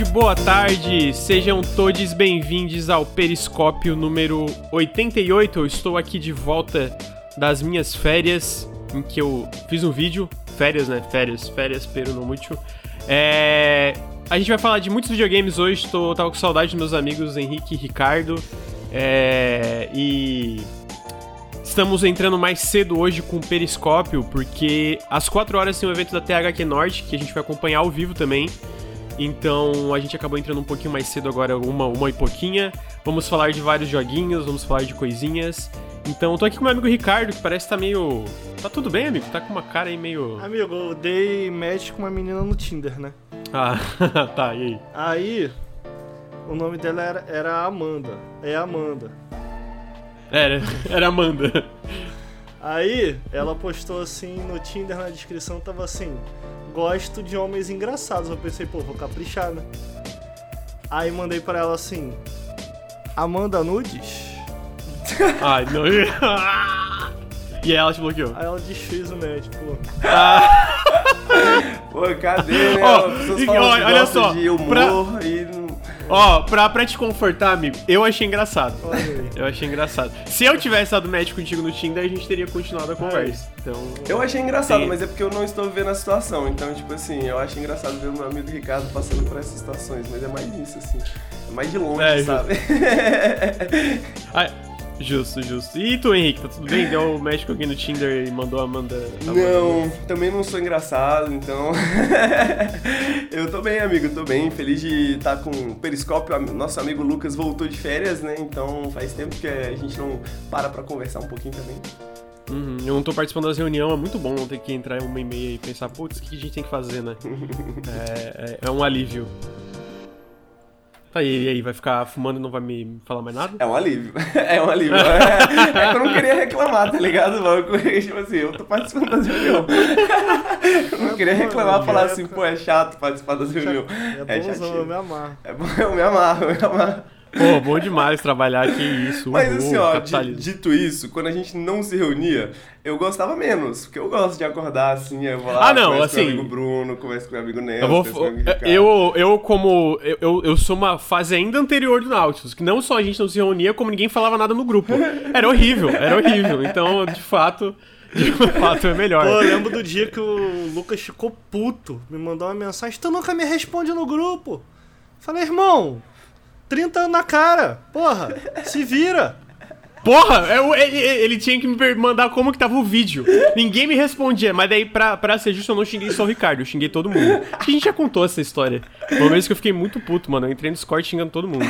tarde, boa tarde. Sejam todos bem-vindos ao Periscópio número 88. Eu estou aqui de volta das minhas férias, em que eu fiz um vídeo. Férias, né? Férias, férias, pero no muito. É... A gente vai falar de muitos videogames hoje. Tô, tava com saudade dos meus amigos Henrique e Ricardo. É... E Estamos entrando mais cedo hoje com o Periscópio, porque às 4 horas tem um evento da THQ Norte, que a gente vai acompanhar ao vivo também. Então a gente acabou entrando um pouquinho mais cedo agora, uma, uma e pouquinha. Vamos falar de vários joguinhos, vamos falar de coisinhas. Então, tô aqui com meu amigo Ricardo, que parece que tá meio. Tá tudo bem, amigo? Tá com uma cara aí meio. Amigo, eu dei match com uma menina no Tinder, né? Ah, tá, e aí? Aí, o nome dela era, era Amanda. É Amanda. Era, era Amanda. Aí, ela postou assim no Tinder, na descrição, tava assim: Gosto de homens engraçados. Eu pensei, pô, vou caprichar, né? Aí mandei pra ela assim: Amanda Nudes? Ai, não. E aí ela te bloqueou. Aí ela desfez o match, pô. Pô, cadê, né? Pessoas e- olha- olha só, de humor pra- e. Ó, pra, pra te confortar, amigo, eu achei engraçado. Eu achei engraçado. Se eu tivesse dado match contigo no Tinder, a gente teria continuado a conversa. Então. Eu achei engraçado, mas é porque eu não estou vendo a situação. Então, tipo assim, eu acho engraçado ver o meu amigo Ricardo passando por essas situações. Mas é mais isso, assim. É mais de longe, É, sabe? Ah, justo, justo. E tu, Henrique, tá tudo bem? Deu match com alguém no Tinder e mandou a Amanda. a Amanda- Não, também não sou engraçado, então. eu tô bem, amigo, tô bem. Feliz de estar com o Periscópio. Nosso amigo Lucas voltou de férias, né? Então faz tempo que a gente não para pra conversar um pouquinho também. Uhum, eu não tô participando das reuniões, é muito bom não ter que entrar em uma e meia e pensar, putz, o que a gente tem que fazer, né? é, é- é um alívio. Tá, e aí, vai ficar fumando e não vai me falar mais nada? É um alívio. É um alívio. É, é que eu não queria reclamar, tá ligado, mano? Tipo assim, eu tô participando das reuniões. Eu não queria reclamar, falar assim, pô, é chato participar das reuniões. É É bonzão, eu me amarro. É bom, eu me amarro, eu me amarro. Pô, bom demais trabalhar aqui, isso. Mas uhul, assim, ó, dito isso, quando a gente não se reunia, eu gostava menos. Porque eu gosto de acordar assim, eu vou lá, Ah, não, assim- com meu amigo Bruno, converso com meu amigo Nelson, Eu, vou, com meu amigo eu, eu como. Eu- Eu, eu sou uma fase ainda anterior do Nautilus, que não só a gente não se reunia, como ninguém falava nada no grupo. Era horrível, era horrível. Então, de fato, de fato é melhor. Pô, eu lembro do dia que o Lucas ficou puto. Me mandou uma mensagem: Tu nunca me responde no grupo. Falei, irmão, 30 anos na cara. Porra, se vira. Porra, eu- ele, ele tinha que me mandar como que tava o vídeo. Ninguém me respondia, mas daí, pra, pra ser justo, eu não xinguei só o Ricardo, eu xinguei todo mundo. Acho que a gente já contou essa história. Uma vez que eu fiquei muito puto, mano. Eu entrei no Discord xingando todo mundo.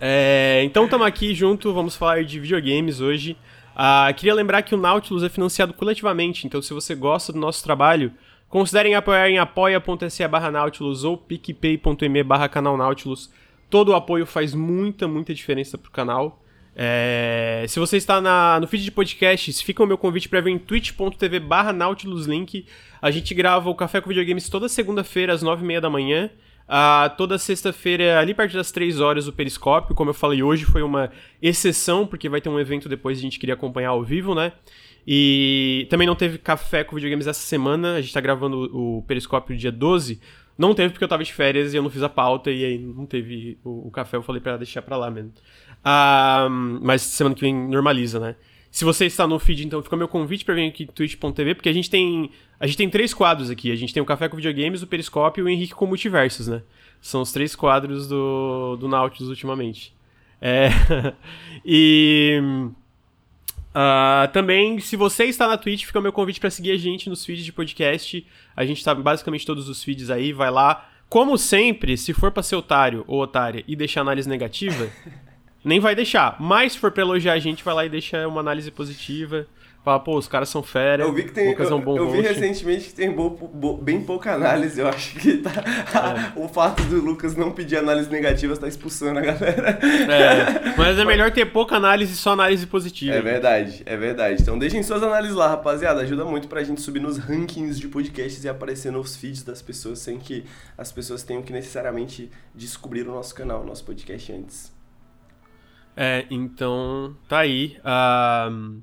É, então tamo aqui junto, vamos falar de videogames hoje. Ah, queria lembrar que o Nautilus é financiado coletivamente, então se você gosta do nosso trabalho, considerem apoiar em apoia.se barra Nautilus ou picpay.me barra canal Nautilus. Todo o apoio faz muita, muita diferença pro canal. É, se você está na- no feed de podcasts, fica o meu convite para ver em twitch.tv barra Nautilus Link. A gente grava o Café com Videogames toda segunda-feira às nove e meia da manhã. Toda sexta-feira, ali perto das três horas, o Periscópio. Como eu falei, hoje foi uma exceção, porque vai ter um evento depois e a gente queria acompanhar ao vivo, né? E também não teve Café com Videogames essa semana. A gente tá gravando o Periscópio dia 12. Não teve porque eu tava de férias e eu não fiz a pauta e aí não teve o, o café. Eu falei pra deixar pra lá mesmo. Ah, mas semana que vem normaliza, né? Se você está no feed, então fica meu convite pra vir aqui twitch.tv, porque a gente tem a gente tem três quadros aqui. A gente tem o Café com Videogames, o Periscópio e o Henrique com Multiversos, né? São os três quadros do, do Nautilus ultimamente. É, e ah, também, se você está na Twitch, fica o meu convite para seguir a gente nos feeds de podcast. A gente tá em basicamente todos os feeds aí, vai lá. Como sempre, se for pra ser otário ou otária e deixar análise negativa, nem vai deixar. Mas se for pra elogiar a gente, vai lá e deixa uma análise positiva. Fala, pô, os caras são fera. Eu vi que tem. Lucas é um bom eu, eu vi recentemente que tem bo- bo- bem pouca análise. Eu acho que tá, É. o fato do Lucas não pedir análise negativa tá expulsando a galera. É, mas é melhor ter pouca análise e só análise positiva. É verdade, é verdade. Então deixem suas análises lá, rapaziada. Ajuda muito pra gente subir nos rankings de podcasts e aparecer nos feeds das pessoas sem que as pessoas tenham que necessariamente descobrir o nosso canal, o nosso podcast antes. É, então, tá aí. Ahn,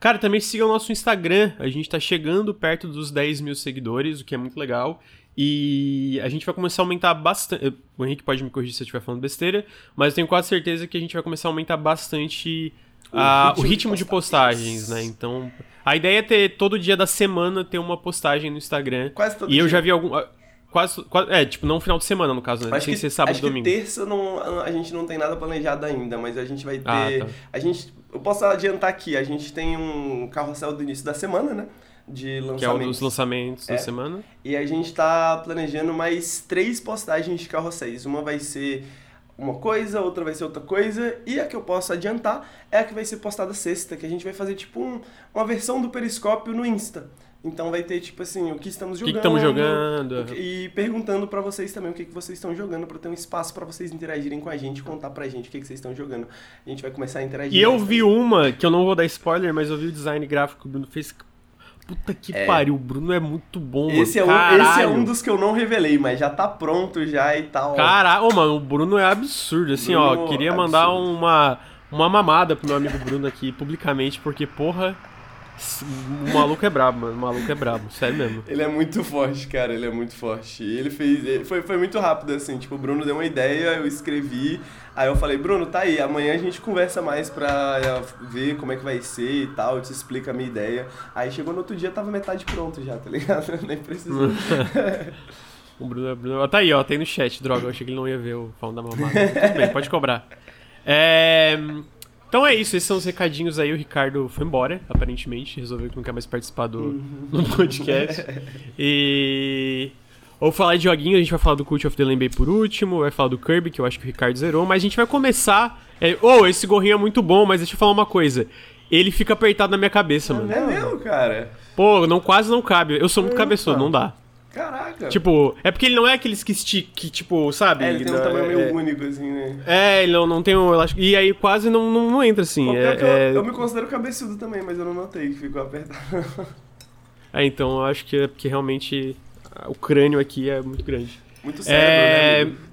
Cara, também siga o nosso Instagram. A gente tá chegando perto dos 10 mil seguidores, o que é muito legal. E a gente vai começar a aumentar bastante. O Henrique pode me corrigir se eu estiver falando besteira, mas eu tenho quase certeza que a gente vai começar a aumentar bastante o, a, ritmo, o ritmo de, postagens. de, postagens, né? Então, a ideia é ter todo dia da semana ter uma postagem no Instagram. Quase todo e dia. eu já vi algum. Quase, quase, É, tipo, não final de semana, no caso, né? Acho Sem que, ser sábado e domingo. Que terça não, a gente não tem nada planejado ainda, mas a gente vai ter. Ah, tá. A gente. Eu posso adiantar aqui, a gente tem um carrossel do início da semana, né? De lançamentos. Que é o dos lançamentos É. da semana. E a gente tá planejando mais três postagens de carrosséis. Uma vai ser uma coisa, outra vai ser outra coisa. E a que eu posso adiantar é a que vai ser postada sexta, que a gente vai fazer tipo um- uma versão do Periscópio no Insta. Então vai ter tipo assim, o que estamos O que jogando. estamos jogando? que- E perguntando pra vocês também o que, que vocês estão jogando, pra ter um espaço pra vocês interagirem com a gente, contar pra gente o que, que vocês estão jogando. A gente vai começar a interagir. E eu vi uma, que eu não vou dar spoiler, mas eu vi o design gráfico que o Bruno fez. Puta que É. pariu, o Bruno é muito bom, mano. Esse é, um, esse é um dos que eu não revelei, mas já tá pronto já e tal. Caralho, mano, o Bruno é absurdo. Assim, Bruno, ó, queria mandar absurdo. uma, uma mamada pro meu amigo Bruno aqui publicamente, porque, porra, o maluco é brabo, mano. O maluco é brabo, sério mesmo. Ele é muito forte, cara, ele é muito forte. E ele fez. ele- foi, foi muito rápido, assim, tipo, o Bruno deu uma ideia, eu escrevi. Aí eu falei, Bruno, tá aí, amanhã a gente conversa mais pra eh, ver como é que vai ser e tal, eu te explico a minha ideia. Aí chegou no outro dia, tava metade pronto já, tá ligado? Nem precisou. O Bruno, é Bruno. Tá aí, ó, tem no chat, droga. Eu achei que ele não ia ver o falando da mamada. Tudo bem, pode cobrar. É, Então é isso, esses são os recadinhos aí. O Ricardo foi embora, aparentemente. Resolveu que não quer mais participar do, do podcast. E. Ou falar de joguinho, a gente vai falar do Cult of the Lamb por último, vai falar do Kirby, que eu acho que o Ricardo zerou, mas a gente vai começar. É... Oh, esse gorrinho é muito bom, mas deixa eu falar uma coisa. Ele fica apertado na minha cabeça, mano. É mesmo, cara? Pô, não, quase não cabe. Eu sou muito cabeçudo, não dá. Caraca. Tipo, é porque ele não é aqueles que estica, que, tipo, sabe? é, ele tem um Não, tamanho é, meio único, assim, né? É, ele não, não tem um elástico. E aí quase não, não, não entra assim. Bom, É, eu, é- eu me considero cabeçudo também, mas eu não notei que ficou apertado. é, então eu acho que é porque realmente o crânio aqui é muito grande. Muito cérebro, É, né? amigo?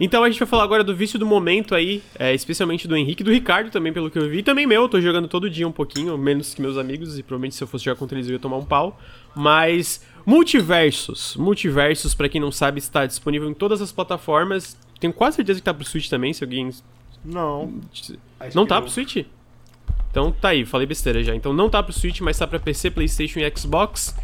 Então a gente vai falar agora do vício do momento aí, é, especialmente do Henrique e do Ricardo também, pelo que eu vi. E também meu, eu tô jogando todo dia um pouquinho, menos que meus amigos, e provavelmente se eu fosse jogar contra eles eu ia tomar um pau. Mas Multiversos. Multiversos, pra quem não sabe, está disponível em todas as plataformas. Tenho quase certeza que tá pro Switch também, se alguém Não. Não tá pro Switch? Então tá aí, falei besteira já. Então não tá pro Switch, mas tá pra PC, Playstation e Xbox.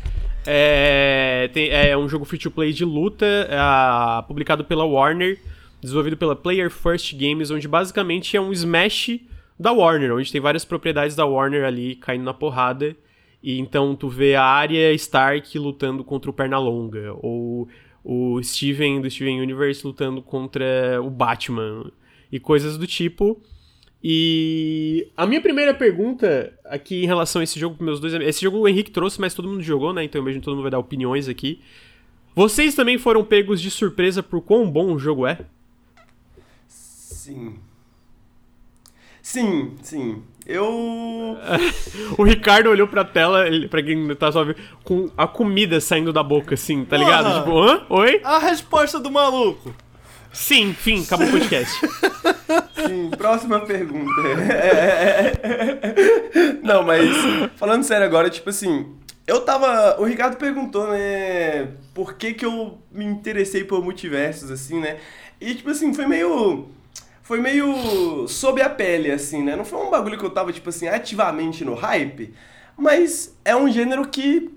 É, tem- é um jogo free to play de luta, é, publicado pela Warner, desenvolvido pela Player First Games, onde basicamente é um Smash da Warner, onde tem várias propriedades da Warner ali caindo na porrada. E então tu vê a Arya Stark lutando contra o Pernalonga, ou o Steven do Steven Universe lutando contra o Batman, e coisas do tipo. E a minha primeira pergunta aqui em relação a esse jogo meus dois amigos. Esse jogo o Henrique trouxe, mas todo mundo jogou, né? Então eu imagino que todo mundo vai dar opiniões aqui. Vocês também foram pegos de surpresa por quão bom o jogo é? Sim. Sim, sim. Eu. O Ricardo olhou pra tela, ele, pra quem tá só vendo, com a comida saindo da boca, assim, tá ligado? Porra! Tipo, hã? Oi? A resposta do maluco. Sim, fim, acabou o podcast. Sim, próxima pergunta. Não, mas falando sério agora, tipo assim, eu tava. O Ricardo perguntou, né, por que que eu me interessei por multiversos, assim, né? E tipo assim, foi meio. Foi meio sob a pele, assim, né? Não foi um bagulho que eu tava, tipo assim, ativamente no hype, mas é um gênero que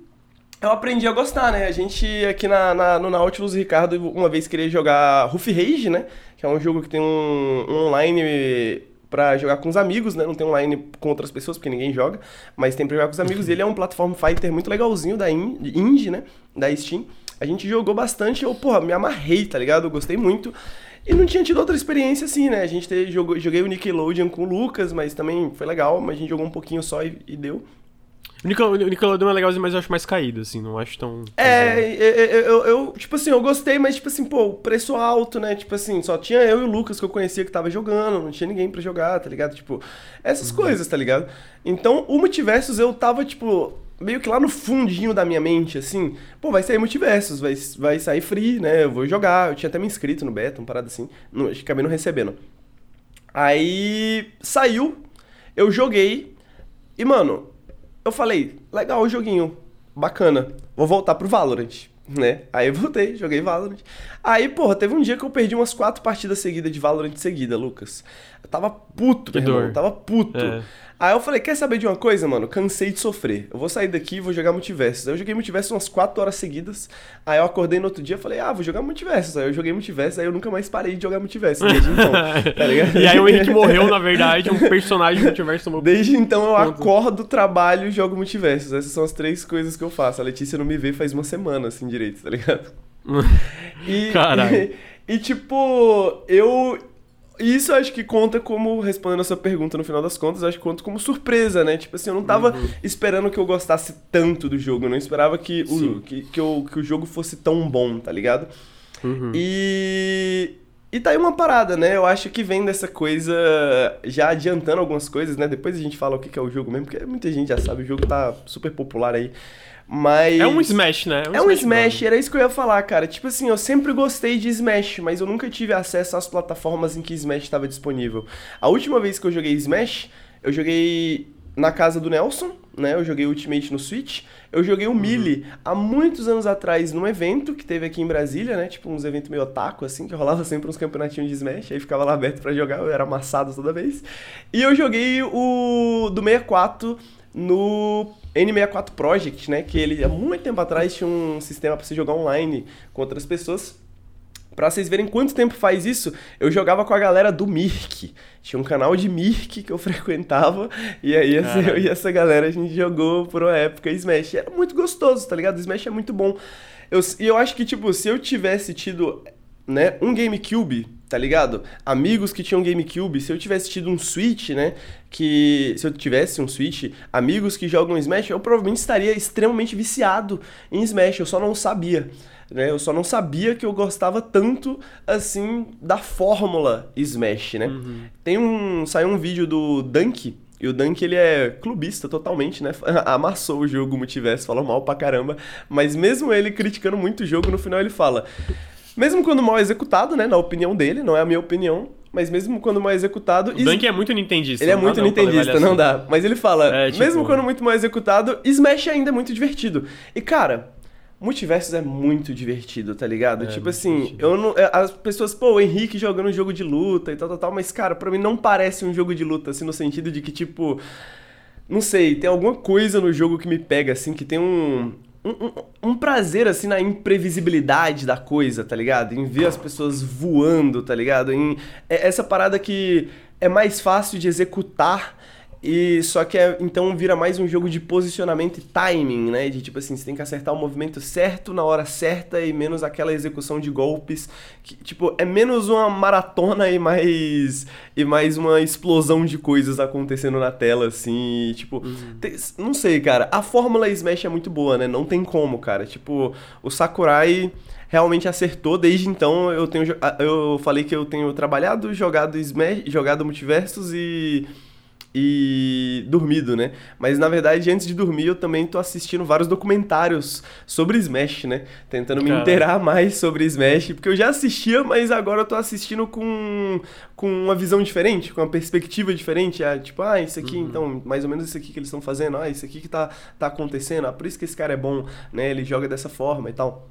eu aprendi a gostar, né? A gente aqui na, na- no Nautilus, Ricardo uma vez queria jogar Roof Rage, né? Que é um jogo que tem um, um online pra jogar com os amigos, né? Não tem online com outras pessoas, porque ninguém joga, mas tem pra jogar com os amigos. Ele é um platform fighter muito legalzinho da in- indie, né? Da Steam. A gente jogou bastante, eu, porra, me amarrei, tá ligado? Eu gostei muito. E não tinha tido outra experiência assim, né? A gente te- jogou, joguei o Nickelodeon com o Lucas, mas também foi legal, mas a gente jogou um pouquinho só e- e deu. O Nickel- o Nickelodeon é legalzinho, mas eu acho mais caído, assim, não acho tão... É, bom. eu, eu, eu, tipo assim, eu gostei, mas tipo assim, pô, o preço alto, né? Tipo assim, só tinha eu e o Lucas que eu conhecia que tava jogando, não tinha ninguém pra jogar, tá ligado? Tipo, essas coisas, tá ligado? Então, o Multiversos eu tava, tipo, meio que lá no fundinho da minha mente, assim, pô, vai sair Multiversos, vai, vai sair free, né? Eu vou jogar, eu tinha até me inscrito no beta, uma parada assim, não, acabei não recebendo. Aí, saiu, eu joguei, E, mano, eu falei, legal o joguinho, bacana, vou voltar pro Valorant, né? Aí eu voltei, joguei Valorant. Aí, porra, teve um dia que eu perdi umas quatro partidas seguidas de Valorant seguida, Lucas. Tava puto, Que meu irmão, tava puto. É. Aí eu falei, quer saber de uma coisa, mano? Cansei de sofrer. Eu vou sair daqui e vou jogar multiversos. Aí eu joguei multiversos umas 4 horas seguidas. Aí eu acordei no outro dia e falei, ah, vou jogar multiversos. Aí eu joguei multiversos, aí eu nunca mais parei de jogar multiversos desde então. tá ligado? e aí o Henrique morreu, na verdade, um personagem multiverso tomou Desde então eu acordo, trabalho e jogo multiversos. Essas são as três coisas que eu faço. A Letícia não me vê faz uma semana, assim, direito, tá ligado? E, Caralho. E, tipo, eu. Isso eu acho que conta como, respondendo a sua pergunta no final das contas, eu acho que conta como surpresa, né? Tipo assim, eu não tava Uhum. esperando que eu gostasse tanto do jogo, eu não esperava que o, que, que, eu- que o jogo fosse tão bom, tá ligado? Uhum. E. E tá aí uma parada, né? Eu acho que vem dessa coisa, já adiantando algumas coisas, né? Depois a gente fala o que que é o jogo mesmo, porque muita gente já sabe, o jogo tá super popular aí. Mas. É um Smash, né? É um Smash, era isso que eu ia falar, cara. Tipo assim, eu sempre gostei de Smash, mas eu nunca tive acesso às plataformas em que Smash estava disponível. A última vez que eu joguei Smash, eu joguei na casa do Nelson, né? Eu joguei Ultimate no Switch. Eu joguei o Melee há muitos anos atrás num evento que teve aqui em Brasília, né? Tipo uns eventos meio otaku, assim, que rolava sempre uns campeonatinhos de Smash, aí ficava lá aberto pra jogar, eu era amassado toda vez. E eu joguei o do 64 no N64 Project, né? Que ele há muito tempo atrás tinha um sistema pra você jogar online com outras pessoas. Pra vocês verem quanto tempo faz isso, eu jogava com a galera do Mirk. Tinha um canal de Mirk que eu frequentava, e aí essa, eu e essa galera a gente jogou por uma época Smash. Era muito gostoso, tá ligado? Smash é muito bom. Eu, e eu acho que, tipo, se eu tivesse tido, né, um GameCube, tá ligado? Amigos que tinham GameCube, se eu tivesse tido um Switch, né, que... Se eu tivesse um Switch, amigos que jogam Smash, eu provavelmente estaria extremamente viciado em Smash, eu só não sabia. Né? Eu só não sabia que eu gostava tanto assim da fórmula Smash, né? Tem um. Saiu um vídeo do Dunk. E o Dunk, ele é clubista totalmente, né? Amassou o jogo multiverso, falou mal pra caramba. Mas mesmo ele criticando muito o jogo, no final ele fala. Mesmo quando mal executado, né? Na opinião dele, não é a minha opinião. Mas mesmo quando mal executado. O Dunk é muito nintendista. Ele é muito nintendista, não dá. Mas ele fala, É, tipo- mesmo quando muito mal executado, Smash ainda é muito divertido. E, cara, Multiversos é muito divertido, tá ligado? É, tipo assim, divertido. eu não. é, As pessoas, pô, o Henrique jogando um jogo de luta e tal, tal, tal, mas, cara, pra mim não parece um jogo de luta, assim, no sentido de que, tipo. Não sei, tem alguma coisa no jogo que me pega, assim, que tem um. Um, um- prazer, assim, na imprevisibilidade da coisa, tá ligado? Em ver as pessoas voando, tá ligado? Em é essa parada que é mais fácil de executar e só que é, então vira mais um jogo de posicionamento e timing, né? De tipo assim, você tem que acertar o movimento certo na hora certa e menos aquela execução de golpes que tipo é menos uma maratona e mais e mais uma explosão de coisas acontecendo na tela assim, e, tipo, tem- não sei, cara. A fórmula Smash é muito boa, né? Não tem como, cara. Tipo, o Sakurai realmente acertou. Desde então eu tenho eu falei que eu tenho trabalhado, jogado Smash, jogado multiversos e e dormido, né? Mas na verdade, antes de dormir, eu também tô assistindo vários documentários sobre Smash, né? Tentando me inteirar mais sobre Smash, porque eu já assistia, mas agora eu tô assistindo com, com uma visão diferente, com uma perspectiva diferente. Ah, tipo, ah, isso aqui, então, mais ou menos isso aqui que eles estão fazendo, ah, isso aqui que tá, tá acontecendo, ah, por isso que esse cara é bom, né? Ele joga dessa forma e tal.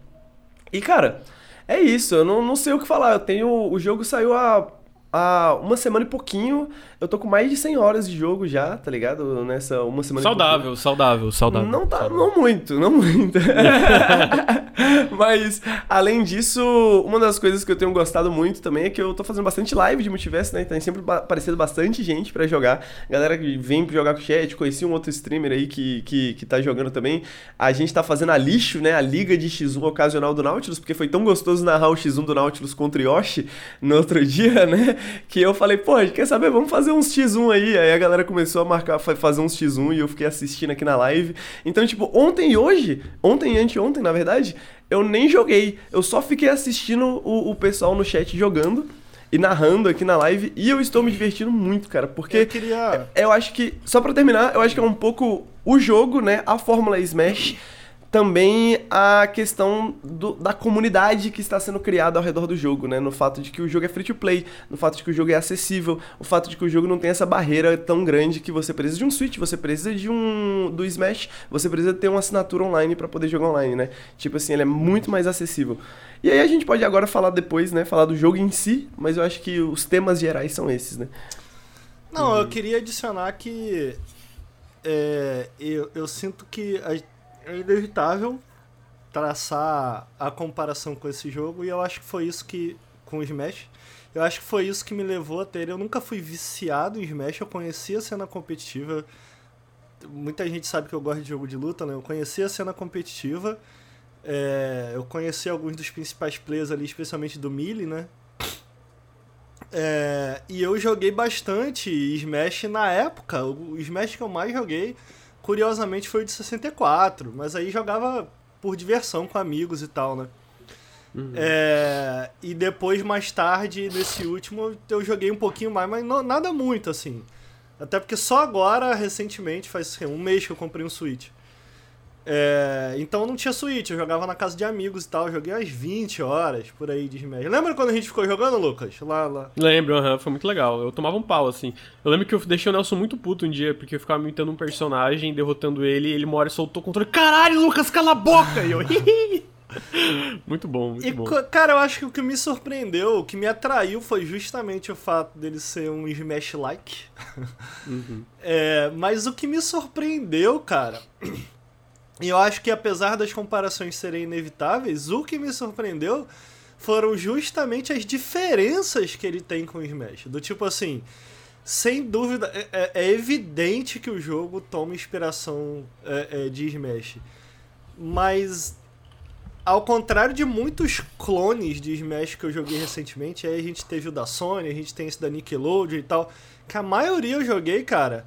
E, cara, é isso, eu não, não sei o que falar. Eu tenho. O jogo saiu há, há uma semana e pouquinho. Eu tô com mais de 100 horas de jogo já, tá ligado? Nessa uma semana Saudável, saudável, saudável. não tá, saudável. não muito, não muito. Mas, além disso, uma das coisas que eu tenho gostado muito também é que eu tô fazendo bastante live de multiverso, né? Tem sempre aparecendo bastante gente pra jogar. Galera que vem pra jogar com o chat, conheci um outro streamer aí que, que, que tá jogando também. A gente tá fazendo a lixo, né? A liga de X1 ocasional do Nautilus, porque foi tão gostoso narrar o X1 do Nautilus contra o Yoshi no outro dia, né? Que eu falei, pô, quer saber? Vamos fazer uns X1 aí. Aí a galera começou a marcar, fa- fazer uns X1 e eu fiquei assistindo aqui na live. Então, tipo, ontem e hoje, ontem e anteontem, na verdade, eu nem joguei. Eu só fiquei assistindo o, o pessoal no chat jogando e narrando aqui na live. E eu estou me divertindo muito, cara, porque Eu queria. eu acho que, só pra terminar, eu acho que é um pouco o jogo, né? A Fórmula Smash também a questão do, da comunidade que está sendo criada ao redor do jogo, né? No fato de que o jogo é free to play, no fato de que o jogo é acessível, o fato de que o jogo não tem essa barreira tão grande que você precisa de um Switch, você precisa de um do Smash, você precisa ter uma assinatura online para poder jogar online, né? Tipo assim, ele é muito mais acessível. E aí a gente pode agora falar depois, né? Falar do jogo em si, mas eu acho que os temas gerais são esses, né? Não, eu queria adicionar que é, eu, eu sinto que é inevitável traçar a comparação com esse jogo e eu acho que foi isso que com o Smash eu acho que foi isso que me levou a ter eu nunca fui viciado em Smash eu conhecia a cena competitiva muita gente sabe que eu gosto de jogo de luta né eu conhecia a cena competitiva é, eu conheci alguns dos principais players ali especialmente do Melee né é, e eu joguei bastante Smash na época o Smash que eu mais joguei curiosamente foi o de 64, mas aí jogava por diversão com amigos e tal, né? Uhum. É, e depois, mais tarde, nesse último, eu joguei um pouquinho mais, mas não, nada muito, assim. Até porque só agora, recentemente, faz assim, um mês que eu comprei um Switch. É, então não tinha Switch, eu jogava na casa de amigos e tal, joguei umas 20 horas por aí de Smash. Lembra quando a gente ficou jogando, Lucas? Lá, lá. Lembro, uhum, foi muito legal. Eu tomava um pau, assim. Eu lembro que eu deixei o Nelson muito puto um dia, porque eu ficava imitando um personagem, derrotando ele, e ele uma hora soltou o controle. Caralho, Lucas, cala a boca! E eu. muito bom, muito e, bom. Cara, eu acho que o que me surpreendeu, o que me atraiu foi justamente o fato dele ser um Smash-like. Uhum. É, mas o que me surpreendeu, cara. E eu acho que apesar das comparações serem inevitáveis, o que me surpreendeu foram justamente as diferenças que ele tem com o Smash. Do tipo assim, sem dúvida, é, é, é evidente que o jogo toma inspiração é, é, de Smash. Mas, ao contrário de muitos clones de Smash que eu joguei recentemente, aí a gente teve o da Sony, a gente tem esse da Nickelodeon e tal, que a maioria eu joguei, cara,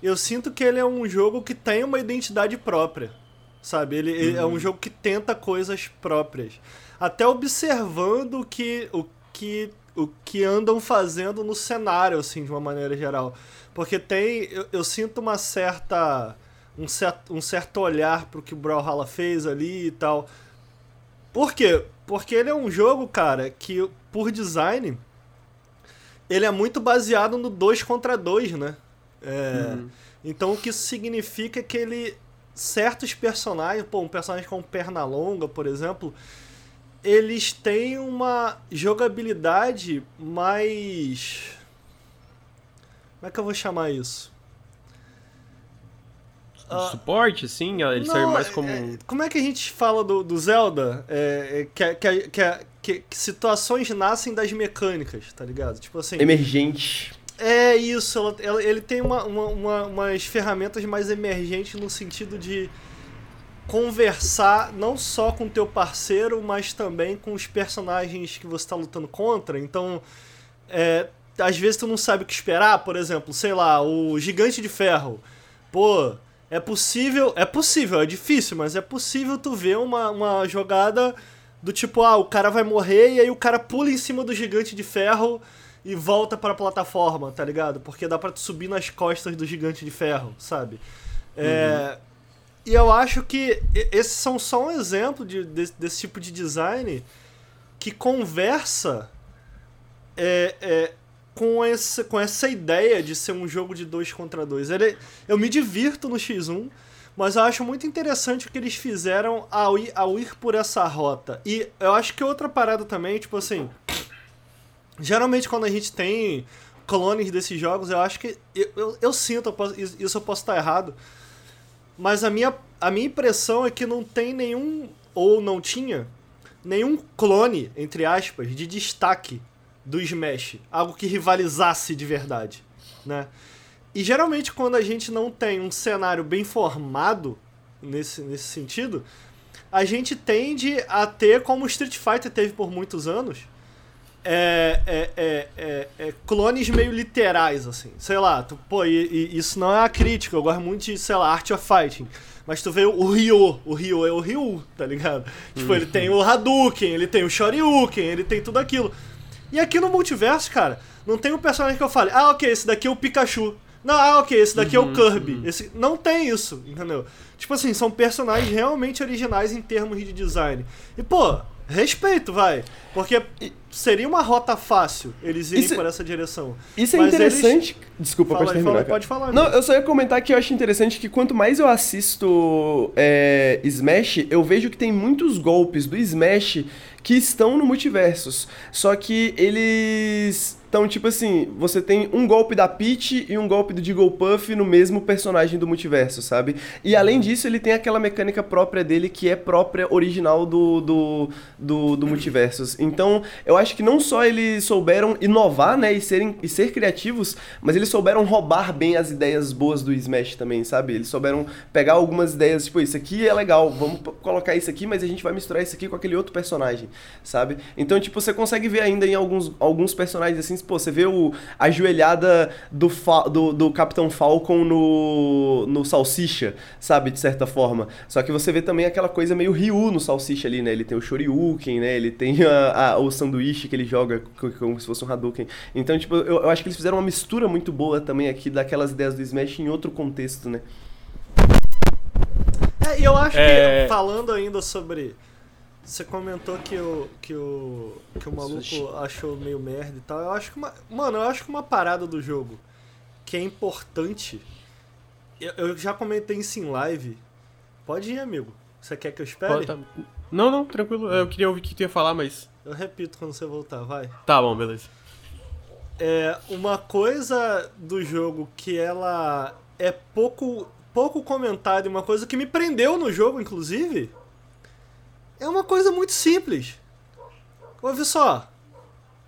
eu sinto que ele é um jogo que tem uma identidade própria sabe? Ele, ele é um uhum. jogo que tenta coisas próprias. Até observando o que, o que, o que andam fazendo no cenário, assim, de uma maneira geral. Porque tem. Eu, eu sinto uma certa. Um certo, um certo olhar pro que o Brawlhalla fez ali e tal. Por quê? Porque ele é um jogo, cara, que por design ele é muito baseado no 2 contra 2, né? É, uhum. Então o que isso significa é que ele certos personagens, pô, um personagem como Pernalonga, por exemplo, eles têm uma jogabilidade mais. Como é que eu vou chamar isso? Uh, suporte, sim? Ele serve mais como. É, como é que a gente fala do, do Zelda? É, é, que, que, que, que, situações nascem das mecânicas, tá ligado? Tipo assim. Emergente. É isso, ela, ela, ele tem uma, uma, uma, umas ferramentas mais emergentes no sentido de conversar não só com o teu parceiro, mas também com os personagens que você está lutando contra. Então, é, às vezes tu não sabe o que esperar, por exemplo, sei lá, o Gigante de Ferro. Pô, é possível, é possível, é difícil, mas é possível tu ver uma, uma jogada do tipo, ah, o cara vai morrer e aí o cara pula em cima do Gigante de Ferro e volta para a plataforma, tá ligado? Porque dá para subir nas costas do gigante de ferro, sabe? É, uhum. E eu acho que esses são só um exemplo de, desse, desse tipo de design que conversa é, é, com, esse, com essa ideia de ser um jogo de dois contra dois. Ele, eu me divirto no X1, mas eu acho muito interessante o que eles fizeram ao ir, ao ir por essa rota. E eu acho que outra parada também, tipo assim, Geralmente quando a gente tem clones desses jogos, eu acho que. Eu, eu, eu sinto, eu posso, isso eu posso estar errado. Mas a minha, a minha impressão é que não tem nenhum. Ou não tinha nenhum clone, entre aspas, de destaque do Smash. Algo que rivalizasse de verdade. Né? E geralmente quando a gente não tem um cenário bem formado nesse, nesse sentido, a gente tende a ter, como Street Fighter teve por muitos anos, é, é, é, é, é, clones meio literais, assim. Sei lá, tu, pô, e, e, isso não é a crítica, eu gosto muito de, sei lá, Art of Fighting. Mas tu vê o Ryo, o Ryo é o Ryu, tá ligado? Tipo, uhum. ele tem o Hadouken, ele tem o Shoryuken, ele tem tudo aquilo. E aqui no multiverso, cara, não tem um personagem que eu fale, ah, ok, esse daqui é o Pikachu. Não, ah, ok, esse daqui uhum, é o uhum, Kirby. Uhum. Esse, não tem isso, entendeu? Tipo assim, são personagens realmente originais em termos de design. E, pô, respeito, vai. Porque seria uma rota fácil eles irem isso, por essa direção. Isso é Mas interessante. Eles... Desculpa, fala, pode terminar. Fala, pode falar. Não, eu só ia comentar que eu acho interessante que quanto mais eu assisto é, Smash, eu vejo que tem muitos golpes do Smash que estão no multiversos. Só que eles então, tipo assim, você tem um golpe da Peach e um golpe do Jigglypuff no mesmo personagem do multiverso, sabe? E além disso, ele tem aquela mecânica própria dele que é própria, original do, do, do, do multiversos. Então, eu acho que não só eles souberam inovar, né, e, serem, e ser criativos, mas eles souberam roubar bem as ideias boas do Smash também, sabe? Eles souberam pegar algumas ideias, tipo, isso aqui é legal, vamos colocar isso aqui, mas a gente vai misturar isso aqui com aquele outro personagem, sabe? Então, tipo, você consegue ver ainda em alguns, alguns personagens assim, pô, você vê o, a joelhada do, do, do Capitão Falcon no, no Salsicha, sabe, de certa forma. Só que você vê também aquela coisa meio Ryu no Salsicha ali, né? Ele tem o Shoryuken, né? Ele tem a, a, o sanduíche que ele joga como se fosse um Hadouken. Então, tipo, eu, eu acho que eles fizeram uma mistura muito boa também aqui daquelas ideias do Smash em outro contexto, né? É, e eu acho é... que, falando ainda sobre você comentou que o, que o, que o maluco Sushi. achou meio merda e tal. Eu acho que uma. Mano, eu acho que uma parada do jogo que é importante. Eu, eu já comentei isso em live. Pode ir, amigo. Você quer que eu espere? Tá... Não, não, tranquilo. Eu queria ouvir o que tu ia falar, mas. Eu repito quando você voltar, vai. Tá bom, beleza. É, uma coisa do jogo que ela é pouco, pouco comentada, uma coisa que me prendeu no jogo, inclusive é uma coisa muito simples. Ouve só.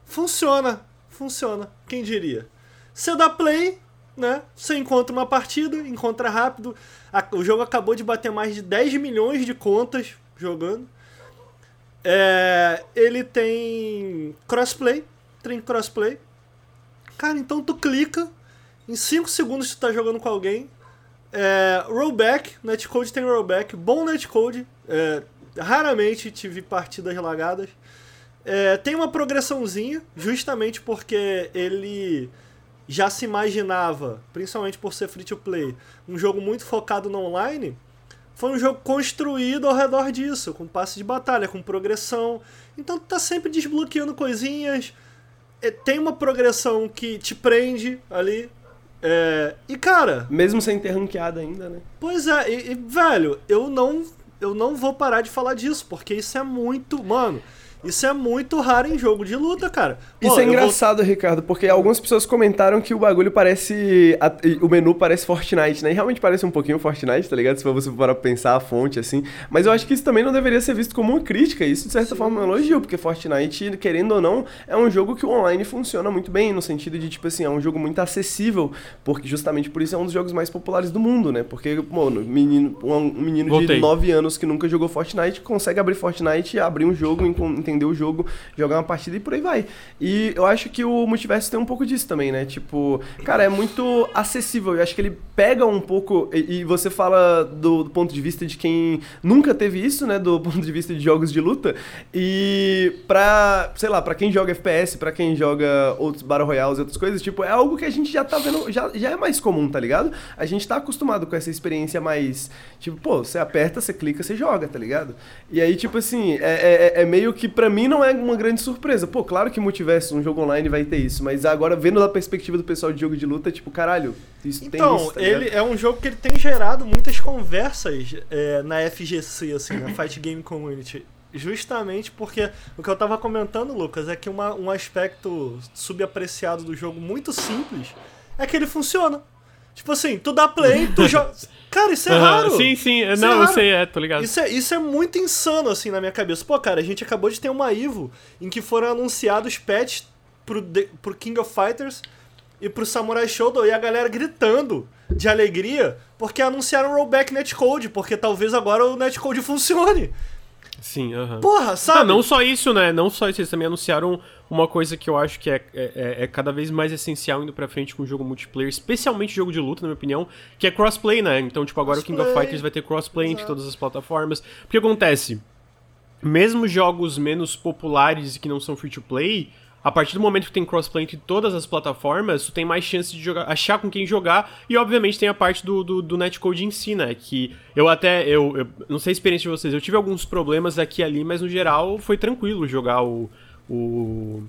Funciona. Funciona. Quem diria? Você dá play, né? Você encontra uma partida, encontra rápido. O jogo acabou de bater mais de 10 milhões de contas jogando. É, ele tem crossplay. Tem crossplay. Cara, então tu clica. Em 5 segundos tu tá jogando com alguém. É, rollback, netcode tem rollback, bom netcode, é, raramente tive partidas lagadas. É, tem uma progressãozinha, justamente porque ele já se imaginava, principalmente por ser free to play, um jogo muito focado no online. Foi um jogo construído ao redor disso, com passe de batalha, com progressão. Então tu tá sempre desbloqueando coisinhas. É, tem uma progressão que te prende ali. É, e cara. Mesmo sem ter ranqueada ainda, né? Pois é, e, e velho, eu não eu não vou parar de falar disso, porque isso é muito. Mano, isso é muito raro em jogo de luta, cara. Pô, Isso é engraçado, vou... Ricardo, porque algumas pessoas comentaram que o bagulho parece. O menu parece Fortnite, né? E realmente parece um pouquinho Fortnite, tá ligado? Se você for para pensar a fonte, assim. Mas eu acho que isso também não deveria ser visto como uma crítica. Isso, de certa Sim. forma, é um elogio, porque Fortnite, querendo ou não, é um jogo que o online funciona muito bem, no sentido de, tipo assim, é um jogo muito acessível, porque justamente por isso é um dos jogos mais populares do mundo, né? Porque, mano, menino, um menino Voltei. de 9 anos que nunca jogou Fortnite consegue abrir Fortnite, abrir um jogo, entender entender o jogo, jogar uma partida e por aí vai. E eu acho que o multiverso tem um pouco disso também, né? Tipo, cara, é muito acessível. Eu acho que ele pega um pouco. E, e você fala do, do, ponto de vista de quem nunca teve isso, né? Do ponto de vista de jogos de luta. E pra, sei lá, pra quem joga FPS, pra quem joga outros Battle Royales e outras coisas, tipo, é algo que a gente já tá vendo, já, já é mais comum, tá ligado? A gente tá acostumado com essa experiência mais. Tipo, pô, você aperta, você clica, você joga, tá ligado? E aí, tipo assim, é, é, é meio que pra mim não é uma grande surpresa. Pô, claro que multiverso, um jogo online vai ter isso, mas agora vendo da perspectiva do pessoal de jogo de luta, tipo, caralho, isso então, tem isso, tá ele é um jogo que ele tem gerado muitas conversas é, na FGC, assim, na Fight Game Community. Justamente porque o que eu tava comentando, Lucas, é que uma, um aspecto subapreciado do jogo muito simples é que ele funciona. Tipo assim, tu dá play, tu joga. Cara, isso é raro. Sim, sim. Isso não, é eu sei, é, tô ligado. Isso é, isso é muito insano, assim, na minha cabeça. Pô, cara, a gente acabou de ter uma Ivo em que foram anunciados patches pro, pro King of Fighters e pro Samurai Shodown e a galera gritando de alegria porque anunciaram o rollback netcode, porque talvez agora o netcode funcione. Sim, aham. Uh -huh. Porra, sabe? Não, não só isso, né? Não só isso, eles também anunciaram uma coisa que eu acho que é, é, é, é cada vez mais essencial indo pra frente com o jogo multiplayer, especialmente jogo de luta, na minha opinião, que é crossplay, né? Então, tipo, agora crossplay. o King of Fighters vai ter crossplay entre todas as plataformas. Porque acontece? Mesmo jogos menos populares e que não são free to play, a partir do momento que tem crossplay entre todas as plataformas, tu tem mais chance de jogar, achar com quem jogar, e obviamente tem a parte do, do, do netcode em si, né? Que eu até, eu, eu não sei a experiência de vocês, eu tive alguns problemas aqui e ali, mas no geral foi tranquilo jogar o. o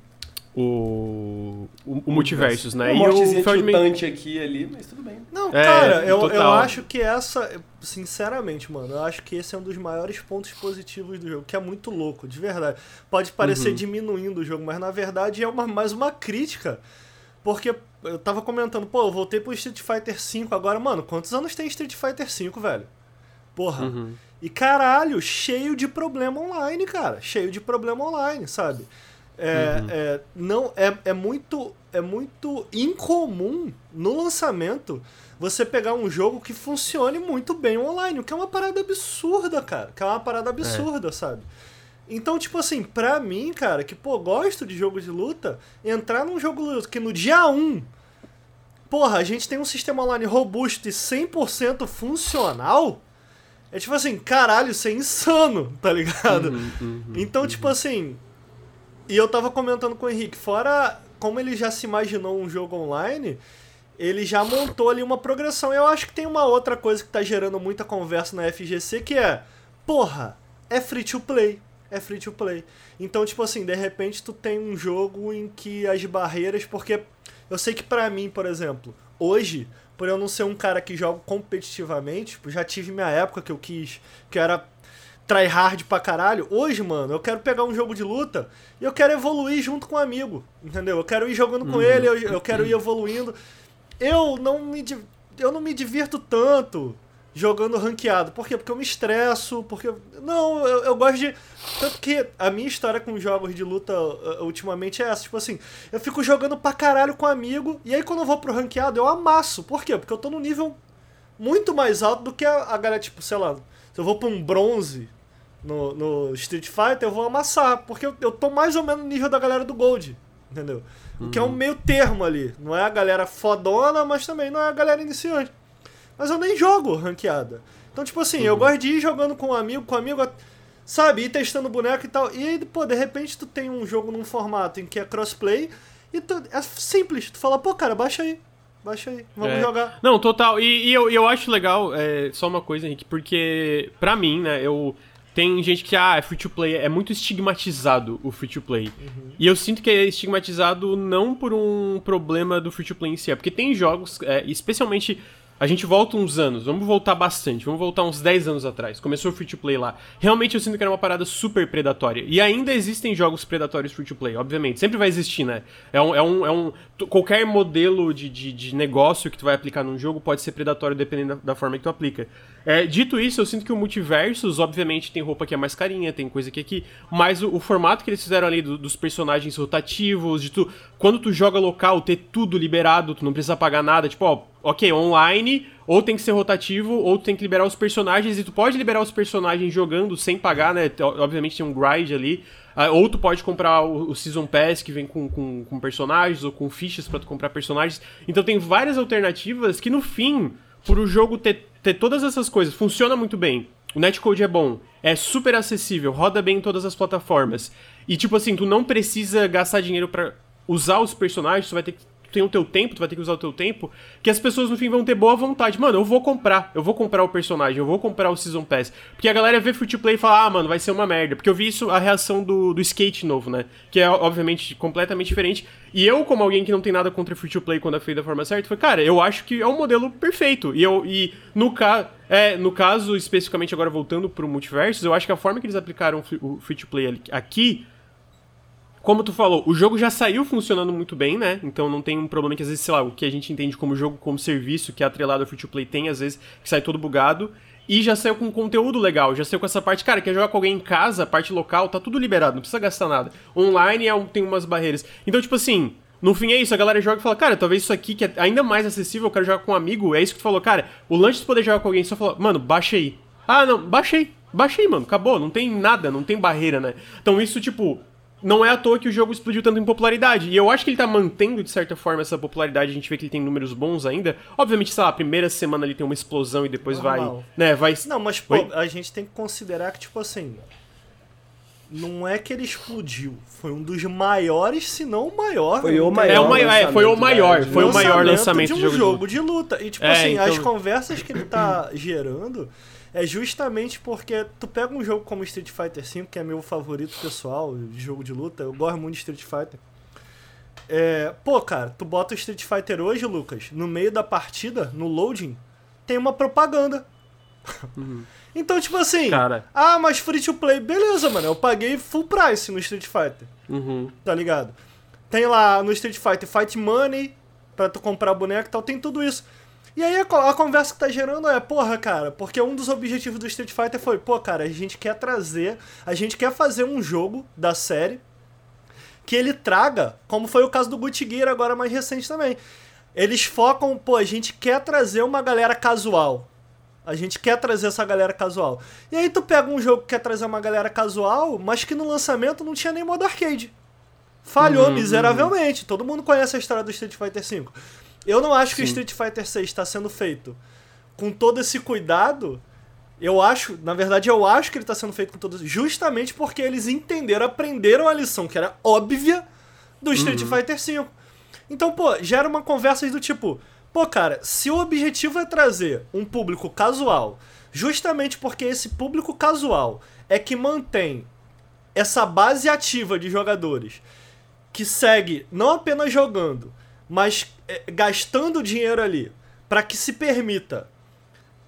o, o, o Multiversus, né? Um e o Feldman... aqui ali, mas tudo bem. Não, é, cara, eu, eu acho que essa, sinceramente, mano, eu acho que esse é um dos maiores pontos positivos do jogo, que é muito louco, de verdade. Pode parecer uhum. diminuindo o jogo, mas na verdade é uma, mais uma crítica. Porque eu tava comentando, pô, eu voltei pro Street Fighter V agora, mano, quantos anos tem Street Fighter V, velho? Porra. Uhum. E caralho, cheio de problema online, cara. Cheio de problema online, sabe? É, uhum. é, não, é, é, muito, é muito incomum no lançamento você pegar um jogo que funcione muito bem online, o que é uma parada absurda, cara. Que é uma parada absurda, é. sabe? Então, tipo assim, pra mim, cara, que, pô, gosto de jogo de luta, entrar num jogo que no dia 1, porra, a gente tem um sistema online robusto e 100% funcional, é tipo assim, caralho, isso é insano, tá ligado? Uhum, uhum, então, tipo uhum. assim, e eu tava comentando com o Henrique, fora como ele já se imaginou um jogo online, ele já montou ali uma progressão. Eu acho que tem uma outra coisa que tá gerando muita conversa na FGC, que é, porra, é free to play. É free to play. Então, tipo assim, de repente tu tem um jogo em que as barreiras, porque eu sei que para mim, por exemplo, hoje, por eu não ser um cara que joga competitivamente, tipo, já tive minha época que eu quis, que era tryhard pra caralho. Hoje, mano, eu quero pegar um jogo de luta e eu quero evoluir junto com um amigo, entendeu? Eu quero ir jogando com uhum. ele, eu, eu quero ir evoluindo. Eu não me eu não me divirto tanto jogando ranqueado. Por quê? Porque eu me estresso, porque... Não, eu, eu gosto de... Tanto que a minha história com jogos de luta uh, ultimamente é essa. Tipo assim, eu fico jogando pra caralho com um amigo, e aí quando eu vou pro ranqueado eu amasso. Por quê? Porque eu tô num nível muito mais alto do que a, a galera, tipo, sei lá... Se eu vou pra um bronze, no, no Street Fighter, eu vou amassar, porque eu, eu tô mais ou menos no nível da galera do Gold, entendeu? O que é um uhum. meio termo ali. Não é a galera fodona, mas também não é a galera iniciante. Mas eu nem jogo ranqueada. Então, tipo assim, uhum. eu gosto de ir jogando com um amigo, com um amigo, sabe, ir testando boneco e tal. E aí, pô, de repente tu tem um jogo num formato em que é crossplay e tu, é simples. Tu fala, pô, cara, baixa aí. Baixa aí, vamos é. jogar. Não, total. E, e eu, eu acho legal, é, só uma coisa, Henrique, porque pra mim, né, eu tem gente que, ah, é free to play, é muito estigmatizado o free to play. Uhum. E eu sinto que é estigmatizado não por um problema do free to play em si, é porque tem jogos, é, especialmente a gente volta uns anos, vamos voltar bastante, vamos voltar uns 10 anos atrás. Começou o free to play lá. Realmente eu sinto que era uma parada super predatória. E ainda existem jogos predatórios free to play, obviamente. Sempre vai existir, né? É um. É um, é um qualquer modelo de, de, de, negócio que tu vai aplicar num jogo pode ser predatório dependendo da, da forma que tu aplica. É, dito isso, eu sinto que o Multiversus, obviamente, tem roupa que é mais carinha, tem coisa que aqui. Mas o, o formato que eles fizeram ali do, dos personagens rotativos, de tu. Quando tu joga local, ter tudo liberado, tu não precisa pagar nada. Tipo, ó ok, online, ou tem que ser rotativo, ou tem que liberar os personagens, e tu pode liberar os personagens jogando sem pagar, né? Obviamente tem um grind ali. Uh, ou tu pode comprar o, o, Season Pass que vem com, com, com personagens, ou com fichas para tu comprar personagens. Então tem várias alternativas que no fim, por o jogo ter, ter todas essas coisas, funciona muito bem. O netcode é bom, é super acessível, roda bem em todas as plataformas. E tipo assim, tu não precisa gastar dinheiro para usar os personagens, tu vai ter que tem o teu tempo, tu vai ter que usar o teu tempo, que as pessoas no fim vão ter boa vontade. Mano, eu vou comprar, eu vou comprar o personagem, eu vou comprar o Season Pass. Porque a galera vê free to play e fala, ah, mano, vai ser uma merda. Porque eu vi isso, a reação do, do skate novo, né? Que é, obviamente, completamente diferente. E eu, como alguém que não tem nada contra free to play quando é feito da forma certa, falei, cara, eu acho que é um modelo perfeito. E, eu, e no, ca é, no caso, especificamente agora voltando pro multiverso, eu acho que a forma que eles aplicaram o free to play aqui como tu falou, o jogo já saiu funcionando muito bem, né? Então não tem um problema que às vezes, sei lá, o que a gente entende como jogo como serviço, que é atrelado ao free to play, tem às vezes que sai todo bugado. E já saiu com conteúdo legal, já saiu com essa parte, cara, quer jogar com alguém em casa, parte local, tá tudo liberado, não precisa gastar nada. Online é um, tem umas barreiras. Então, tipo assim, no fim é isso, a galera joga e fala, cara, talvez isso aqui que é ainda mais acessível, eu quero jogar com um amigo, é isso que tu falou, cara, o lance de poder jogar com alguém, só falou, mano, baixa aí. Ah, não, baixei, baixei, mano, acabou, não tem nada, não tem barreira, né? Então isso, tipo, não é à toa que o jogo explodiu tanto em popularidade. E eu acho que ele tá mantendo, de certa forma, essa popularidade. A gente vê que ele tem números bons ainda. Obviamente, sei lá, a primeira semana ele tem uma explosão e depois Normal. vai. Né, vai. Não, mas, pô, a gente tem que considerar que, tipo assim. não é que ele explodiu. Foi um dos maiores, se não o maior. Foi o maior. É, o maior, é, foi o lançamento, maior, né, de foi o maior lançamento de um jogo de luta. E, tipo É, assim, as então- conversas que ele tá gerando é justamente porque tu pega um jogo como Street Fighter V, que é meu favorito pessoal de jogo de luta, eu gosto muito de Street Fighter. É, pô, cara, tu bota o Street Fighter hoje, Lucas, no meio da partida, no loading, tem uma propaganda. Então, tipo assim, Cara. ah, mas free to play, beleza, mano, eu paguei full price no Street Fighter Uhum. tá ligado? Tem lá no Street Fighter Fight Money pra tu comprar boneco e tal, tem tudo isso. E aí a, a conversa que tá gerando é, porra, cara, porque um dos objetivos do Street Fighter foi, pô, cara, a gente quer trazer, a gente quer fazer um jogo da série que ele traga, como foi o caso do Gucci Gear agora mais recente também. Eles focam, pô, a gente quer trazer uma galera casual. A gente quer trazer essa galera casual. E aí tu pega um jogo que quer trazer uma galera casual, mas que no lançamento não tinha nem modo arcade. Falhou Uhum, miseravelmente. Todo mundo conhece a história do Street Fighter V. Eu não acho que o Sim. Street Fighter 6 está sendo feito com todo esse cuidado. Eu acho, na verdade, eu acho que ele está sendo feito com todo justamente porque eles entenderam, aprenderam a lição que era óbvia do Street Fighter V. Então, pô, gera uma conversa do tipo, pô, cara, se o objetivo é trazer um público casual, justamente porque esse público casual é que mantém essa base ativa de jogadores que segue não apenas jogando, mas é, gastando dinheiro ali para que se permita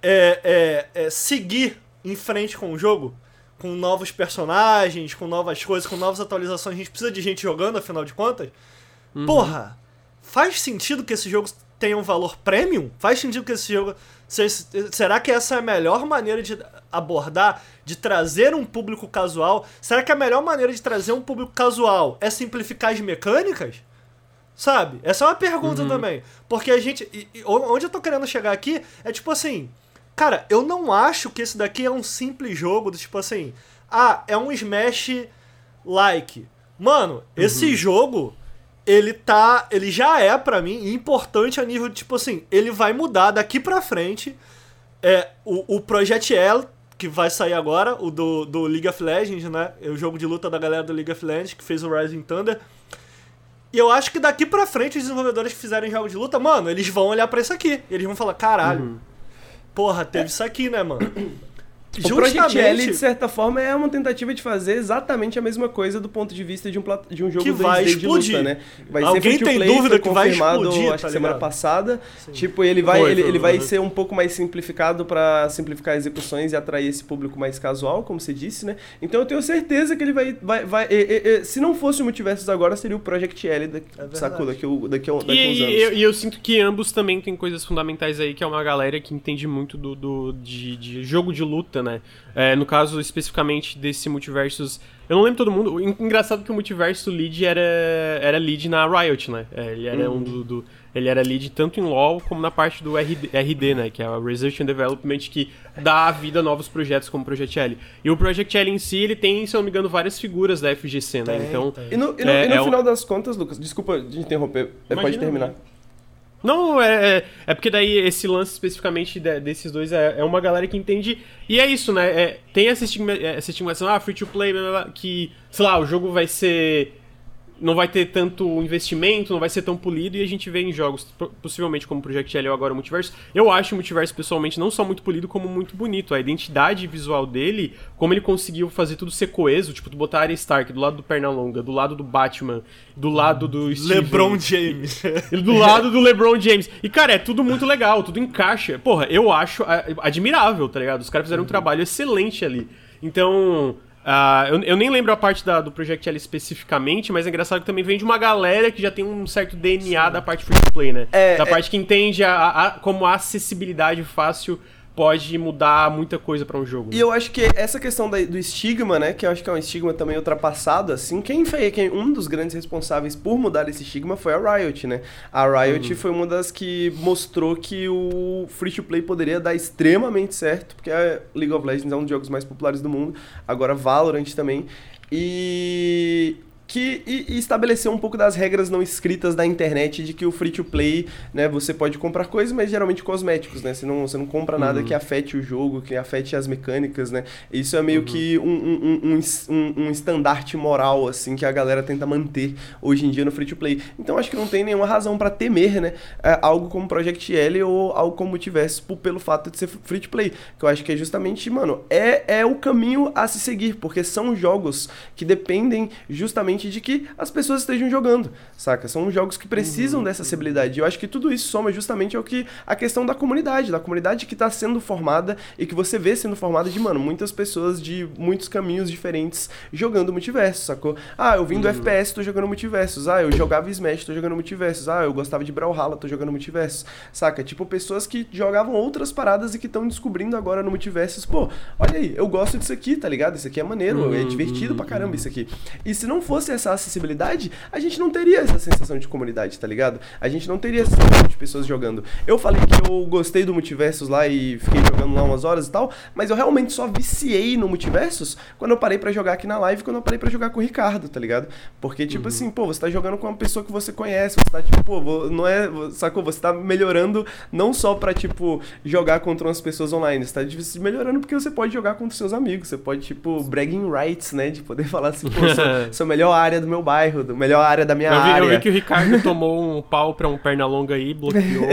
é, é, é, seguir em frente com o jogo, com novos personagens, com novas coisas, com novas atualizações. A gente precisa de gente jogando, afinal de contas. Porra, faz sentido que esse jogo tenha um valor premium? Faz sentido que esse jogo. se- se- Será que essa é a melhor maneira de abordar, de trazer um público casual? Será que a melhor maneira de trazer um público casual é simplificar as mecânicas? Sabe? Essa é uma pergunta também. Porque a gente. e- e onde eu tô querendo chegar aqui é tipo assim. Cara, eu não acho que esse daqui é um simples jogo do tipo assim. Ah, é um Smash like. Mano, esse jogo. Ele tá. Ele já é, pra mim, importante a nível de, tipo assim, ele vai mudar daqui pra frente. É, o, o Project L, que vai sair agora, o do, do League of Legends, né? É o jogo de luta da galera do League of Legends, que fez o Rising Thunder. E eu acho que daqui pra frente os desenvolvedores que fizerem jogo de luta, mano, eles vão olhar pra isso aqui. E eles vão falar, caralho, porra, teve isso aqui, né, mano? O Project L, de certa forma, é uma tentativa de fazer exatamente a mesma coisa do ponto de vista de um, plat- de um jogo Que vai 2D de luta, explodir. né? Vai Alguém tem play, dúvida que vai confirmado, explodir, acho tá que semana passada. Sim. Tipo, ele vai, Foi, ele, foi, ele vai ser um pouco mais simplificado pra simplificar execuções e atrair esse público mais casual, como você disse, né? Então eu tenho certeza que ele vai... vai, vai e- e- e- se não fosse o Multiversos agora, seria o Project L, daqui, É sacou? Daqui, a- daqui, daqui E, a uns anos. e eu, e eu sinto que ambos também têm coisas fundamentais aí, que é uma galera que entende muito do, do- de, de jogo de luta, né? É, no caso, especificamente desse Multiversus. Eu não lembro todo mundo. Engraçado que o Multiverso lead era, era lead na Riot, né? É, ele era um do, do- Ele era lead tanto em LoL como na parte do RD, RD, né? Que é a Research and Development, que dá vida a novos projetos como o Project L. E o Project L em si, ele tem, se eu não me engano, várias figuras da FGC, né? Tem, então. tem. E no, e no- É, e no é final das contas, Lucas, desculpa de interromper, é, pode Imagina, terminar. Não, é, é, é porque daí esse lance especificamente de- desses dois é, é uma galera que entende. E é isso, né? É, tem essa, estigma, ah, free to play, que, sei lá, o jogo vai ser. Não vai ter tanto investimento, não vai ser tão polido, e a gente vê em jogos, po- possivelmente como Project L ou agora o Multiverso. Eu acho o Multiverso, pessoalmente, não só muito polido, como muito bonito. A identidade visual dele, como ele conseguiu fazer tudo ser coeso, tipo, tu botar a Arya Stark do lado do Pernalonga, do lado do Batman, do lado do Steven, LeBron James. do lado do LeBron James. E, cara, é tudo muito legal, tudo encaixa. Porra, eu acho admirável, tá ligado? Os caras fizeram um trabalho excelente ali. Então. Ah, eu, eu nem lembro a parte da- do Project L especificamente, mas é engraçado que também vem de uma galera que já tem um certo DNA da parte free to play, né? É, da é- parte que entende a- a- como a acessibilidade fácil pode mudar muita coisa pra um jogo. E eu acho que essa questão da- do estigma, né, que eu acho que é um estigma também ultrapassado, assim, quem foi quem, um dos grandes responsáveis por mudar esse estigma foi a Riot, né? A Riot foi uma das que mostrou que o free to play poderia dar extremamente certo, porque a League of Legends é um dos jogos mais populares do mundo, agora Valorant também. E que e, e estabelecer um pouco das regras não escritas da internet de que o free to play, né, você pode comprar coisas, mas geralmente cosméticos, né? Você não, você não compra nada uhum. que afete o jogo, que afete as mecânicas, né? Isso é meio uhum. que um, um, um, um, um estandarte moral, assim, que a galera tenta manter hoje em dia no free to play. Então acho que não tem nenhuma razão para temer, né? É, algo como Project L ou algo como Multiverse pelo fato de ser free to play. Que eu acho que é justamente, mano, é, é o caminho a se seguir, porque são jogos que dependem justamente de que as pessoas estejam jogando, saca? São jogos que precisam uhum. dessa acessibilidade. E eu acho que tudo isso soma justamente ao que a questão da comunidade, da comunidade que está sendo formada e que você vê sendo formada de, mano, muitas pessoas de muitos caminhos diferentes jogando multiverso, sacou? Ah, eu vim do uhum. FPS, tô jogando multiversos. Ah, eu jogava Smash, tô jogando multiversos. Ah, eu gostava de Brawlhalla, tô jogando multiversos. Saca? Tipo, pessoas que jogavam outras paradas e que estão descobrindo agora no multiversos. Pô, olha aí, eu gosto disso aqui, tá ligado? Isso aqui é maneiro, é uhum. é divertido pra caramba isso aqui. E se não fosse fosse essa acessibilidade, a gente não teria essa sensação de comunidade, tá ligado? A gente não teria essa sensação de pessoas jogando. Eu falei que eu gostei do Multiversos lá e fiquei jogando lá umas horas e tal, mas eu realmente só viciei no Multiversos quando eu parei para jogar aqui na live, quando eu parei para jogar com o Ricardo, tá ligado? Porque, tipo uhum. assim, pô, você tá jogando com uma pessoa que você conhece, você tá, tipo, pô, não é, sacou? Você tá melhorando não só pra, tipo, jogar contra umas pessoas online, você tá melhorando porque você pode jogar contra seus amigos, você pode, tipo, bragging rights, né? De poder falar assim, pô, sou, sou melhor área do meu bairro, do melhor área da minha eu vi, área. Eu vi que o Ricardo tomou um pau pra um perna longa aí, bloqueou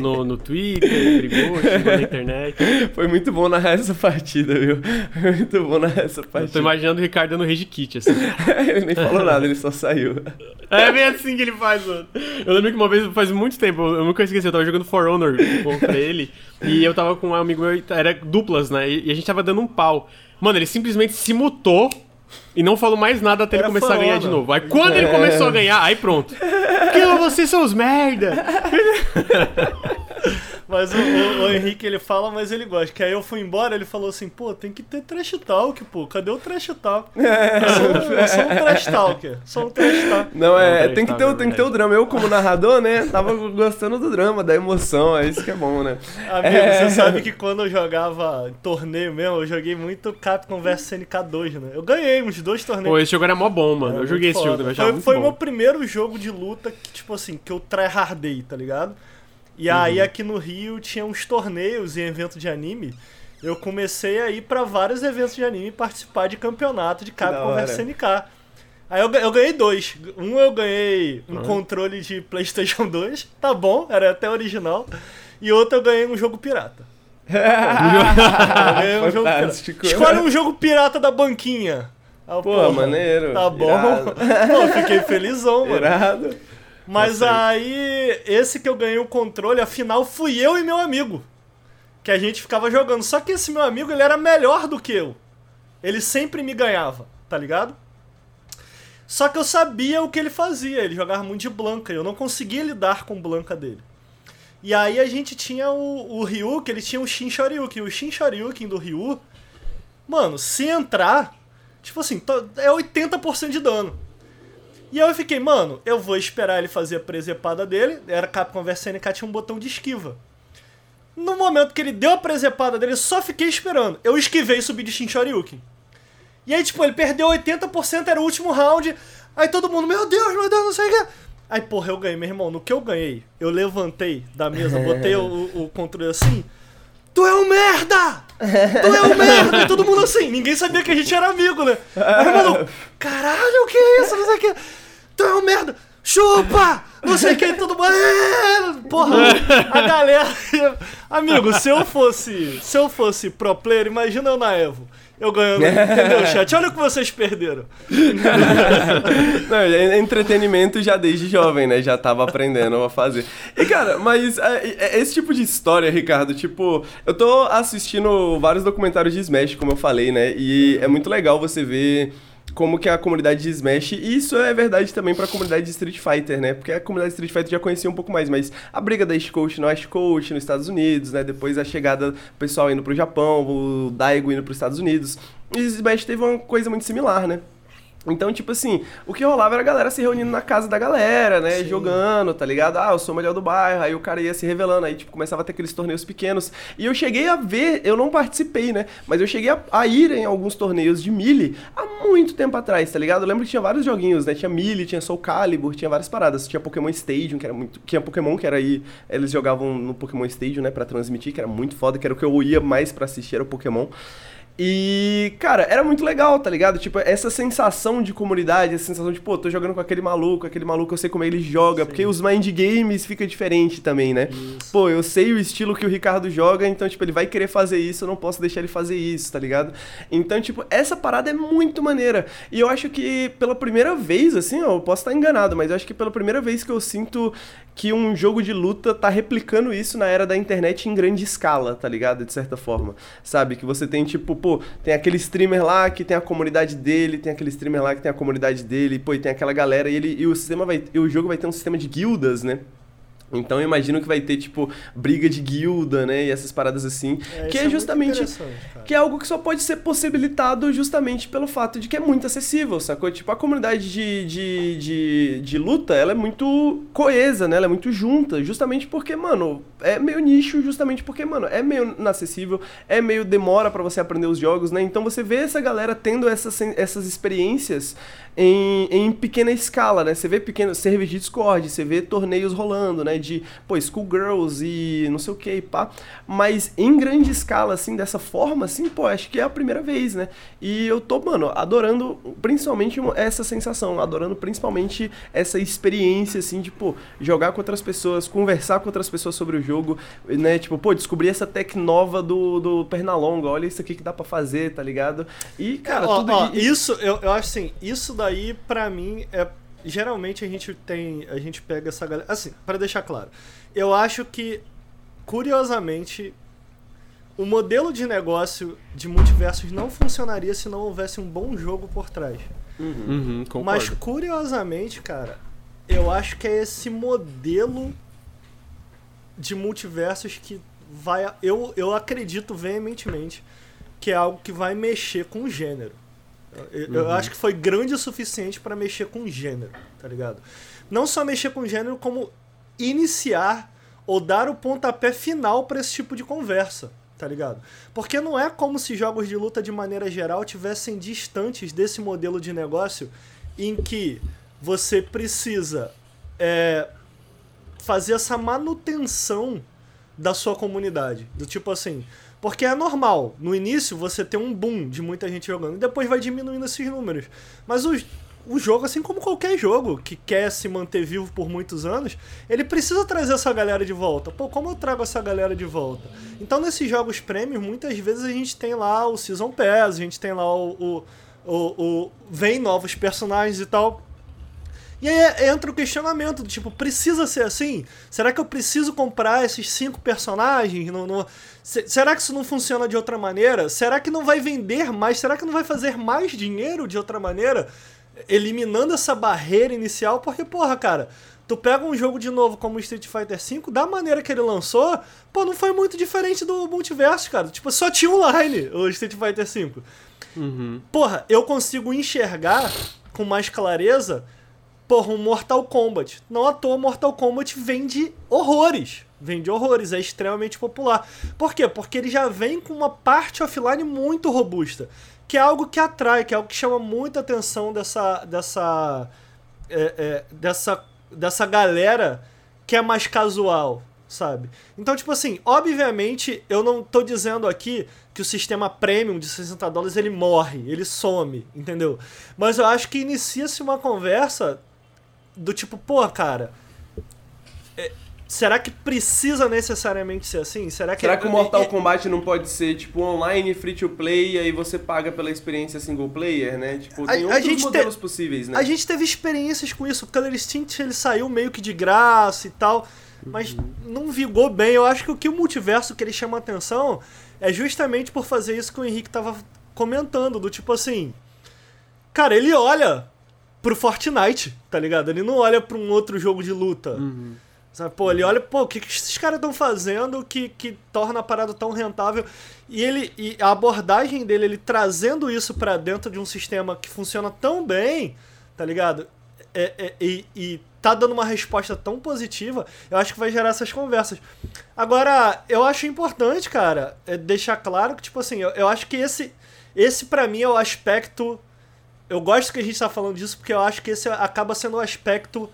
no, no Twitter, brigou, xingou na internet. Foi muito bom narrar essa partida, viu? Foi muito bom narrar essa partida. Eu tô imaginando o Ricardo no Rage Kit, assim. ele nem falou nada, ele só saiu. É bem assim que ele faz, mano. Eu lembro que uma vez, faz muito tempo, eu nunca esqueci, eu tava jogando For Honor contra ele, e eu tava com um amigo meu, era duplas, né? E a gente tava dando um pau. Mano, ele simplesmente se mutou e não falou mais nada até Era ele começar a ganhar de novo. Aí quando é. ele começou a ganhar, aí pronto. Porque vocês são os merda. Mas o, o, o, Henrique ele fala, mas ele gosta. Que aí eu fui embora, ele falou assim: pô, tem que ter trash talk, pô. Cadê o trash talk? É. Eu, sou, eu sou um trash talker. Sou um trash talk. Não, é, tem, que ter, o, tem que ter o drama. Eu, como narrador, né, tava gostando do drama, da emoção. É isso que é bom, né? Amigo, é. você sabe que quando eu jogava torneio mesmo, eu joguei muito Capcom vs SNK2, né? Eu ganhei uns dois torneios. Pô, esse jogo era mó bom, mano. É, eu joguei esse jogo também. Foi, foi o meu primeiro jogo de luta que, tipo assim, que eu tryhardei, tá ligado? E uhum. aí aqui no Rio tinha uns torneios e eventos de anime. Eu comecei a ir para vários eventos de anime e participar de campeonato de Capcom vs SNK. Aí eu, eu, ganhei dois. Um eu ganhei um uhum. controle de PlayStation 2, tá bom, era até original. E outro eu ganhei um jogo pirata. um jogo pirata. Escolhe um jogo pirata da banquinha. Ah, Pô, porra, maneiro. Tá bom. Pô, fiquei felizão, mano. Irado. Mas aí, esse que eu ganhei o controle, afinal, fui eu e meu amigo. Que a gente ficava jogando. Só que esse meu amigo, ele era melhor do que eu. Ele sempre me ganhava, tá ligado? Só que eu sabia o que ele fazia. Ele jogava muito de Blanca. E eu não conseguia lidar com Blanca dele. E aí a gente tinha o, o Ryu, que ele tinha o Shin Shoryuken. O Shin Shoryuken do Ryu, mano, se entrar, tipo assim, é 80% de dano. E eu fiquei, mano, eu vou esperar ele fazer a presepada dele. Era Capcom vs SNK, tinha um botão de esquiva. No momento que ele deu a presepada dele, eu só fiquei esperando. Eu esquivei e subi de Shin Shoryuken. E aí, tipo, ele perdeu 80%, era o último round. Aí todo mundo, meu Deus, meu Deus, não sei o que. Aí, porra, eu ganhei, meu irmão. No que eu ganhei, eu levantei da mesa, botei o, o, controle assim. Tu é um merda! Tu é um merda! E todo mundo assim, ninguém sabia que a gente era amigo, né? Aí, mano, caralho, o que é isso? Não sei o que tu é um merda, chupa! Não sei quem, todo mundo. É, porra, a galera. Amigo, se eu fosse. Se eu fosse pro player, imagina eu na Evo. Eu ganhando, entendeu, chat? Olha o que vocês perderam. Não, é entretenimento já desde jovem, né? Já tava aprendendo a fazer. E, cara, mas é, esse tipo de história, Ricardo, tipo, eu tô assistindo vários documentários de Smash, como eu falei, né? E é muito legal você ver como que a comunidade de Smash, e isso é verdade também para a comunidade de Street Fighter, né? Porque a comunidade de Street Fighter já conhecia um pouco mais, mas a briga da East Coast no West Coast, nos Estados Unidos, né? Depois a chegada do pessoal indo pro Japão, o Daigo indo pros Estados Unidos. E Smash teve uma coisa muito similar, né? Então, tipo assim, o que rolava era a galera se reunindo na casa da galera, né? Sim. Jogando, tá ligado? Ah, eu sou o melhor do bairro. Aí o cara ia se revelando. Aí, tipo, começava a ter aqueles torneios pequenos. E eu cheguei a ver, eu não participei, né? Mas eu cheguei a, a ir em alguns torneios de Melee há muito tempo atrás, tá ligado? Eu lembro que tinha vários joguinhos, né? Tinha Melee, tinha Soul Calibur, tinha várias paradas. Tinha Pokémon Stadium, que era muito. Tinha Pokémon, que era aí. Eles jogavam no Pokémon Stadium, né? Pra transmitir, que era muito foda, que era o que eu ia mais pra assistir, era o Pokémon. E, cara, era muito legal, tá ligado? Tipo, essa sensação de comunidade, essa sensação de, pô, tô jogando com aquele maluco, aquele maluco eu sei como ele joga, Sim. porque os mind games fica diferente também, né? Isso. Pô, eu sei o estilo que o Ricardo joga, então, tipo, ele vai querer fazer isso, eu não posso deixar ele fazer isso, tá ligado? Então, tipo, essa parada é muito maneira. E eu acho que pela primeira vez, assim, ó, eu posso estar enganado, mas eu acho que pela primeira vez que eu sinto que um jogo de luta tá replicando isso na era da internet em grande escala, tá ligado? De certa forma. Sabe? Que você tem, tipo, pô, tem aquele streamer lá que tem a comunidade dele, tem aquele streamer lá que tem a comunidade dele, pô, e tem aquela galera, e, ele, e o sistema vai. E o jogo vai ter um sistema de guildas, né? Então eu imagino que vai ter, tipo, briga de guilda, né? E essas paradas assim. É, que é muito justamente. Que é algo que só pode ser possibilitado justamente pelo fato de que é muito acessível, sacou? Tipo, a comunidade de, de, de, de luta, ela é muito coesa, né? Ela é muito junta, justamente porque, mano, é meio nicho, justamente porque, mano, é meio inacessível, é meio demora pra você aprender os jogos, né? Então você vê essa galera tendo essas, essas experiências em, em pequena escala, né? Você vê pequenos servers de Discord, você vê torneios rolando, né? De, pô, Schoolgirls e não sei o que, pá. Mas em grande escala, assim, dessa forma, assim, pô, acho que é a primeira vez, né? E eu tô, mano, adorando principalmente essa sensação, adorando principalmente essa experiência, assim, de, pô, jogar com outras pessoas, conversar com outras pessoas sobre o jogo, né? Tipo, pô, descobrir essa tech nova do, do Pernalonga, olha isso aqui que dá pra fazer, tá ligado? E, cara, Ó, tudo... ó, isso, eu, eu acho assim, isso daí, pra mim, é. Geralmente a gente tem. A gente pega essa galera. Assim, pra deixar claro. Eu acho que, curiosamente, o modelo de negócio de multiversos não funcionaria se não houvesse um bom jogo por trás. Uhum, concordo. Mas curiosamente, cara, eu acho que é esse modelo de multiversos que vai. Eu, eu acredito veementemente que é algo que vai mexer com o gênero. Eu, eu acho que foi grande o suficiente pra mexer com o gênero, tá ligado? Não só mexer com o gênero, como iniciar ou dar o pontapé final pra esse tipo de conversa, tá ligado? Porque não é como se jogos de luta de maneira geral tivessem distantes desse modelo de negócio em que você precisa é, fazer essa manutenção da sua comunidade. Do tipo assim. Porque é normal, no início você tem um boom de muita gente jogando, e depois vai diminuindo esses números. Mas o, o jogo, assim como qualquer jogo que quer se manter vivo por muitos anos, ele precisa trazer essa galera de volta. Pô, como eu trago essa galera de volta? Então, nesses jogos prêmios, muitas vezes a gente tem lá o Season Pass, a gente tem lá o. o, o, o vem novos personagens e tal. E aí entra o questionamento do tipo, precisa ser assim? Será que eu preciso comprar esses cinco personagens? Não- Se- Será que isso não funciona de outra maneira? Será que não vai vender mais? Será que não vai fazer mais dinheiro de outra maneira? Eliminando essa barreira inicial, porque, porra, cara, tu pega um jogo de novo como o Street Fighter V, da maneira que ele lançou, pô, não foi muito diferente do multiverso, cara. Tipo, só tinha online o Street Fighter V. Uhum. Porra, eu consigo enxergar com mais clareza, porra, um Mortal Kombat. Não à toa, Mortal Kombat vende horrores. Vende horrores, é extremamente popular. Por quê? Porque ele já vem com uma parte offline muito robusta. Que é algo que atrai, que é algo que chama muita atenção dessa. dessa. é, é, dessa, dessa galera que é mais casual, sabe? Então, tipo assim, obviamente, eu não tô dizendo aqui que o sistema premium de 60 dólares ele morre, ele some, entendeu? Mas eu acho que inicia-se uma conversa do tipo, pô, cara, é, será que precisa necessariamente ser assim? Será que, Será que o Mortal Kombat não pode ser, tipo, online, free to play, e aí você paga pela experiência single player, né? Tipo, A- tem a outros gente modelos possíveis, né? A gente teve experiências com isso. O Killer Instinct ele saiu meio que de graça e tal, mas não vigou bem. Eu acho que o que o multiverso que ele chama atenção é justamente por fazer isso que o Henrique tava comentando, do tipo assim, cara, ele olha pro Fortnite, tá ligado? Ele não olha pra um outro jogo de luta. Sabe? Pô, ele olha, pô, o que, que esses caras estão fazendo que, que torna a parada tão rentável? E ele e a abordagem dele, ele trazendo isso para dentro de um sistema que funciona tão bem, tá ligado? É, é, e, e tá dando uma resposta tão positiva, eu acho que vai gerar essas conversas. Agora, eu acho importante, cara, é deixar claro que, tipo assim, eu, eu acho que esse, esse para mim é o aspecto. Eu gosto que a gente tá falando disso porque eu acho que esse acaba sendo o aspecto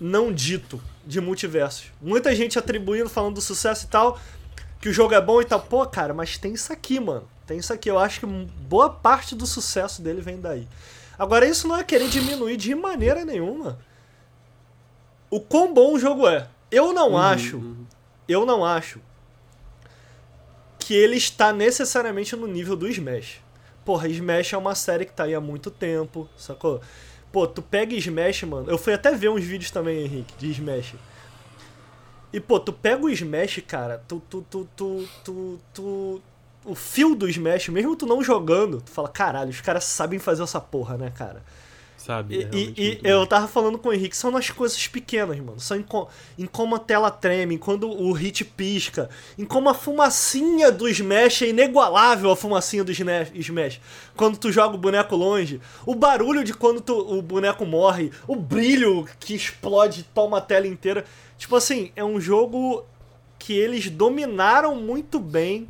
não dito de multiversos. Muita gente atribuindo, falando do sucesso e tal, que o jogo é bom e tal. Pô, cara, mas tem isso aqui, mano. Tem isso aqui. Eu acho que boa parte do sucesso dele vem daí. Agora, isso não é querer diminuir de maneira nenhuma o quão bom o jogo é. Eu não uhum, acho. Uhum. Eu não acho que ele está necessariamente no nível do Smash. Porra, Smash é uma série que tá aí há muito tempo, sacou? Pô, tu pega Smash, mano. Eu fui até ver uns vídeos também, Henrique, de Smash. E, pô, tu pega o Smash, cara, tu, tu, tu, tu, tu, tu o fio do Smash, mesmo tu não jogando, tu fala, caralho, os caras sabem fazer essa porra, né, cara? Sabe? É e, e eu tava falando com o Henrique, são nas coisas pequenas, mano. São em, co em como a tela treme, em quando o hit pisca, em como a fumacinha do Smash é inigualável a fumacinha do Smash. Quando tu joga o boneco longe, o barulho de quando tu, o boneco morre, o brilho que explode e toma a tela inteira. Tipo assim, é um jogo que eles dominaram muito bem.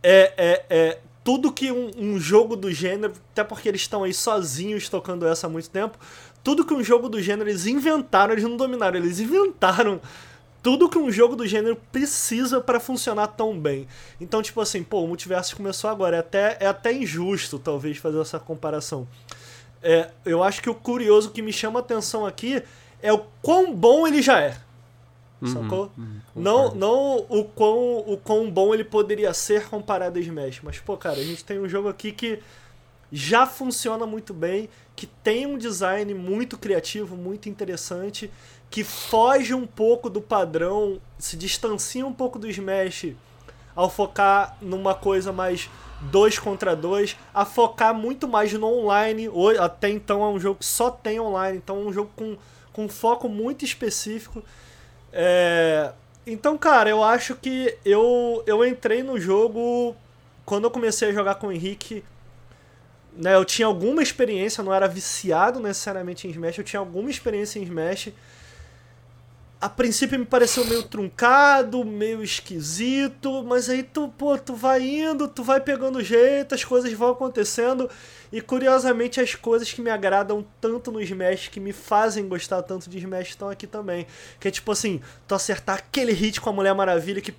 É, é, é, tudo que um, um, jogo do gênero, até porque eles estão aí sozinhos tocando essa há muito tempo, tudo que um jogo do gênero eles inventaram, eles não dominaram, eles inventaram tudo que um jogo do gênero precisa para funcionar tão bem. Então, tipo assim, pô, o multiverso começou agora, é até, é até injusto, talvez, fazer essa comparação. É, eu acho que o curioso que me chama a atenção aqui é o quão bom ele já é. Uhum, sacou? Uhum, não não o, quão, o quão bom ele poderia ser comparado a Smash. Mas, pô, cara, a gente tem um jogo aqui que já funciona muito bem, que tem um design muito criativo, muito interessante, que foge um pouco do padrão, se distancia um pouco do Smash ao focar numa coisa mais dois contra dois, a focar muito mais no online. Até então é um jogo que só tem online, então é um jogo com, com foco muito específico. É, então, cara, eu acho que eu, eu entrei no jogo quando eu comecei a jogar com o Henrique. Né, eu tinha alguma experiência, não era viciado necessariamente em Smash, eu tinha alguma experiência em Smash a princípio me pareceu meio truncado, meio esquisito, mas aí tu, pô, tu vai indo, tu vai pegando jeito, as coisas vão acontecendo. E curiosamente as coisas que me agradam tanto no Smash, que me fazem gostar tanto de Smash, estão aqui também. Que é tipo assim, tu acertar aquele hit com a Mulher Maravilha que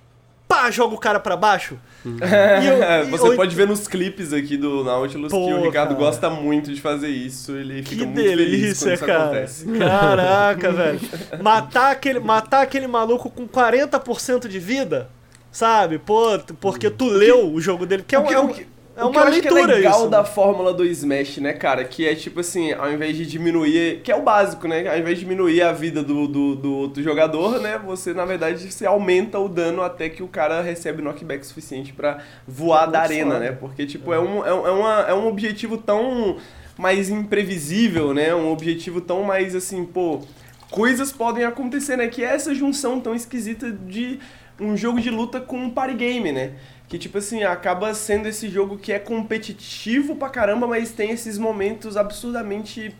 pá, joga o cara para baixo. Uhum. Eu, Você pode ver nos clipes aqui do Nautilus Pô, que o Ricardo cara. gosta muito de fazer isso. Ele que fica muito delícia, feliz quando cara. acontece. Caraca, velho. Matar aquele, matar aquele maluco com 40% de vida, sabe? Pô, porque tu leu o jogo dele, que é um, é um, é uma o que eu acho leitura que é legal isso. da fórmula do Smash, né, cara? Que é tipo assim, ao invés de diminuir. Que é o básico, né? Ao invés de diminuir a vida do, do, do outro jogador, né? Você, na verdade, você aumenta o dano até que o cara recebe knockback suficiente para voar da arena, né? Porque, tipo, é, um, é, é, uma, é um objetivo tão mais imprevisível, né? Um objetivo tão mais assim, pô. Coisas podem acontecer, né? Que é essa junção tão esquisita de um jogo de luta com um party game, né? Que, tipo assim, acaba sendo esse jogo que é competitivo pra caramba, mas tem esses momentos absurdamente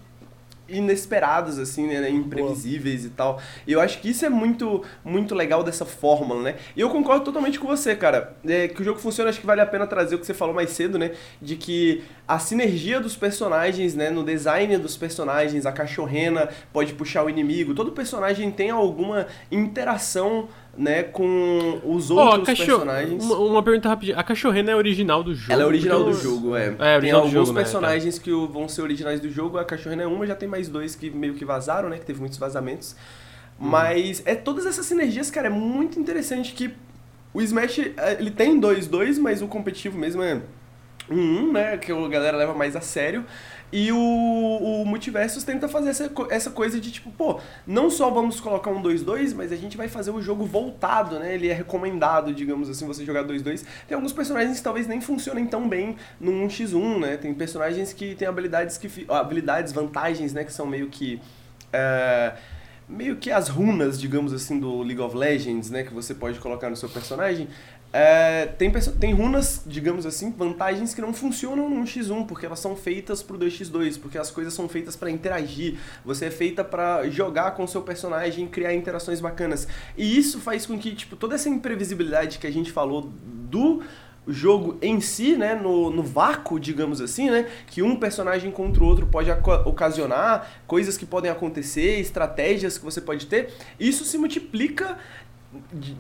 inesperados, assim, né, imprevisíveis Boa. e tal. E eu acho que isso é muito, muito legal dessa fórmula, né? E eu concordo totalmente com você, cara. É, que o jogo funciona, acho que vale a pena trazer o que você falou mais cedo, né? De que a sinergia dos personagens, né, no design dos personagens, a cachorrena pode puxar o inimigo, todo personagem tem alguma interação né, com os outros oh, personagens. Uma, uma, pergunta rapidinha. A cachorrena é original do jogo? Ela é original do jogo, é. é tem alguns jogo, né, personagens né? que vão ser originais do jogo. A cachorrena é uma, já tem mais dois que meio que vazaram, né? Que teve muitos vazamentos. Hum. Mas é todas essas sinergias, cara, é muito interessante que o Smash, é, ele tem dois, dois, mas o competitivo mesmo é um, um né? Que a galera leva mais a sério. E o, o Multiversus tenta fazer essa, essa coisa de tipo, pô, não só vamos colocar um 2-2, mas a gente vai fazer o jogo voltado, né? Ele é recomendado, digamos assim, você jogar 2-2. Tem alguns personagens que talvez nem funcionem tão bem no 1x1, né? Tem personagens que têm habilidades que. habilidades, vantagens, né? Que são meio que. É, meio que as runas, digamos assim, do League of Legends, né? Que você pode colocar no seu personagem. É, tem, tem runas, digamos assim, vantagens que não funcionam no 1x1, porque elas são feitas pro 2x2, porque as coisas são feitas para interagir. Você é feita para jogar com seu personagem, criar interações bacanas. E isso faz com que, tipo, toda essa imprevisibilidade que a gente falou do jogo em si, né, no, no vácuo, digamos assim, né, que um personagem contra o outro pode ocasionar, coisas que podem acontecer, estratégias que você pode ter, isso se multiplica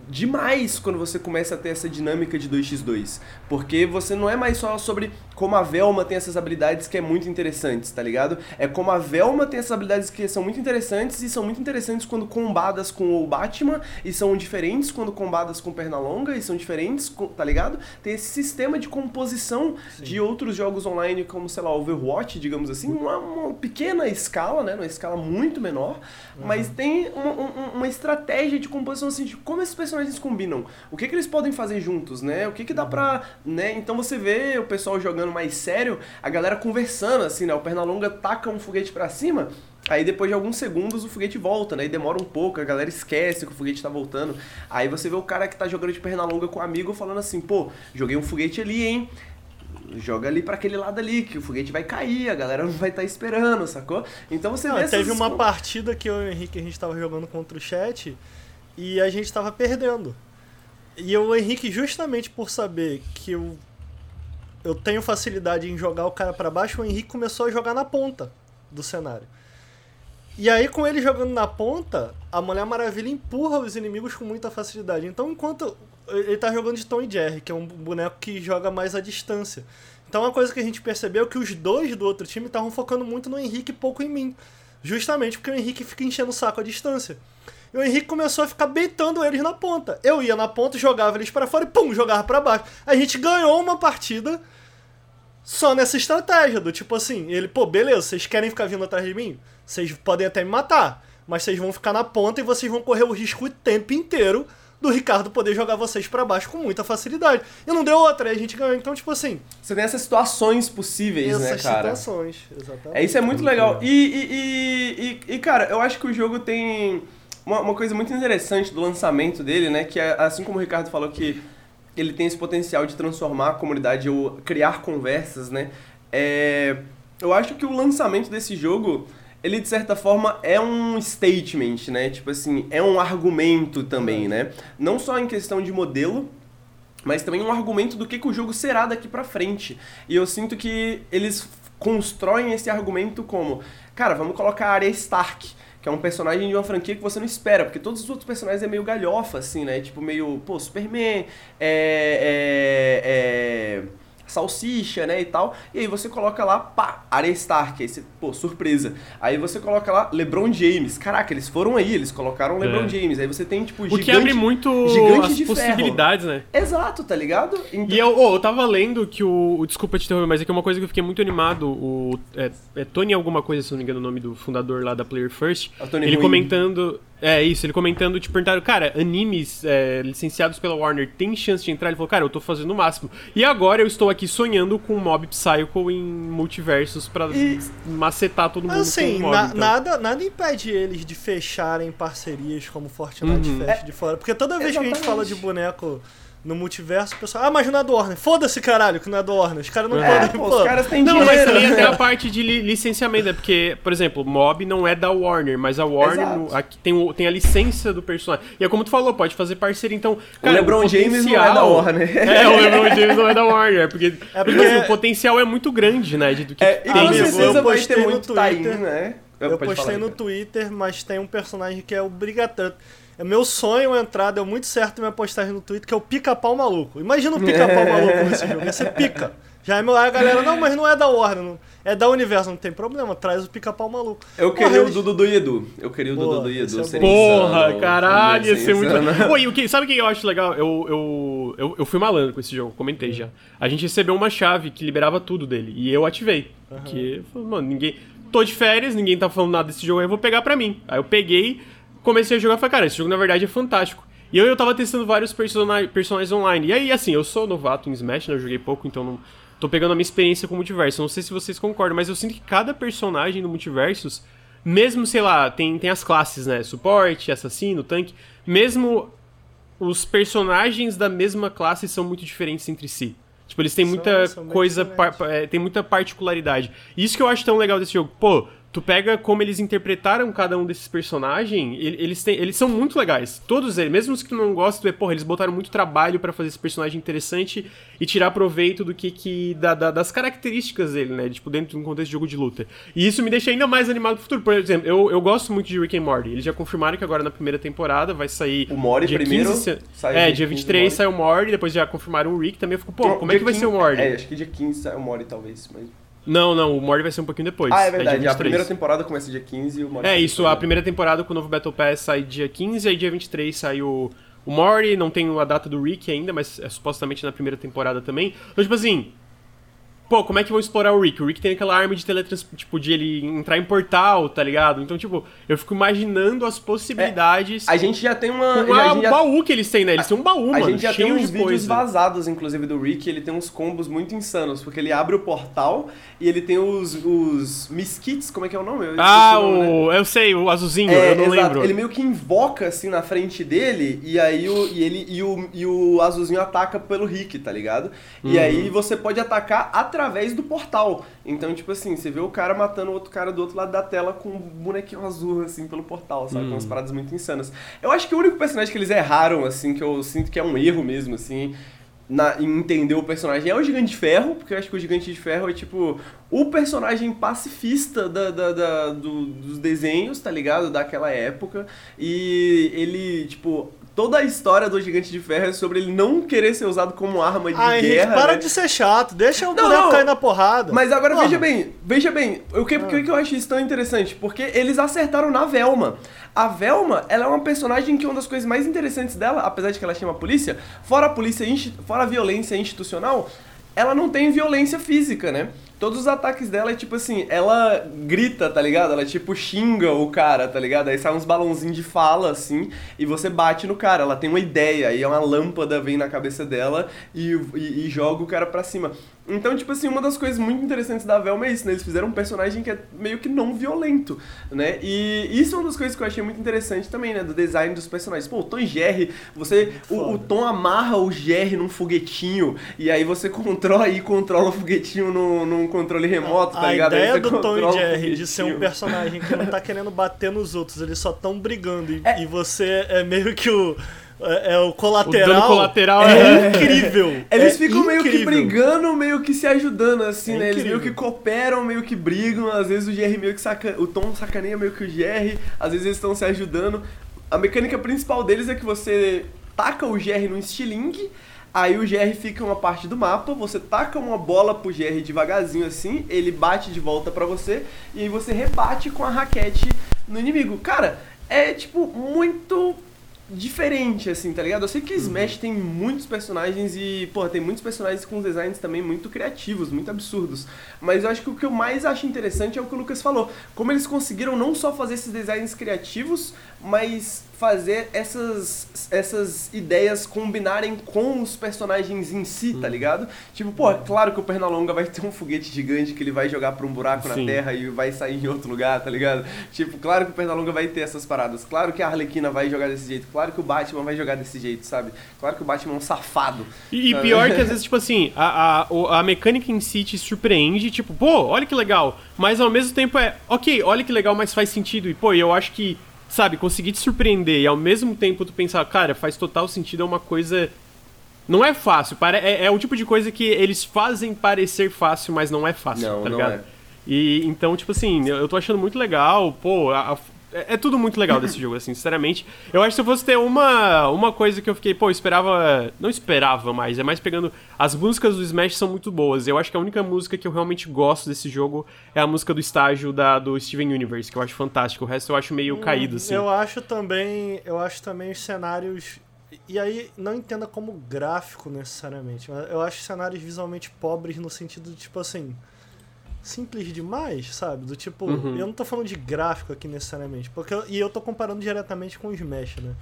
demais quando você começa a ter essa dinâmica de 2x2. Porque você não é mais só sobre como a Velma tem essas habilidades que é muito interessantes, tá ligado? É como a Velma tem essas habilidades que são muito interessantes e são muito interessantes quando combadas com o Batman e são diferentes quando combadas com Pernalonga e são diferentes, tá ligado? Tem esse sistema de composição Sim. de outros jogos online como, sei lá, Overwatch, digamos assim, uma, uma pequena escala, né? Uma escala muito menor, uhum. mas tem uma, uma, uma estratégia de composição assim, de como esses personagens combinam, o que, que eles podem fazer juntos, né? O que, que dá pra. Né? Então você vê o pessoal jogando mais sério, a galera conversando, assim, né? O Pernalonga taca um foguete para cima. Aí depois de alguns segundos o foguete volta, né? E demora um pouco, a galera esquece que o foguete tá voltando. Aí você vê o cara que tá jogando de perna longa com um amigo falando assim, pô, joguei um foguete ali, hein? Joga ali para aquele lado ali, que o foguete vai cair, a galera não vai estar tá esperando, sacou? Então você não, Teve essas... uma partida que eu e o Henrique a gente tava jogando contra o chat e a gente tava perdendo. E o Henrique, justamente por saber que eu, eu tenho facilidade em jogar o cara para baixo, o Henrique começou a jogar na ponta do cenário. E aí, com ele jogando na ponta, a Mulher Maravilha empurra os inimigos com muita facilidade. Então, enquanto ele tá jogando de Tom e Jerry, que é um boneco que joga mais à distância. Então, uma coisa que a gente percebeu é que os dois do outro time estavam focando muito no Henrique e pouco em mim. Justamente porque o Henrique fica enchendo o saco à distância. E o Henrique começou a ficar beitando eles na ponta. Eu ia na ponta, jogava eles para fora e pum, jogava para baixo. A gente ganhou uma partida só nessa estratégia, do tipo assim, ele, pô, beleza, vocês querem ficar vindo atrás de mim? Vocês podem até me matar, mas vocês vão ficar na ponta e vocês vão correr o risco o tempo inteiro do Ricardo poder jogar vocês para baixo com muita facilidade. E não deu outra, aí a gente ganhou. Então, tipo assim. Você tem essas situações possíveis, né, cara? Essas situações, exatamente. É, isso é muito legal. E, e, e, e, cara, eu acho que o jogo tem uma, uma coisa muito interessante do lançamento dele, né? Que é, assim como o Ricardo falou que ele tem esse potencial de transformar a comunidade ou criar conversas, né? É, eu acho que o lançamento desse jogo, ele de certa forma é um statement, né? Tipo assim, é um argumento também, né? Não só em questão de modelo, mas também um argumento do que, que o jogo será daqui pra frente. E eu sinto que eles constroem esse argumento como, cara, vamos colocar a área Stark que é um personagem de uma franquia que você não espera, porque todos os outros personagens é meio galhofa, assim, né? Tipo, meio, pô, Superman, é, é, é salsicha, né, e tal. E aí você coloca lá, pá, Arya Stark, aí você, pô, surpresa. Aí você coloca lá LeBron James. Caraca, eles foram aí, eles colocaram LeBron é. James. Aí você tem, tipo, gigante... O que abre muito gigante as de possibilidades, ferro. né? Exato, tá ligado? Então... E eu, oh, eu tava lendo que o... Desculpa te interromper, mas é que é uma coisa que eu fiquei muito animado. O, é, é Tony alguma coisa, se não me engano, o nome do fundador lá da Player First. Ele Ruim. comentando... É, isso, ele comentando, te perguntaram, cara, animes é, licenciados pela Warner tem chance de entrar? Ele falou, cara, eu tô fazendo o máximo. E agora eu estou aqui sonhando com Mob Psycho em multiversos pra e... macetar todo mundo assim, com Mob, na, então. nada, nada impede eles de fecharem parcerias como Fortnite uhum. Fest é, de fora. Porque toda vez exatamente. que a gente fala de boneco no multiverso, o pessoal, ah, mas não é do Warner. Foda-se, caralho, que não é do Warner. Os caras não é, podem, pô. Os caras têm Não, mas também tem a parte de li licenciamento, né? Porque, por exemplo, Mob não é da Warner, mas a Warner no, aqui tem, o, tem a licença do personagem. E é como tu falou, pode fazer parceria. Então, cara, o LeBron o James não é da Warner. É, o LeBron James não é da Warner. Porque, é porque assim, o potencial é muito grande, né? De, do que é, tem. E com certeza vai ter muito Twitter, né? Eu, eu postei falar, no Twitter, mas tem um personagem que é obrigatório. É meu sonho entrar, deu muito certo minha postagem no Twitter, que é o pica-pau maluco. Imagina o pica-pau é. maluco nesse jogo. Ia ser pica. Já é meu, a galera, não, mas não é da Warner, não, é da Universo, não tem problema, traz o pica-pau maluco. Eu Porra, queria eles... o Dudu do Edu. Eu queria o Dudu do Edu. É Porra, insano, caralho, ia ser muito. Oi, o que, sabe o que eu acho legal? Eu, eu, eu, eu fui malandro com esse jogo, comentei já. A gente recebeu uma chave que liberava tudo dele, e eu ativei. Uhum. Porque, mano, ninguém. Tô de férias, ninguém tá falando nada desse jogo aí, eu vou pegar pra mim. Aí eu peguei comecei a jogar e falei, cara, esse jogo na verdade é fantástico. E eu, eu tava testando vários personagens, personagens online. E aí, assim, eu sou novato em Smash, né? Eu joguei pouco, então não. Tô pegando a minha experiência com o multiverso. Não sei se vocês concordam, mas eu sinto que cada personagem do multiversos mesmo, sei lá, tem, tem as classes, né? Suporte, assassino, tanque. Mesmo os personagens da mesma classe são muito diferentes entre si. Tipo, eles têm muita são coisa, par- é, tem muita particularidade. Isso que eu acho tão legal desse jogo. Pô, tu pega como eles interpretaram cada um desses personagens, ele- eles, têm, eles são muito legais. Todos eles, mesmo os que tu não gosta, tu vê, porra, eles botaram muito trabalho pra fazer esse personagem interessante e tirar proveito do que, que da- da- das características dele, né? Tipo, dentro de um contexto de jogo de luta. E isso me deixa ainda mais animado pro futuro. Por exemplo, eu, eu gosto muito de Rick and Morty. Eles já confirmaram que agora na primeira temporada vai sair. O Mori dia primeiro 15, se- sai É, dia dia 15 23 Mori. sai o Morty, depois já confirmaram o Rick também. Eu fico, pô, Então, como é que dia vai ser o 15 Morty? É, acho que dia 15 sai o Mori, talvez. Mas... Não, não, o Morty vai ser um pouquinho depois. Ah, é dia verdade. a 23. primeira temporada começa dia 15 e o Mori É isso, a primeira temporada com o novo Battle Pass sai dia 15, aí dia 23 sai o, o Morty, não tem a data do Rick ainda, mas é supostamente na primeira temporada também. Então, tipo assim, pô, como é que vão explorar o Rick? O Rick tem aquela arma de teletrans... tipo, de ele entrar em portal, tá ligado? Então, tipo, eu fico imaginando as possibilidades A gente já tem uma. com a a- o já- baú que eles têm, né? Eles têm um baú, A mano, gente já tem uns de vídeos coisa. vazados, inclusive, do Rick. Ele tem uns combos muito insanos, porque ele abre o portal e ele tem os, os Miskits, como é que é o nome? Eu Ah, nome, né? o... eu sei, o azulzinho, É, eu não exato. lembro. Ele meio que invoca assim na frente dele e aí o, e ele, e, o, e o azulzinho ataca pelo Rick, tá ligado? Uhum. E aí você pode atacar através do portal. Então, tipo assim, você vê o cara matando o outro cara do outro lado da tela com um bonequinho azul, assim, pelo portal, sabe? Com Uhum. umas paradas muito insanas. Eu acho que o único personagem que eles erraram, assim, que eu sinto que é um erro mesmo, assim, na, em entender o personagem é o Gigante de Ferro, porque eu acho que o Gigante de Ferro é tipo o personagem pacifista da, da- da- do- dos desenhos, tá ligado? Daquela época. E ele, tipo, toda a história do Gigante de Ferro é sobre ele não querer ser usado como arma de Ai, Henrique, guerra. para né? de ser chato. Deixa o Não, boneco não. cair na porrada. Mas agora Porra. veja bem, veja bem, o que, por que que eu acho isso tão interessante? Porque eles acertaram na Velma. A Velma, ela é uma personagem que uma das coisas mais interessantes dela, apesar de que ela chama polícia, fora a polícia, fora a violência institucional, ela não tem violência física, né? Todos os ataques dela é tipo assim, ela grita, tá ligado? Ela tipo xinga o cara, tá ligado? Aí sai uns balãozinhos de fala, assim, e você bate no cara. Ela tem uma ideia, aí uma lâmpada vem na cabeça dela e, e- e joga o cara pra cima. Então, tipo assim, uma das coisas muito interessantes da Velma é isso, né? Eles fizeram um personagem que é meio que não violento, né? E isso é uma das coisas que eu achei muito interessante também, né? Do design dos personagens. Pô, o Tom e Jerry, você... O, o Tom amarra o Jerry num foguetinho e aí você controla e controla o foguetinho num, num controle remoto, tá a ligado? Aí ideia do Tom e o Jerry de ser um personagem que não tá querendo bater nos outros, eles só tão brigando e, É. e você é meio que o é, é o colateral. O dano colateral é incrível. Eles É ficam meio que incrível. brigando, meio que se ajudando, assim, É né? Eles meio incrível. que cooperam, meio que brigam. Às vezes o Jerry meio que saca... O Tom sacaneia meio que o Jerry. Às vezes eles estão se ajudando. A mecânica principal deles é que você taca o Jerry no estilingue. Aí o GR fica uma parte do mapa, você taca uma bola pro GR devagarzinho assim, ele bate de volta pra você, e aí você rebate com a raquete no inimigo. Cara, é tipo muito diferente, assim, tá ligado? Eu sei que Smash tem muitos personagens e, pô, tem muitos personagens com designs também muito criativos, muito absurdos. Mas eu acho que o que eu mais acho interessante é o que o Lucas falou. Como eles conseguiram não só fazer esses designs criativos, mas fazer essas, essas ideias combinarem com os personagens em si, tá ligado? Tipo, pô, é claro que o Pernalonga vai ter um foguete gigante que ele vai jogar pra um buraco Sim. na terra e vai sair em outro lugar, tá ligado? Tipo, claro que o Pernalonga vai ter essas paradas. Claro que a Arlequina vai jogar desse jeito. Claro que o Batman vai jogar desse jeito, sabe? Claro que o Batman é um safado. E, e pior que às vezes, tipo assim, a, a, a mecânica em si te surpreende, tipo, pô, olha que legal. Mas ao mesmo tempo é, ok, olha que legal, mas faz sentido. E, pô, eu acho que, sabe, conseguir te surpreender e ao mesmo tempo tu pensar, cara, faz total sentido, é uma coisa. Não é fácil, pare- é, é o tipo de coisa que eles fazem parecer fácil, mas não é fácil, Não, tá não ligado? é. E então, tipo assim, eu eu tô achando muito legal, pô, a- a- é, é tudo muito legal desse jogo, assim, sinceramente. Eu acho que se eu fosse ter uma, uma coisa que eu fiquei, pô, esperava. Não esperava mais, é mais pegando. As músicas do Smash são muito boas. Eu acho que a única música que eu realmente gosto desse jogo é a música do estágio da, do Steven Universe, que eu acho fantástico. O resto eu acho meio caído, assim. Hum, Eu acho também, eu acho também os cenários e aí não entenda como gráfico necessariamente, mas eu acho cenários visualmente pobres no sentido de tipo assim, simples demais, sabe? Do tipo, Uhum. eu não tô falando de gráfico aqui necessariamente, porque eu- e eu tô comparando diretamente com o Smash, né?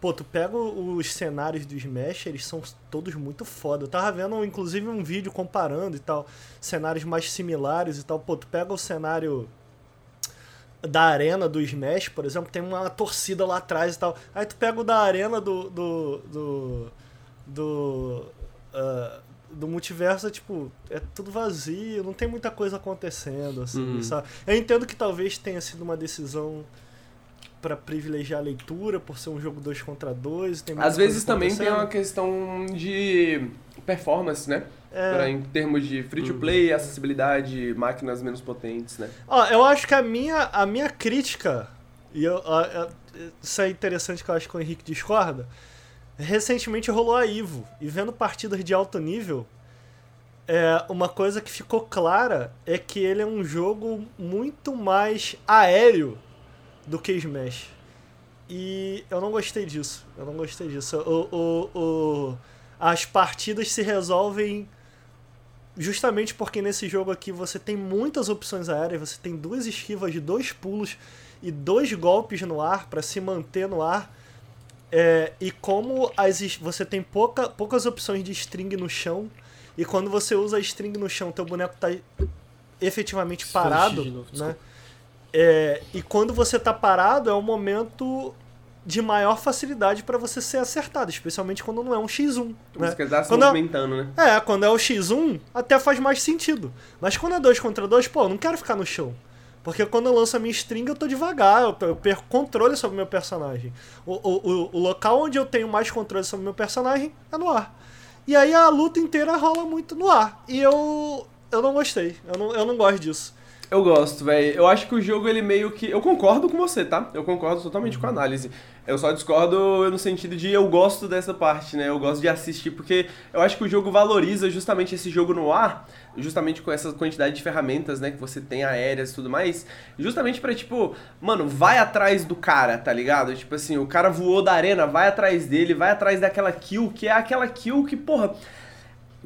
Pô, tu pega os cenários do Smash, eles são todos muito foda. Eu tava vendo, inclusive, um vídeo comparando e tal, cenários mais similares e tal. Pô, tu pega o cenário da arena do Smash, por exemplo, tem uma torcida lá atrás e tal. Aí tu pega o da arena do. do. do. do, uh, do multiverso, é, tipo, é tudo vazio, não tem muita coisa acontecendo, assim, Uhum. sabe? Eu entendo que talvez tenha sido uma decisão pra privilegiar a leitura, por ser um jogo 2 contra 2. Às vezes também tem uma questão de performance, né? É. Pra, em termos de free to play, acessibilidade, máquinas menos potentes, né? Ó, eu acho que a minha, a minha crítica, e eu, a- a- isso é interessante que eu acho que o Henrique discorda, recentemente rolou a Ivo, e vendo partidas de alto nível, é, uma coisa que ficou clara é que ele é um jogo muito mais aéreo do que Smash. E eu não gostei disso. Eu não gostei disso. O, o, o- as partidas se resolvem justamente porque nesse jogo aqui você tem muitas opções aéreas, você tem duas esquivas dois pulos e dois golpes no ar para se manter no ar. É, e como as, você tem pouca, poucas opções de string no chão, e quando você usa a string no chão, teu boneco tá efetivamente parado, novo, né? É, e quando você tá parado é um momento de maior facilidade para você ser acertado, especialmente quando não é um X1, né? Você tá se Quando é- movimentando, né? É, quando é o X1, até faz mais sentido. Mas quando é 2 contra 2, pô, eu não quero ficar no chão. Porque quando eu lanço a minha string, eu tô devagar, eu, perco controle sobre o meu personagem. O, o, o, o local onde eu tenho mais controle sobre o meu personagem é no ar. E aí a luta inteira rola muito no ar. E eu. Eu não gostei. Eu não, eu não gosto disso. Eu gosto, velho. Eu acho que o jogo, ele meio que. Eu concordo com você, tá? Eu concordo totalmente com a análise. Eu só discordo no sentido de eu gosto dessa parte, né? Eu gosto de assistir, porque eu acho que o jogo valoriza justamente esse jogo no ar, justamente com essa quantidade de ferramentas, né? Que você tem aéreas e tudo mais. Justamente pra, tipo, mano, vai atrás do cara, tá ligado? Tipo assim, o cara voou da arena, vai atrás dele, vai atrás daquela kill, que é aquela kill que, porra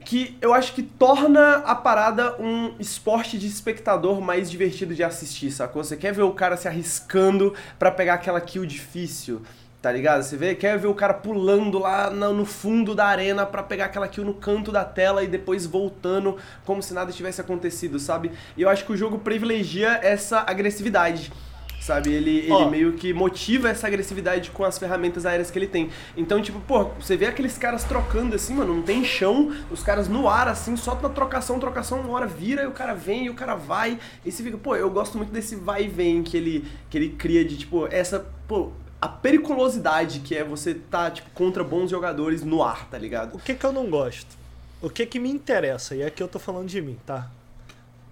que eu acho que torna a parada um esporte de espectador mais divertido de assistir, sacou? Você quer ver o cara se arriscando pra pegar aquela kill difícil, tá ligado? Você vê, quer ver o cara pulando lá no, fundo da arena pra pegar aquela kill no canto da tela e depois voltando como se nada tivesse acontecido, sabe? E eu acho que o jogo privilegia essa agressividade. Sabe, ele, ele meio que motiva essa agressividade com as ferramentas aéreas que ele tem. Então, tipo, pô, você vê aqueles caras trocando assim, mano, não tem chão, os caras no ar, assim, só na trocação, trocação, uma hora vira e o cara vem e o cara vai. E você fica, pô, eu gosto muito desse vai e vem que ele, que ele cria de, tipo, essa, pô, a periculosidade que é você tá, tipo, contra bons jogadores no ar, tá ligado? O que que eu não gosto? O que que me interessa? E aqui eu tô falando de mim, tá?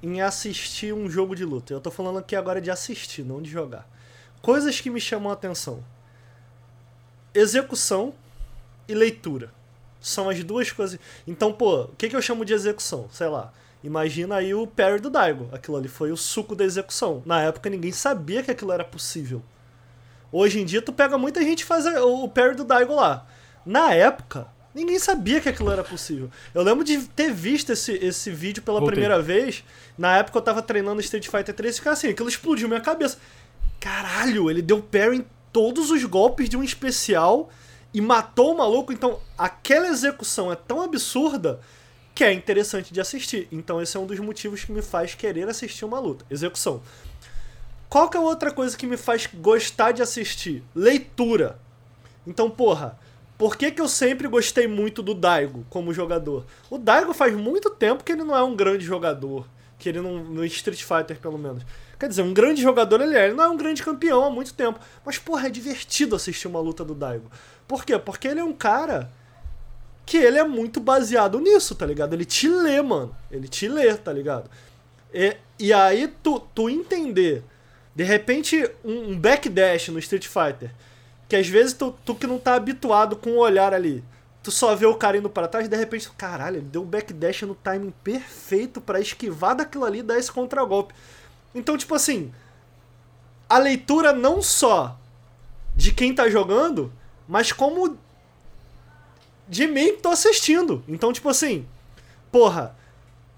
Em assistir um jogo de luta. Eu tô falando aqui agora de assistir, não de jogar. Coisas que me chamam a atenção. Execução e leitura. São as duas coisas. Então, pô, o que que eu chamo de execução? Sei lá. Imagina aí o parry do Daigo. Aquilo ali foi o suco da execução. Na época ninguém sabia que aquilo era possível. Hoje em dia tu pega muita gente e faz o parry do Daigo lá. Na época, ninguém sabia que aquilo era possível. Eu lembro de ter visto esse, esse vídeo pela Voltei. primeira vez. Na época eu tava treinando Street Fighter 3 e ficava assim, aquilo explodiu minha cabeça. Caralho, ele deu parry em todos os golpes de um especial e matou o maluco. Então, aquela execução é tão absurda que é interessante de assistir. Então, esse é um dos motivos que me faz querer assistir uma luta. Execução. Qual que é outra coisa que me faz gostar de assistir? Leitura. Então, porra, por que, que eu sempre gostei muito do Daigo como jogador? O Daigo faz muito tempo que ele não é um grande jogador. Que ele não. No Street Fighter, pelo menos. Quer dizer, um grande jogador ele é. Ele não é um grande campeão há muito tempo. Mas, porra, é divertido assistir uma luta do Daigo. Por quê? Porque ele é um cara que ele é muito baseado nisso, tá ligado? Ele te lê, mano. Ele te lê, tá ligado? E, e aí tu, tu entender, de repente, um, um backdash no Street Fighter, que às vezes tu, tu que não tá habituado com o olhar ali, tu só vê o cara indo pra trás e de repente, caralho, ele deu um backdash no timing perfeito pra esquivar daquilo ali e dar esse contragolpe. Então, tipo assim, a leitura não só de quem tá jogando, mas como de mim que tô assistindo. Então, tipo assim, porra,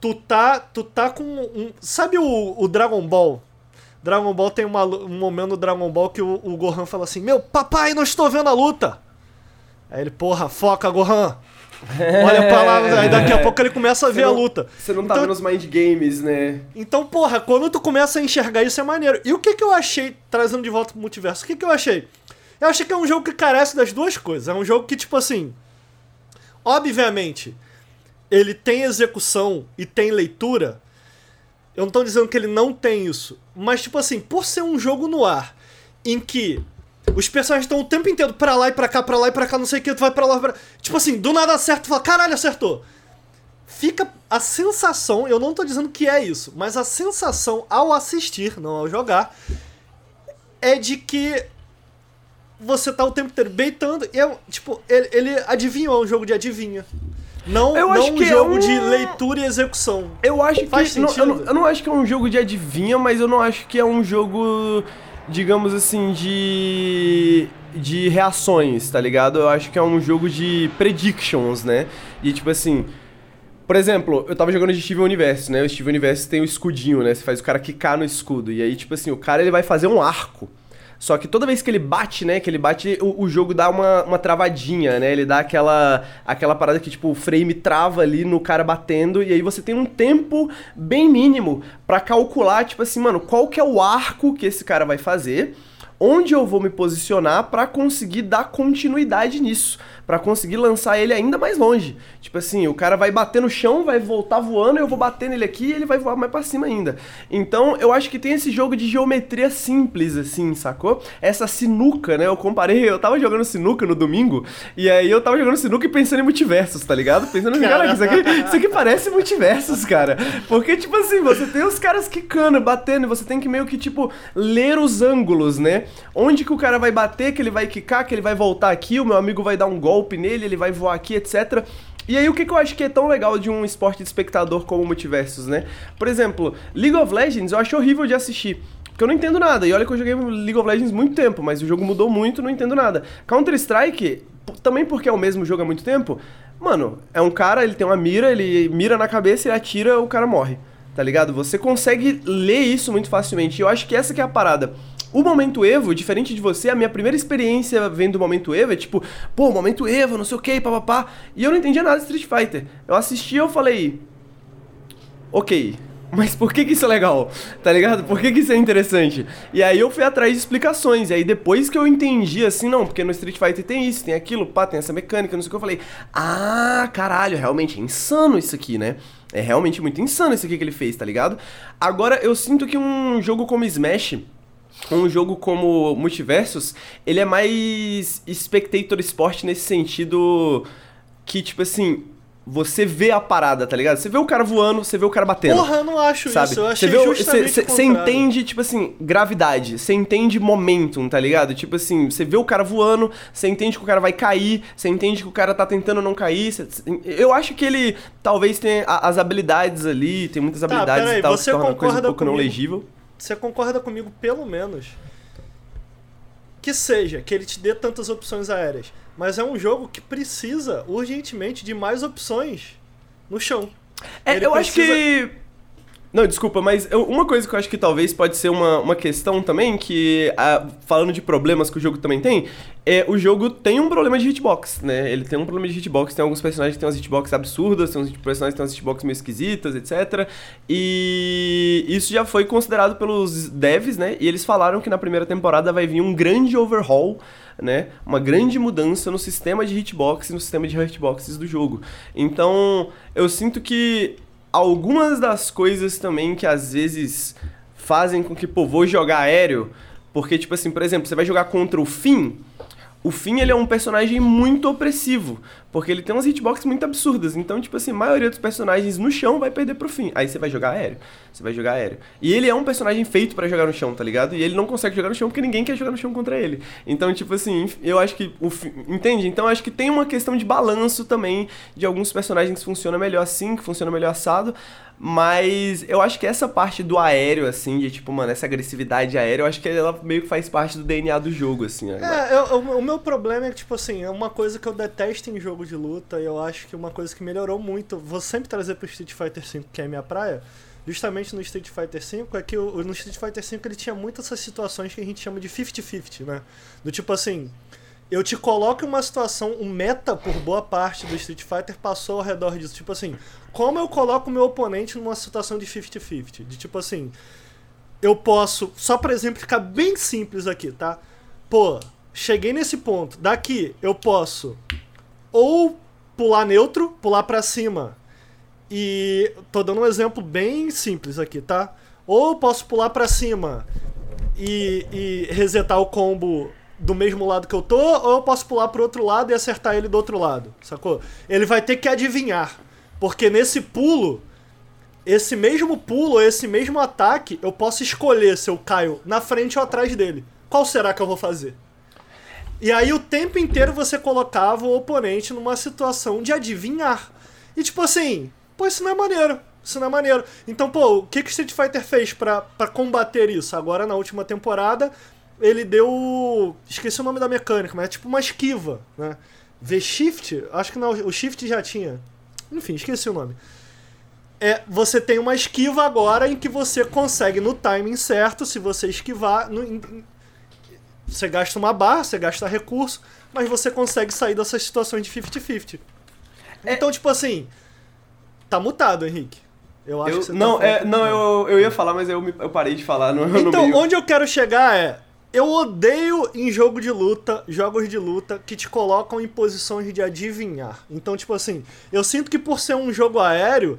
tu tá, tu tá com um, sabe o, o Dragon Ball? Dragon Ball tem uma, um momento no Dragon Ball que o, o Gohan fala assim: "Meu papai, não estou vendo a luta". Aí ele, porra, foca, Gohan. olha pra lá, aí daqui a pouco ele começa a Você ver a não- luta. Você não tá Então- vendo os mind games, né? Então, porra, quando tu começa a enxergar isso é maneiro. E o que que eu achei, trazendo de volta pro multiverso, o que que eu achei? Eu achei que é um jogo que carece das duas coisas. É um jogo que, tipo assim, obviamente, ele tem execução e tem leitura. Eu não tô dizendo que ele não tem isso. Mas, tipo assim, por ser um jogo no ar, em que os personagens estão o tempo inteiro pra lá e pra cá, pra lá e pra cá, não sei o que, tu vai pra lá, pra... Tipo assim, do nada acerta, tu fala, caralho, acertou fica a sensação, eu não tô dizendo que é isso, mas a sensação ao assistir, não ao jogar, é de que você tá o tempo inteiro beitando e é, tipo, ele, ele adivinha, é um jogo de adivinha. Não, Eu não um que é jogo um- de leitura e execução. Eu acho que. Faz não, eu, sentido? não, eu não acho que é um jogo de adivinha, mas eu não acho que é um jogo, digamos assim, de. de reações, tá ligado? Eu acho que é um jogo de predictions, né? E tipo assim. Por exemplo, eu tava jogando de Steven Universe, né? O Steven Universe tem o escudinho, né? Você faz o cara quicar no escudo. E aí, tipo assim, o cara ele vai fazer um arco. Só que toda vez que ele bate, né? Que ele bate, o, o jogo dá uma, uma travadinha, né? Ele dá aquela, aquela parada que, tipo, o frame trava ali no cara batendo. E aí você tem um tempo bem mínimo pra calcular, tipo assim, mano, qual que é o arco que esse cara vai fazer. Onde eu vou me posicionar pra conseguir dar continuidade nisso. Pra conseguir lançar ele ainda mais longe. Tipo assim, o cara vai bater no chão, vai voltar voando, eu vou bater nele aqui e ele vai voar mais pra cima ainda. Então, eu acho que tem esse jogo de geometria simples, assim, sacou? Essa sinuca, né? Eu comparei, eu tava jogando sinuca no domingo, e aí eu tava jogando sinuca e pensando em multiversos, tá ligado? Pensando em, cara, isso aqui, isso aqui parece multiversos, cara. Porque, tipo assim, você tem os caras quicando, batendo, e você tem que meio que, tipo, ler os ângulos, né? Onde que o cara vai bater, que ele vai quicar, que ele vai voltar aqui, o meu amigo vai dar um golpe nele, ele vai voar aqui, etc. E aí, o que, que eu acho que é tão legal de um esporte de espectador como o Multiversos, né? Por exemplo, League of Legends eu acho horrível de assistir. Porque eu não entendo nada. E olha que eu joguei League of Legends muito tempo, mas o jogo mudou muito, não entendo nada. Counter-Strike, também porque é o mesmo jogo há muito tempo, mano, é um cara, ele tem uma mira, ele mira na cabeça, ele atira, o cara morre. Tá ligado? Você consegue ler isso muito facilmente. E eu acho que essa que é a parada. O Momento Evo, diferente de você, a minha primeira experiência vendo o Momento Evo é tipo, pô, Momento Evo, não sei o que, papapá. E eu não entendia nada de Street Fighter. Eu assisti e eu falei, ok, mas por que, que isso é legal? Tá ligado? Por que, que isso é interessante? E aí eu fui atrás de explicações. E aí depois que eu entendi, assim, não, porque no Street Fighter tem isso, tem aquilo, pá, tem essa mecânica, não sei o que, eu falei, ah, caralho, realmente é insano isso aqui, né? É realmente muito insano isso aqui que ele fez, tá ligado? Agora eu sinto que um jogo como Smash um jogo como Multiversus, ele é mais spectator sport nesse sentido que, tipo assim, você vê a parada, tá ligado? Você vê o cara voando, você vê o cara batendo. Porra, eu não acho Sabe? isso. Eu achei Você você- entende, tipo assim, gravidade, você entende momentum, tá ligado? Tipo assim, você vê o cara voando, você entende que o cara vai cair, você entende que o cara tá tentando não cair. você- eu acho que ele talvez tenha as habilidades ali, tem muitas habilidades peraí, e tal, que você torna a coisa um pouco não comigo? legível. Você concorda comigo, pelo menos, que seja, que ele te dê tantas opções aéreas. Mas é um jogo que precisa urgentemente de mais opções no chão. É, Ele eu acho precisa- que. Não, desculpa, mas eu- uma coisa que eu acho que talvez pode ser uma, uma questão também, que ah, falando de problemas que o jogo também tem, é o jogo tem um problema de hitbox, né? Ele tem um problema de hitbox, tem alguns personagens que tem umas hitbox absurdas, tem uns personagens que tem umas hitbox meio esquisitas, etc. E isso já foi considerado pelos devs, né? E eles falaram que na primeira temporada vai vir um grande overhaul né, uma grande mudança no sistema de hitbox no sistema de hitboxes do jogo. Então, eu sinto que algumas das coisas também que às vezes fazem com que, pô, vou jogar aéreo, porque, tipo assim, por exemplo, você vai jogar contra o Finn, o Finn, ele é um personagem muito opressivo, porque ele tem umas hitbox muito absurdas. Então, tipo assim, a maioria dos personagens no chão vai perder pro Finn. Aí você vai jogar aéreo. Você vai jogar aéreo. E ele é um personagem feito pra jogar no chão, tá ligado? E ele não consegue jogar no chão porque ninguém quer jogar no chão contra ele. Então, tipo assim, eu acho que o Finn, entende? Então, acho que tem uma questão de balanço também de alguns personagens que funcionam melhor assim, que funcionam melhor assado. Mas eu acho que essa parte do aéreo, assim, de tipo, mano, essa agressividade aérea, eu acho que ela meio que faz parte do DNA do jogo, assim. É, eu- eu- o meu problema é que, tipo assim, é uma coisa que eu detesto em jogo de luta e eu acho que uma coisa que melhorou muito, vou sempre trazer pro Street Fighter V, que é a minha praia, justamente no Street Fighter V, é que o, no Street Fighter V ele tinha muitas essas situações que a gente chama de 50-50, né? Do tipo assim, eu te coloco em uma situação, o meta por boa parte do Street Fighter passou ao redor disso. Tipo assim, como eu coloco o meu oponente numa situação de 50-50? De tipo assim, eu posso, só pra exemplificar bem simples aqui, tá? Pô, cheguei nesse ponto. Daqui eu posso ou pular neutro, pular pra cima. E tô dando um exemplo bem simples aqui, tá? Ou posso pular pra cima e, e resetar o combo do mesmo lado que eu tô, ou eu posso pular pro outro lado e acertar ele do outro lado, sacou? Ele vai ter que adivinhar. Porque nesse pulo, esse mesmo pulo, esse mesmo ataque, eu posso escolher se eu caio na frente ou atrás dele. Qual será que eu vou fazer? E aí o tempo inteiro você colocava o oponente numa situação de adivinhar. E tipo assim, pô, isso não é maneiro. Isso não é maneiro. Então, pô, o que que Street Fighter fez para combater isso? Agora na última temporada, ele deu. Esqueci o nome da mecânica, mas é tipo uma esquiva, né? V-Shift? Acho que não, o Shift já tinha. Enfim, esqueci o nome. É, você tem uma esquiva agora em que você consegue no timing certo, se você esquivar. No, você gasta uma barra, você gasta recurso, mas você consegue sair dessas situações de 50-50. É... Então, tipo assim. Tá mutado, Henrique. Eu acho eu, que você não, tá é, não eu, eu ia falar, mas eu, eu parei de falar no, Então, no onde eu quero chegar é eu odeio em jogo de luta, jogos de luta que te colocam em posições de adivinhar. Então, tipo assim, eu sinto que por ser um jogo aéreo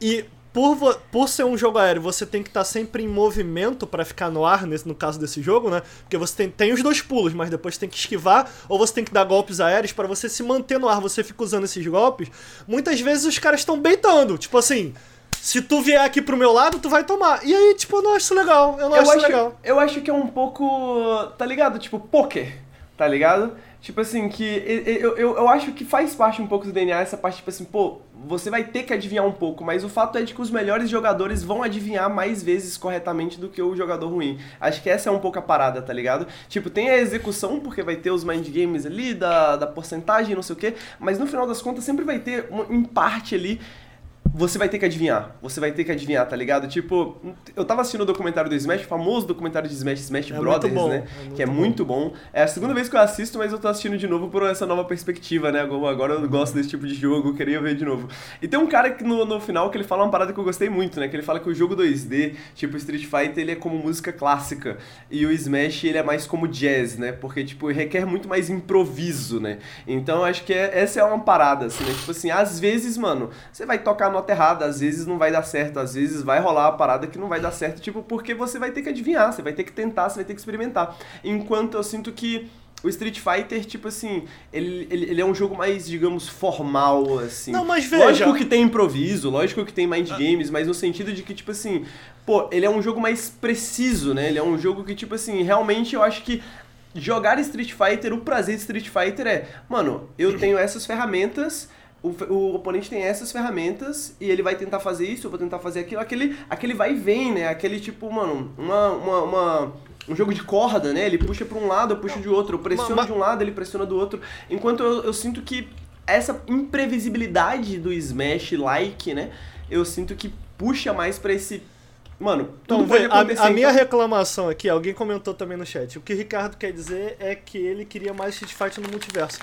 e por, por ser um jogo aéreo, você tem que estar tá sempre em movimento para ficar no ar, nesse, no caso desse jogo, né? Porque você tem, tem os dois pulos, mas depois tem que esquivar, ou você tem que dar golpes aéreos para você se manter no ar. Você fica usando esses golpes. Muitas vezes os caras estão beitando. Tipo assim, se tu vier aqui pro meu lado, tu vai tomar. E aí, tipo, eu não acho isso legal. Eu não eu acho, acho legal. Eu acho que é um pouco. Tá ligado? Tipo, poker. Tá ligado? Tipo assim, que eu, eu, eu acho que faz parte um pouco do DNA essa parte, tipo assim, pô, você vai ter que adivinhar um pouco, mas o fato é de que os melhores jogadores vão adivinhar mais vezes corretamente do que o jogador ruim. Acho que essa é um pouco a parada, tá ligado? Tipo, tem a execução, porque vai ter os mind games ali, da, da porcentagem, não sei o quê, mas no final das contas sempre vai ter, em parte ali, você vai ter que adivinhar. Você vai ter que adivinhar, tá ligado? Tipo, eu tava assistindo o documentário do Smash, o famoso documentário de Smash, Smash é Brothers, né? É que é bom. muito bom. É a segunda vez que eu assisto, mas eu tô assistindo de novo por essa nova perspectiva, né? Agora eu gosto desse tipo de jogo, queria ver de novo. E tem um cara que no, no final que ele fala uma parada que eu gostei muito, né? Que ele fala que o jogo 2D, tipo Street Fighter, ele é como música clássica. E o Smash, ele é mais como jazz, né? Porque, tipo, requer muito mais improviso, né? Então, acho que é, essa é uma parada, assim, né? Tipo assim, às vezes, mano, você vai tocar nota errada, às vezes não vai dar certo, às vezes vai rolar a parada que não vai dar certo, tipo, porque você vai ter que adivinhar, você vai ter que tentar, você vai ter que experimentar. Enquanto eu sinto que o Street Fighter, tipo assim, ele, ele, ele, é um jogo mais, digamos, formal, assim. Não, mas veja... Lógico que tem improviso, lógico que tem mind games, mas no sentido de que, tipo assim, pô, ele é um jogo mais preciso, né? Ele é um jogo que, tipo assim, realmente eu acho que jogar Street Fighter, o prazer de Street Fighter é, mano, eu tenho essas ferramentas o, o oponente tem essas ferramentas e ele vai tentar fazer isso, eu vou tentar fazer aquilo, aquele, aquele vai e vem, né? Aquele tipo, mano, uma, uma, uma um jogo de corda, né? Ele puxa para um lado, eu puxo de outro, eu pressiono de um lado, ele pressiona do outro. Enquanto eu, eu sinto que essa imprevisibilidade do Smash like, né? Eu sinto que puxa mais para esse Mano, tudo então. A, a minha então... reclamação aqui, alguém comentou também no chat. O que o Ricardo quer dizer é que ele queria mais Street Fighter no multiverso.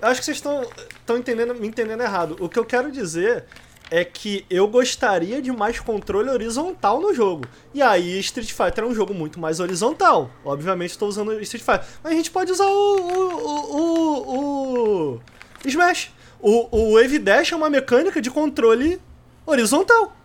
Eu acho que vocês estão entendendo, me entendendo errado. O que eu quero dizer é que eu gostaria de mais controle horizontal no jogo. E aí Street Fighter é um jogo muito mais horizontal. Obviamente estou usando Street Fighter. Mas a gente pode usar o. o, o, o Smash. O, o Wave Dash é uma mecânica de controle horizontal.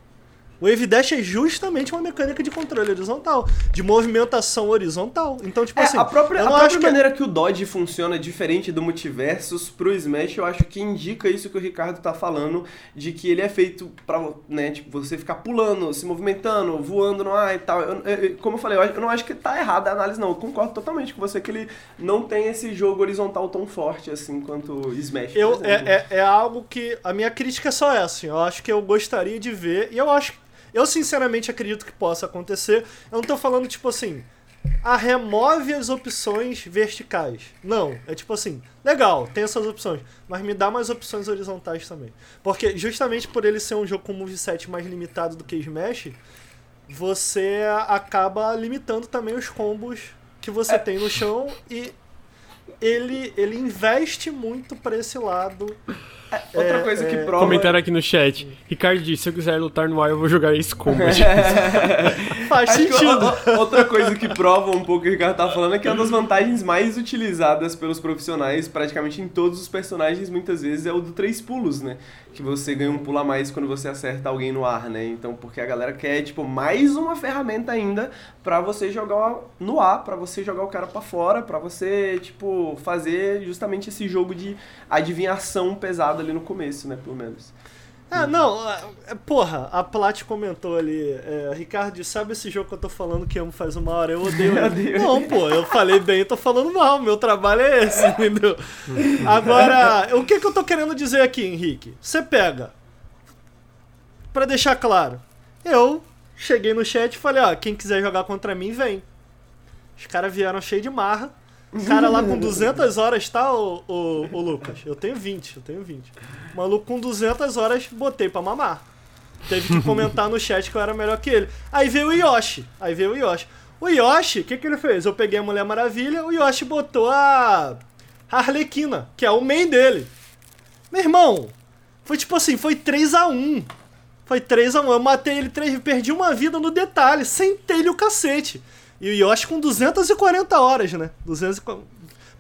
O Wave Dash é justamente uma mecânica de controle horizontal, de movimentação horizontal. Então, tipo é, assim. A própria, a própria maneira que... que... o Dodge funciona diferente do Multiversus pro Smash, eu acho que indica isso que o Ricardo tá falando, de que ele é feito pra né, tipo, você ficar pulando, se movimentando, voando no ar e tal. Eu, eu, como eu falei, eu não acho que tá errada a análise, não. Eu concordo totalmente com você que ele não tem esse jogo horizontal tão forte assim quanto o Smash. Eu, é, é, é algo que. A minha crítica é só essa. Assim, eu acho que eu gostaria de ver, e eu acho que eu sinceramente acredito que possa acontecer. Eu não tô falando tipo assim, ah, remove as opções verticais. Não, é tipo assim, legal, tem essas opções, mas me dá mais opções horizontais também. Porque justamente por ele ser um jogo com moveset mais limitado do que Smash, você acaba limitando também os combos que você é. tem no chão e ele, ele investe muito pra esse lado. Outra É, coisa que é, prova. Comentário aqui no chat. Ricardo disse: se eu quiser lutar no ar, eu vou jogar Ace Combat. Faz sentido. o- outra coisa que prova um pouco o que o Ricardo tá falando é que uma das vantagens mais utilizadas pelos profissionais, praticamente em todos os personagens, muitas vezes, é o do três pulos, né? Que você ganha um pulo a mais quando você acerta alguém no ar, né? Então, porque a galera quer, tipo, mais uma ferramenta ainda pra você jogar no ar, pra você jogar o cara pra fora, pra você, tipo, fazer justamente esse jogo de adivinhação pesado ali no começo, né? Pelo menos. Ah, não, é, porra, a Plat comentou ali, é, Ricardo, sabe esse jogo que eu tô falando que amo faz uma hora? Eu odeio Eu Não, pô, eu falei bem e tô falando mal, meu trabalho é esse, entendeu? Agora, o que que eu tô querendo dizer aqui, Henrique? Você pega, pra deixar claro, eu cheguei no chat e falei, ó, quem quiser jogar contra mim, vem. Os caras vieram cheio de marra. O cara lá com 200 horas, tá, o, o, o Lucas? Eu tenho 20, eu tenho 20. O maluco com 200 horas, botei pra mamar. Teve que comentar no chat que eu era melhor que ele. Aí veio o Yoshi. Aí veio o Yoshi. O Yoshi, o que, que ele fez? Eu peguei a Mulher Maravilha, o Yoshi botou a Harlequina, que é o main dele. Meu irmão, foi tipo assim, foi 3x1. Foi 3x1. Eu matei ele, três, perdi uma vida no detalhe, sentei-lhe o cacete. E o Yoshi com 240 horas, né? 240.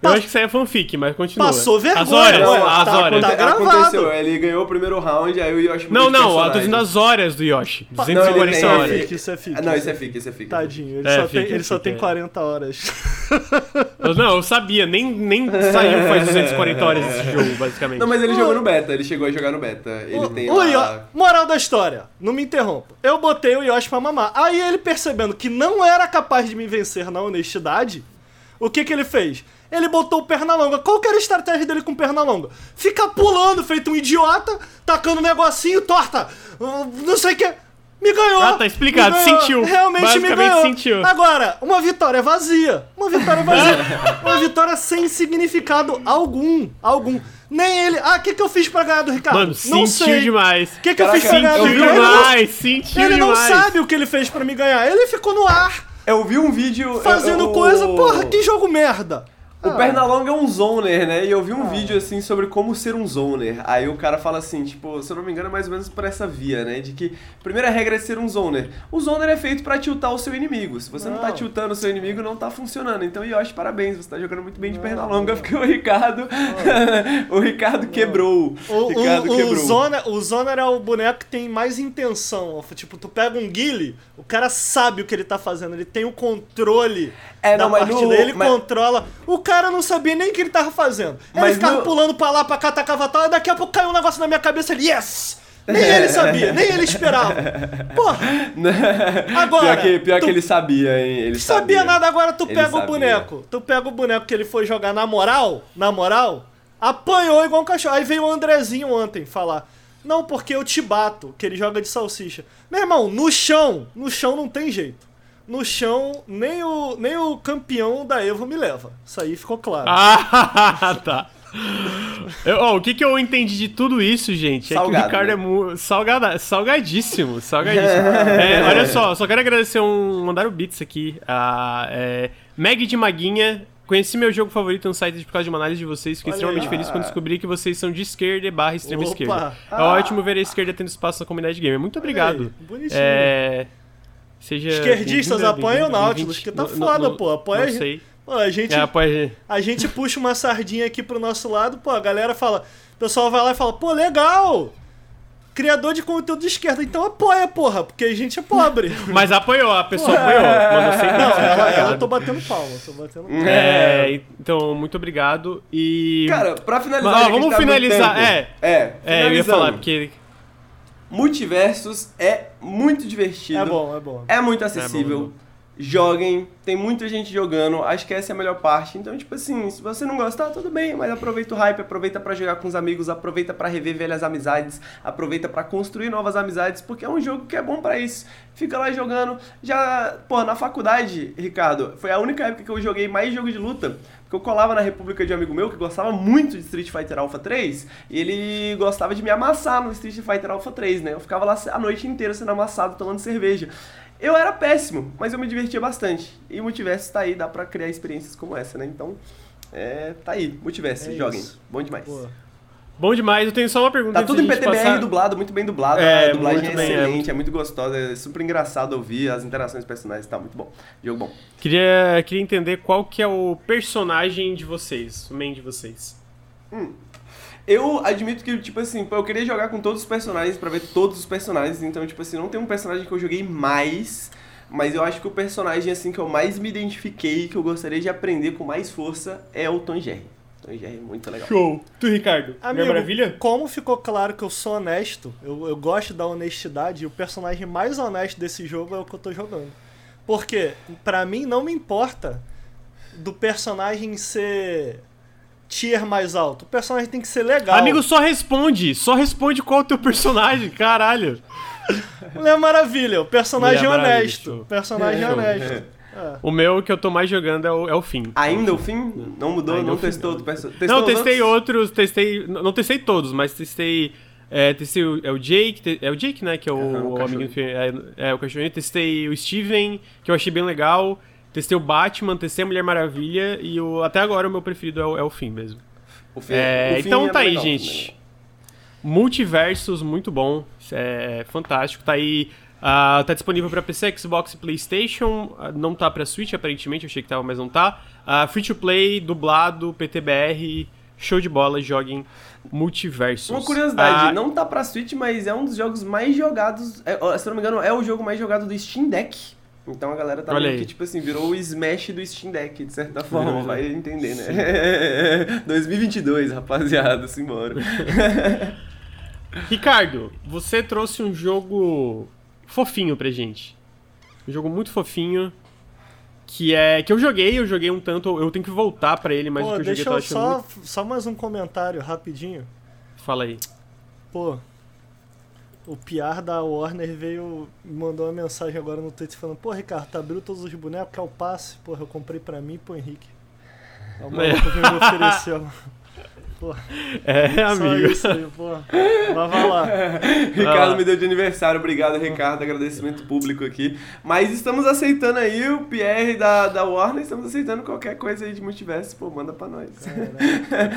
Eu acho que isso aí é fanfic, mas continua. Passou vergonha, As horas, ué, as tá- horas. tá gravado. Aconteceu, ele ganhou o primeiro round, aí o Yoshi Não, não, eu tô dizendo as horas do Yoshi. Não, ele 240 tem- Isso é horas. fic, isso é fic. Ah, não, isso é fic, isso é fic. Tadinho, ele É, só tem, ele só tem é. 40 horas. Não, eu sabia, nem, nem saiu faz 240 horas esse jogo, basicamente. Não, mas ele Ô. jogou no beta, ele chegou a jogar no beta. Ele O- tem o lá... Yo- Moral da história, não me interrompa. Eu botei o Yoshi pra mamar. Aí ele percebendo que não era capaz de me vencer na honestidade, o que que ele fez? Ele botou o perna longa. Qual que era a estratégia dele com perna longa? Ficar pulando, feito um idiota, tacando um negocinho, torta, não sei o que. Me ganhou. Ah, tá explicado, ganhou. sentiu. Realmente me ganhou. sentiu. Agora, uma vitória vazia. Uma vitória vazia. uma vitória sem significado algum. Algum. Nem ele. Ah, o que, que eu fiz pra ganhar do Ricardo? Mano, não sentiu sei. demais. O que, que eu fiz pra ganhar do eu vi Sentiu Ricardo? Ele não- demais, sentiu Ele não demais. sabe o que ele fez pra me ganhar. Ele ficou no ar, Eu vi um vídeo... fazendo eu- coisa. Porra, que jogo merda. O Ah. Pernalonga é um zoner, né? E eu vi um vídeo assim sobre como ser um zoner. Aí o cara fala assim, tipo, se eu não me engano, é mais ou menos por essa via, né? De que a primeira regra é ser um zoner. O zoner é feito pra tiltar o seu inimigo. Se você não, tá Não. tiltando o seu inimigo, não tá funcionando. Então, Yoshi, parabéns, você tá jogando muito bem de Pernalonga, porque o Ricardo. o Ricardo quebrou. O, Ricardo o, o, quebrou. Zoner, o Zoner é o boneco que tem mais intenção. Tipo, tu pega um Guile, o cara sabe o que ele tá fazendo, ele tem o controle É, da não, mas partida, no- ele mas- controla. O cara não sabia nem o que ele tava fazendo. Ele Mas ficava no- pulando pra lá, pra cá, tacava tal, e daqui a pouco caiu um negócio na minha cabeça, ele, yes! Nem ele sabia, nem ele esperava. Porra, agora... pior que, pior tu que ele sabia, hein? Ele sabia nada, agora tu Ele pega o sabia. boneco. Tu pega o boneco que ele foi jogar na moral, na moral, apanhou igual um cachorro. Aí veio o Andrezinho ontem falar. Não, porque eu te bato, que ele joga de salsicha. Meu irmão, no chão, no chão não tem jeito. No chão, nem o, nem o campeão da Evo me leva. Isso aí ficou claro. Ah, tá. Eu- ó, o que, que eu entendi de tudo isso, gente, é que Salgado, o Ricardo né? é mu salgada, salgadíssimo, salgadíssimo. É, olha só, só quero agradecer um mandar o Beats aqui. A, é, Meg de Maguinha. Conheci meu jogo favorito no site por causa de uma análise de vocês. Fiquei Olha extremamente aí. feliz quando descobri que vocês são de esquerda e barra extrema Opa. esquerda. É Ah. ótimo ver a esquerda tendo espaço na comunidade gamer. Muito obrigado. aí, bonitinho. É, seja Esquerdistas apoiam o Nautilus, que tá no- foda, no- pô. Apoia Não sei. Pô, a gente, É, apoia... a gente puxa uma sardinha aqui pro nosso lado, pô, a galera fala. O pessoal vai lá e fala, pô, legal! Criador de conteúdo de esquerda, então apoia, porra, porque a gente é pobre. Mas apoiou, a pessoa apoiou. Sem Não, ela, ela eu tô batendo palma, tô batendo palma. É, então, muito obrigado. E. Cara, pra finalizar. Mas, ó, vamos tá finalizar, é. É, é, eu ia falar, porque. Multiversos é muito divertido. É bom, é bom. É muito acessível. É bom, é bom. Joguem, tem muita gente jogando, acho que essa é a melhor parte. Então, tipo assim, se você não gostar, tudo bem, mas aproveita o hype, aproveita pra jogar com os amigos, aproveita pra rever velhas amizades, aproveita pra construir novas amizades, porque é um jogo que é bom pra isso. Fica lá jogando. Já, pô, na faculdade, Ricardo, foi a única época que eu joguei mais jogo de luta, eu colava na República de um amigo meu que gostava muito de Street Fighter Alpha 3, e ele gostava de me amassar no Street Fighter Alpha 3, né? Eu ficava lá a noite inteira sendo amassado, tomando cerveja. Eu era péssimo, mas eu me divertia bastante. E o multiverso tá aí, dá pra criar experiências como essa, né? Então, É, tá aí, multiverso, É joguem. Bom demais. Pô, Bom demais, eu tenho só uma pergunta. Tá tudo em PTBR passar. dublado, muito bem dublado. É, a dublagem muito é bem, é excelente, é muito gostosa, é super engraçado ouvir as interações dos personagens, tá muito bom. Jogo bom. Queria, queria entender qual que é o personagem de vocês, o main de vocês. Eu admito que, tipo assim, eu queria jogar com todos os personagens pra ver todos os personagens, então, tipo assim, não tem um personagem que eu joguei mais, mas eu acho que o personagem, assim, que eu mais me identifiquei, que eu gostaria de aprender com mais força, é o Tom Jerry. Jerry é muito legal. Show! Tu, Ricardo? Amigo, Maravilha? como ficou claro que eu sou honesto, eu, eu gosto da honestidade, e o personagem mais honesto desse jogo é o que eu tô jogando. Porque, pra mim, não me importa do personagem ser tier mais alto. O personagem tem que ser legal. Amigo, só responde. Só responde qual é o teu personagem, caralho. Mulher Maravilha, o personagem Mulher Maravilha, honesto. Personagem Show. honesto. É. O meu que eu tô mais jogando é o, é o fim. Ainda o fim? Não mudou, Ainda não testou não. outro personagem? não, testei outros, testei. Não testei todos, mas testei. É, testei o, é o Jake, te- é o Jake, né? Que é o, Aham, o o amiguinho. É, é, o cachorrinho. Testei o Steven, que eu achei bem legal. Testei o Batman, testei a Mulher Maravilha e o, até agora o meu preferido é o, é o fim mesmo. O fim, É, o fim então é tá aí, gente. né? Multiversos, muito bom. É fantástico. Tá aí. Ah, tá disponível pra PC, Xbox e PlayStation. Ah, não tá pra Switch, aparentemente. Eu achei que tava, mas não tá. Ah, free to play, dublado, PTBR. Show de bola, joguem Multiversos. Uma curiosidade, não tá pra Switch, mas é um dos jogos mais jogados. é, se não me engano, é o jogo mais jogado do Steam Deck. Então a galera tá Olha meio que, tipo assim, virou o Smash do Steam Deck, de certa forma, vai entender, né? 2022, rapaziada, simbora. Ricardo, você trouxe um jogo fofinho pra gente. Um jogo muito fofinho. Que é. Que eu joguei, eu joguei um tanto. Eu tenho que voltar pra ele, mas o Pô, que eu joguei deixa tô eu só, muito. só mais um comentário rapidinho. Fala aí. Pô, o PR da Warner veio me mandou uma mensagem agora no Twitter falando: Pô, Ricardo, tu abriu todos os bonecos, quer o passe? Porra, eu comprei pra mim e pro Henrique. É o maluco que me ofereceu. É, só amigo. isso aí, pô. Mas vai lá. Ricardo Ah. me deu de aniversário, obrigado, Ricardo, agradecimento público aqui. Mas estamos aceitando aí o PR da, da Warner, estamos aceitando qualquer coisa aí de multiverso, pô, manda pra nós.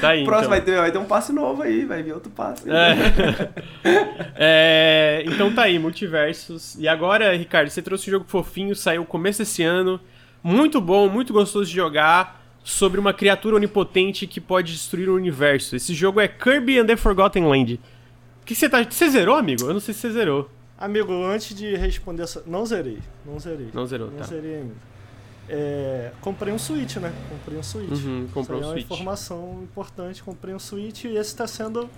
Tá aí. Próximo vai então. ter, vai ter um passe novo aí, vai vir outro passe. É. É, então tá aí, multiversos. E agora, Ricardo, você trouxe um jogo fofinho, saiu começo desse ano. Muito bom, muito gostoso de jogar. Sobre uma criatura onipotente que pode destruir o universo. Esse jogo é Kirby and the Forgotten Land. O que você tá. Você zerou, amigo? Eu não sei se você zerou. Amigo, antes de responder essa. Não zerei, não zerei. Não zerou, Não tá. zerei ainda. É, comprei um Switch, né? Comprei um Switch. Uhum, comprou Isso um aí é Switch. uma informação importante. Comprei um Switch e esse tá sendo.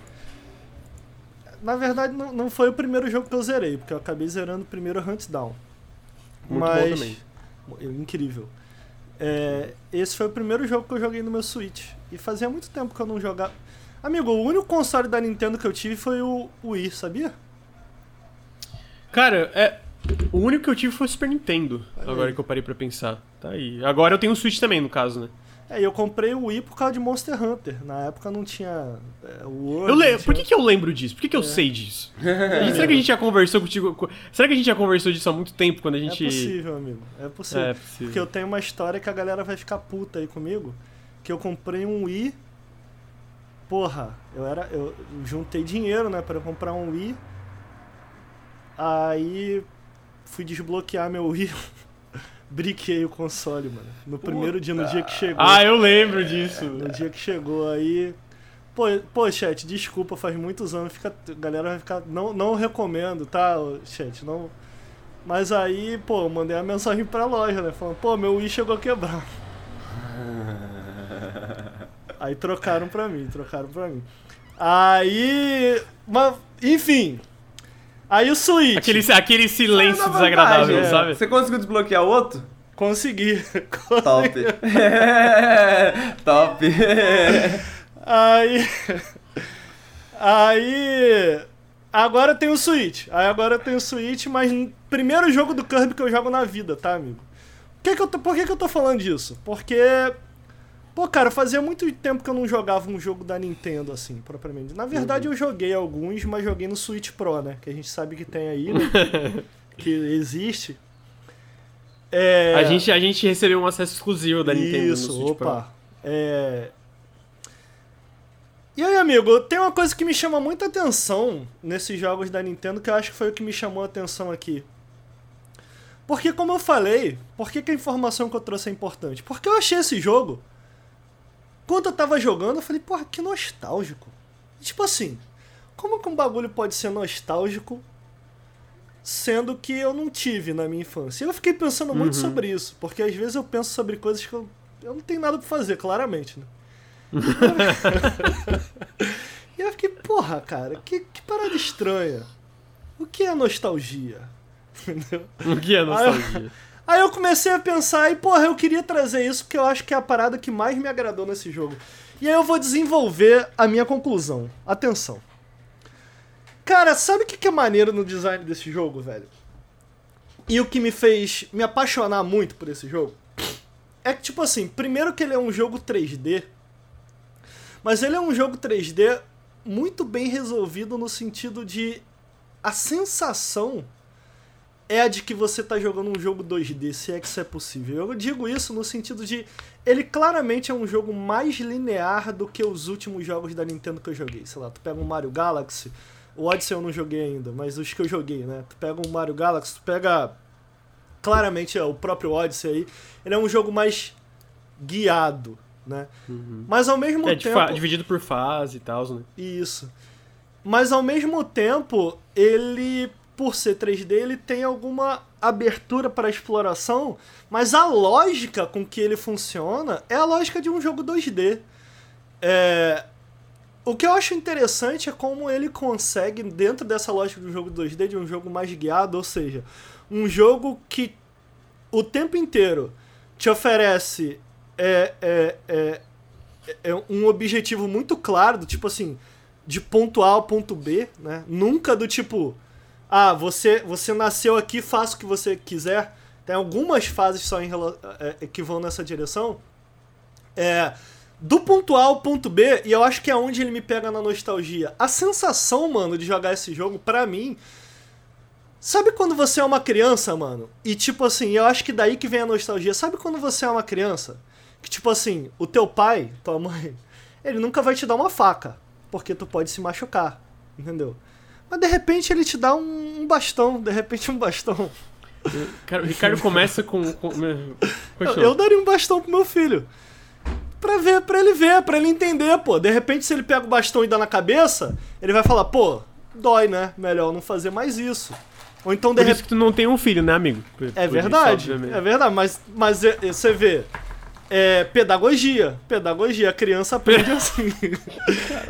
Na verdade, não, não foi o primeiro jogo que eu zerei, porque eu acabei zerando o primeiro Hunt Down. Muito bom Mas... também. Incrível. É, esse foi o primeiro jogo que eu joguei no meu Switch. E fazia muito tempo que eu não jogava. Amigo, o único console da Nintendo que eu tive foi o Wii, sabia? Cara, é. O único que eu tive foi o Super Nintendo. Olha agora aí. que eu parei pra pensar. Tá aí. Agora eu tenho o Switch também, no caso, né? É, e eu comprei o Wii por causa de Monster Hunter. Na época não tinha é, o World. Eu lembro. Por tinha- que, que eu lembro disso? Por que, que eu sei disso? Será que a gente já conversou contigo? co- Será que a gente já conversou disso há muito tempo quando a É gente. possível, amigo. É possível. É possível. Porque eu tenho uma história que a galera vai ficar puta aí comigo. Que eu comprei um Wii. Porra, eu era. Eu juntei dinheiro, né, pra eu comprar um Wii. Aí fui desbloquear meu Wii. Briquei o console, mano. No primeiro dia, no dia que chegou. Ah, eu lembro disso. No dia que chegou aí. Pô, pô, chat, desculpa, faz muitos anos. Fica, a galera vai ficar. Não, não recomendo, tá, chat? Não. Mas aí, pô, eu mandei uma mensagem pra loja, né? Falando, pô, meu Wii chegou quebrado. Aí trocaram pra mim, trocaram pra mim. Aí. Mas, enfim. Aí o Switch. Aquele, aquele silêncio da desagradável, é. sabe? Você conseguiu desbloquear o outro? Consegui. Top. Top. Aí. Aí. Agora tem o Switch. Aí agora tem o Switch, mas primeiro jogo do Kirby que eu jogo na vida, tá, amigo? Por que, que, eu, tô, por que, que eu tô falando disso? Porque. Pô, cara, fazia muito tempo que eu não jogava um jogo da Nintendo, assim, propriamente. Na verdade, eu joguei alguns, mas joguei no Switch Pro, né? Que a gente sabe que tem aí, né? que existe. É... A, gente, a gente recebeu um acesso exclusivo da Nintendo Isso, no Switch opa. É... E aí, amigo, tem uma coisa que me chama muita atenção nesses jogos da Nintendo que eu acho que foi o que me chamou a atenção aqui. Porque, como eu falei, por que, que a informação que eu trouxe é importante? Porque eu achei esse jogo. Quando eu tava jogando, eu falei, porra, que nostálgico. Tipo assim, como que um bagulho pode ser nostálgico sendo que eu não tive na minha infância? Eu fiquei pensando muito Uhum. sobre isso, porque às vezes eu penso sobre coisas que eu, eu não tenho nada pra fazer, claramente, né? e eu fiquei, porra, cara, que, que parada estranha. O que é nostalgia? Entendeu? O que é nostalgia? Aí eu comecei a pensar e, porra, eu queria trazer isso porque eu acho que é a parada que mais me agradou nesse jogo. E aí eu vou desenvolver a minha conclusão. Atenção. Cara, sabe o que é maneiro no design desse jogo, velho? E o que me fez me apaixonar muito por esse jogo? É que, tipo assim, primeiro que ele é um jogo 3D, mas ele é um jogo 3D muito bem resolvido no sentido de a sensação é a de que você tá jogando um jogo 2D, se é que isso é possível. Eu digo isso no sentido de ele claramente é um jogo mais linear do que os últimos jogos da Nintendo que eu joguei. Sei lá, tu pega um Mario Galaxy, o Odyssey eu não joguei ainda, mas os que eu joguei, né? Tu pega um Mario Galaxy, tu pega claramente é, o próprio Odyssey aí, ele é um jogo mais guiado, né? Mas ao mesmo É, tempo dividido por fase e tal, né? isso. Mas ao mesmo tempo, ele, por ser 3D, ele tem alguma abertura para exploração, mas a lógica com que ele funciona é a lógica de um jogo 2D. É, O que eu acho interessante é como ele consegue, dentro dessa lógica do jogo 2D, de um jogo mais guiado, ou seja, um jogo que o tempo inteiro te oferece é, é, é, é um objetivo muito claro, do tipo assim, de ponto A ao ponto B, né? Nunca do tipo, ah, você, você nasceu aqui, faça o que você quiser. Tem algumas fases só em, rela- é, que vão nessa direção. É, do ponto A ao ponto B, e eu acho que é onde ele me pega na nostalgia. A sensação, mano, de jogar esse jogo, pra mim. Sabe quando você é uma criança, mano? E tipo assim, eu acho que daí que vem a nostalgia. Sabe quando você é uma criança? Que tipo assim, o teu pai, tua mãe, ele nunca vai te dar uma faca. Porque tu pode se machucar. Entendeu? Mas de repente ele te dá um, um bastão, de repente um bastão. Cara, o Ricardo começa com. com Eu, eu daria um bastão pro meu filho. Pra ver, pra ele ver, pra ele entender, pô. De repente, se ele pega o bastão e dá na cabeça, ele vai falar, pô, dói, né? Melhor não fazer mais isso. Ou então, de Por repente. isso que tu não tem um filho, né, amigo? Por- É por verdade, isso, é verdade, mas, mas é- é- você vê. É pedagogia. Pedagogia, a criança aprende assim.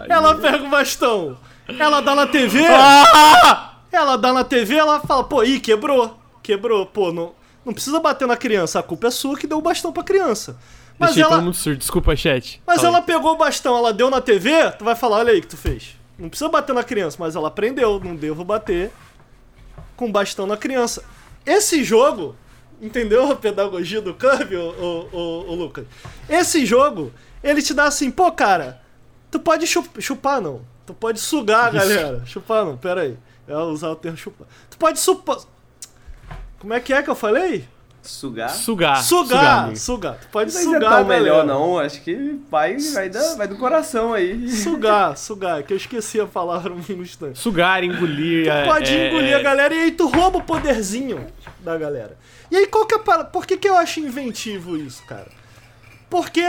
ela pega o bastão, ela dá na TV. Ah! Ela dá na TV, ela fala, pô, ih, quebrou. Quebrou, pô, não, não precisa bater na criança, a culpa é sua que deu o bastão pra criança. Mas Deixei ela, todo mundo surdo. Desculpa, chat. mas Fala ela pegou o bastão, ela deu na TV, tu vai falar, olha aí o que tu fez. Não precisa bater na criança, mas ela aprendeu, não devo bater com bastão na criança. Esse jogo, entendeu a pedagogia do Kirby, ô, ô, ô, ô, Lucas? Esse jogo, ele te dá assim, pô, cara, tu pode chup- chupar, não. Tu pode sugar, galera. Chupar não, pera aí. Eu ia usar o termo chupar. Tu pode supar... Como é que é que eu falei? Sugar? Sugar. Sugar, sugar. Tu pode Mas sugar, é tão melhor, não. Acho que vai, vai, da- vai do coração aí. Sugar, sugar, que eu esqueci a palavra um instante. Sugar, engolir. é- Pode é- engolir é- a galera e aí tu rouba o poderzinho da galera. E aí qual que é a. Por que, que eu acho inventivo isso, cara? Porque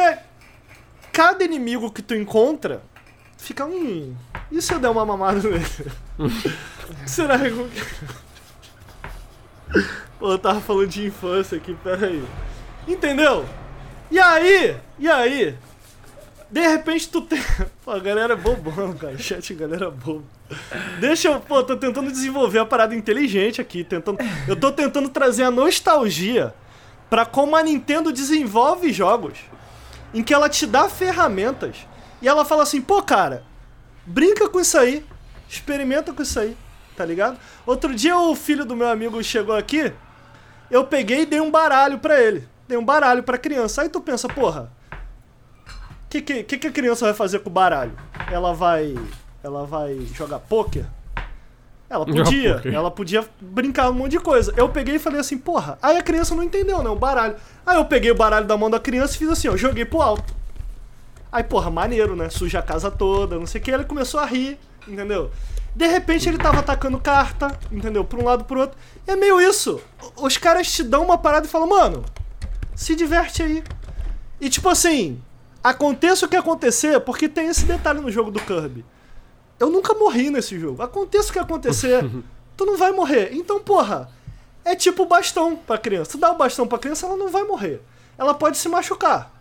cada inimigo que tu encontra fica um. E se eu der uma mamada nele? Será que. Pô, eu tava falando de infância aqui, peraí. Entendeu? E aí, e aí, de repente tu tem. Pô, a galera é bobão, cara. Chat, galera é bobo. Deixa eu. Pô, tô tentando desenvolver a parada inteligente aqui. Tentando, eu tô tentando trazer a nostalgia pra como a Nintendo desenvolve jogos. Em que ela te dá ferramentas e ela fala assim: pô, cara, brinca com isso aí. Experimenta com isso aí. Tá ligado? Outro dia o filho do meu amigo chegou aqui. Eu peguei e dei um baralho pra ele. Dei um baralho pra criança. Aí tu pensa, porra, o que, que, que, que a criança vai fazer com o baralho? Ela vai. Ela vai jogar pôquer? Ela podia. Ela podia brincar um monte de coisa. Eu peguei e falei assim, porra. Aí a criança não entendeu, né? O baralho. Aí eu peguei o baralho da mão da criança e fiz assim, ó. Joguei pro alto. Aí, porra, maneiro, né? Suja a casa toda, não sei o que. Ele começou a rir, entendeu? De repente ele tava atacando carta, entendeu? Pra um lado pro outro. É meio isso. Os caras te dão uma parada e falam, mano, se diverte aí. E tipo assim, aconteça o que acontecer, porque tem esse detalhe no jogo do Kirby. Eu nunca morri nesse jogo. Aconteça o que acontecer, tu não vai morrer. Então, porra, é tipo bastão pra criança. Tu dá o bastão pra criança, ela não vai morrer. Ela pode se machucar.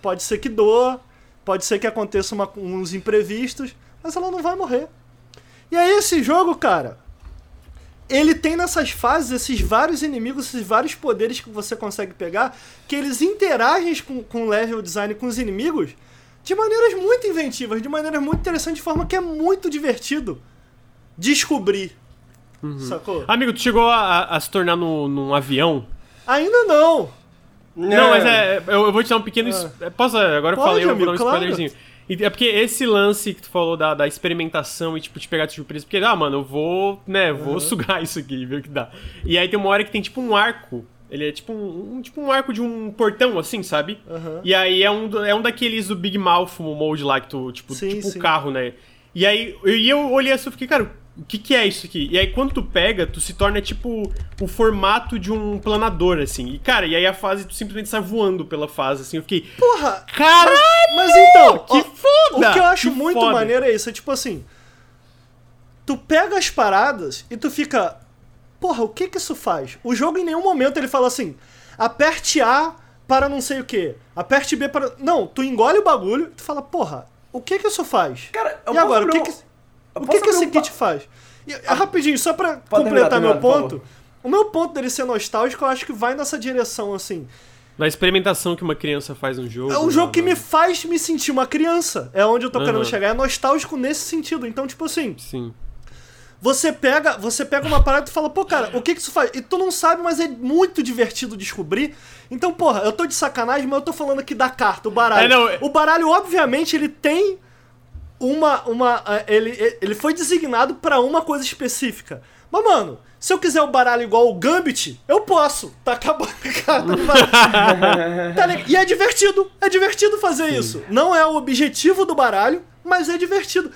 Pode ser que doa, pode ser que aconteça uma- uns imprevistos, mas ela não vai morrer. E aí esse jogo, cara, ele tem nessas fases esses vários inimigos, esses vários poderes que você consegue pegar, que eles interagem com, com o level design com os inimigos de maneiras muito inventivas, de maneiras muito interessantes, de forma que é muito divertido descobrir. Sacou? Amigo, tu chegou a, a se tornar no, num avião? Ainda não. Não, mas é. Eu, eu vou te dar um pequeno. es- Posso? Agora eu Pode, falei, eu vou dar um claro. spoilerzinho. É porque esse lance que tu falou da, da experimentação e, tipo, te pegar de surpresa, porque, ah, mano, eu vou, né, vou sugar isso aqui e ver o que dá. E aí tem uma hora que tem, tipo, um arco. Ele é tipo um, um- tipo um arco de um portão, assim, sabe? Aham. E aí é um, é um daqueles do Big Mouth mode lá, que tu, tipo, Sim, tipo sim. carro, né? E aí eu, eu olhei assim e fiquei, cara, o que que é isso aqui? E aí quando tu pega, tu se torna, tipo, o formato de um planador, assim. E, cara, e aí a fase, tu simplesmente sai voando pela fase, assim. Eu fiquei, Porra, caralho! mas então, Que ó, foda! O que eu acho Que muito foda. maneiro é isso, é tipo assim, tu pega as paradas e tu fica, porra, o que que isso faz? O jogo em nenhum momento ele fala assim, aperte A para não sei o que, aperte B para... Não, tu engole o bagulho e tu fala, porra, o que que isso faz? Cara, eu e agora, o que que, o que, que esse um kit faz? E, rapidinho, só pra completar terminar, meu terminar, ponto, o meu ponto dele ser nostálgico, eu acho que vai nessa direção, assim. Da experimentação que uma criança faz no jogo. É um jogo que né? me faz me sentir uma criança. É onde eu tô querendo Aham. chegar. É nostálgico nesse sentido. Então, tipo assim, Sim. você pega, você pega uma parada e fala, pô, cara, o que que isso faz? E tu não sabe, mas é muito divertido descobrir. Então, porra, eu tô de sacanagem, mas eu tô falando aqui da carta, o baralho. É, não, é- O baralho, obviamente, ele tem uma. uma eh, ele, ele foi designado pra uma coisa específica. Mas, mano, se eu quiser o baralho igual o Gambit, eu posso. Tá acabando baralho. Tá? E é divertido. É divertido fazer isso. Não é o objetivo do baralho, mas é divertido.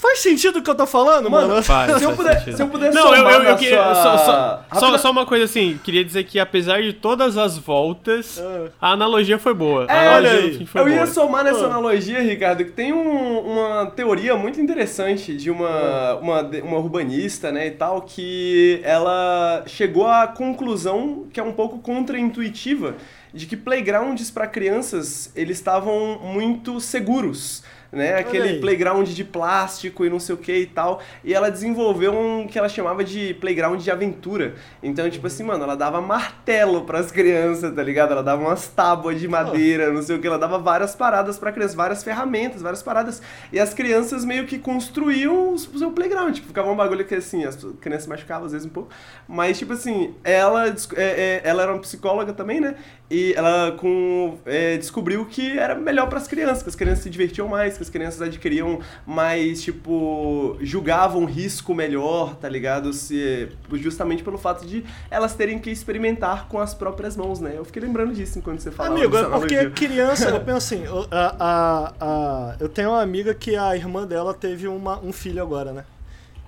Faz sentido o que eu tô falando, mano? Mano, Faz, se eu puder, sentido. se eu puder Não, eu, eu, eu queria. sua... Só, só, só, Rápida- só uma coisa assim, queria dizer que apesar de todas as voltas, Ah. a analogia foi boa. É, analogia olha aí. Eu ia boa. somar nessa Ah. analogia, Ricardo, que tem um- uma teoria muito interessante de uma, uma, de- uma urbanista, né, e tal, que ela chegou à conclusão que é um pouco contraintuitiva de que playgrounds para crianças eles estavam muito seguros. Né, aquele playground de plástico e não sei o que e tal. E ela desenvolveu um que ela chamava de playground de aventura. Então, tipo assim, mano, ela dava martelo pras crianças, tá ligado? Ela dava umas tábuas de madeira, não sei o que. Ela dava várias paradas pra crianças, várias ferramentas, várias paradas. E as crianças meio que construíam o seu playground. Tipo, ficava um bagulho que assim, as crianças machucavam às vezes um pouco. Mas, tipo assim, ela, é, é, ela era uma psicóloga também, né? E ela com, é, descobriu que era melhor pras crianças, que as crianças se divertiam mais, que as crianças adquiriam mais, tipo, julgavam risco melhor, tá ligado? Se, justamente pelo fato de elas terem que experimentar com as próprias mãos, né? Eu fiquei lembrando disso enquanto você falava. Amigo, é porque criança, eu penso assim, a, a, a- eu tenho uma amiga que a irmã dela teve uma, um filho agora, né?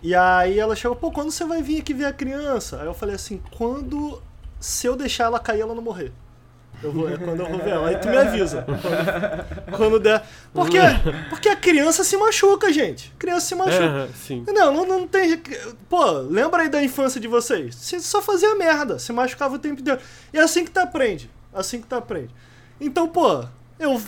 E aí ela chegou, pô, quando você vai vir aqui ver a criança? Aí eu falei assim, quando. Se eu deixar ela cair, ela não morrer. Eu vou, é quando eu vou ver ela. Aí tu me avisa. Quando, quando der. Porque, porque a criança se machuca, gente. Criança se machuca. É, sim. Não, não, não tem. Pô, lembra aí da infância de vocês? Você só fazia merda, se machucava o tempo inteiro. E é assim que tu aprende. Assim que tu aprende. Então, pô, eu.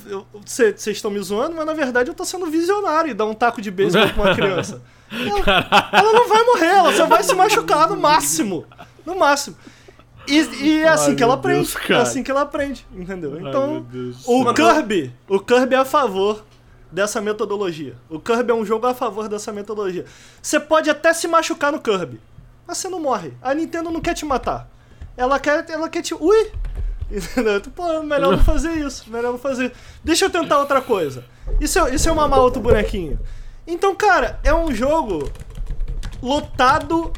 Vocês estão me zoando, mas na verdade eu tô sendo visionário e dar um taco de beisebol pra uma criança. Ela, ela não vai morrer, ela só vai se machucar no máximo. No máximo. E, e é assim Ai, que ela aprende. Deus, é assim que ela aprende, entendeu? Então, Deus. o Mano, Kirby, o Kirby é a favor dessa metodologia. O Kirby é um jogo a favor dessa metodologia. Você pode até se machucar no Kirby, mas você não morre. A Nintendo não quer te matar. Ela quer, ela quer te. Ui! Entendeu? Tu, Pô, melhor não fazer isso. Melhor não fazer. Deixa eu tentar outra coisa. Isso é, isso é mamar outro bonequinho. Então, cara, é um jogo lotado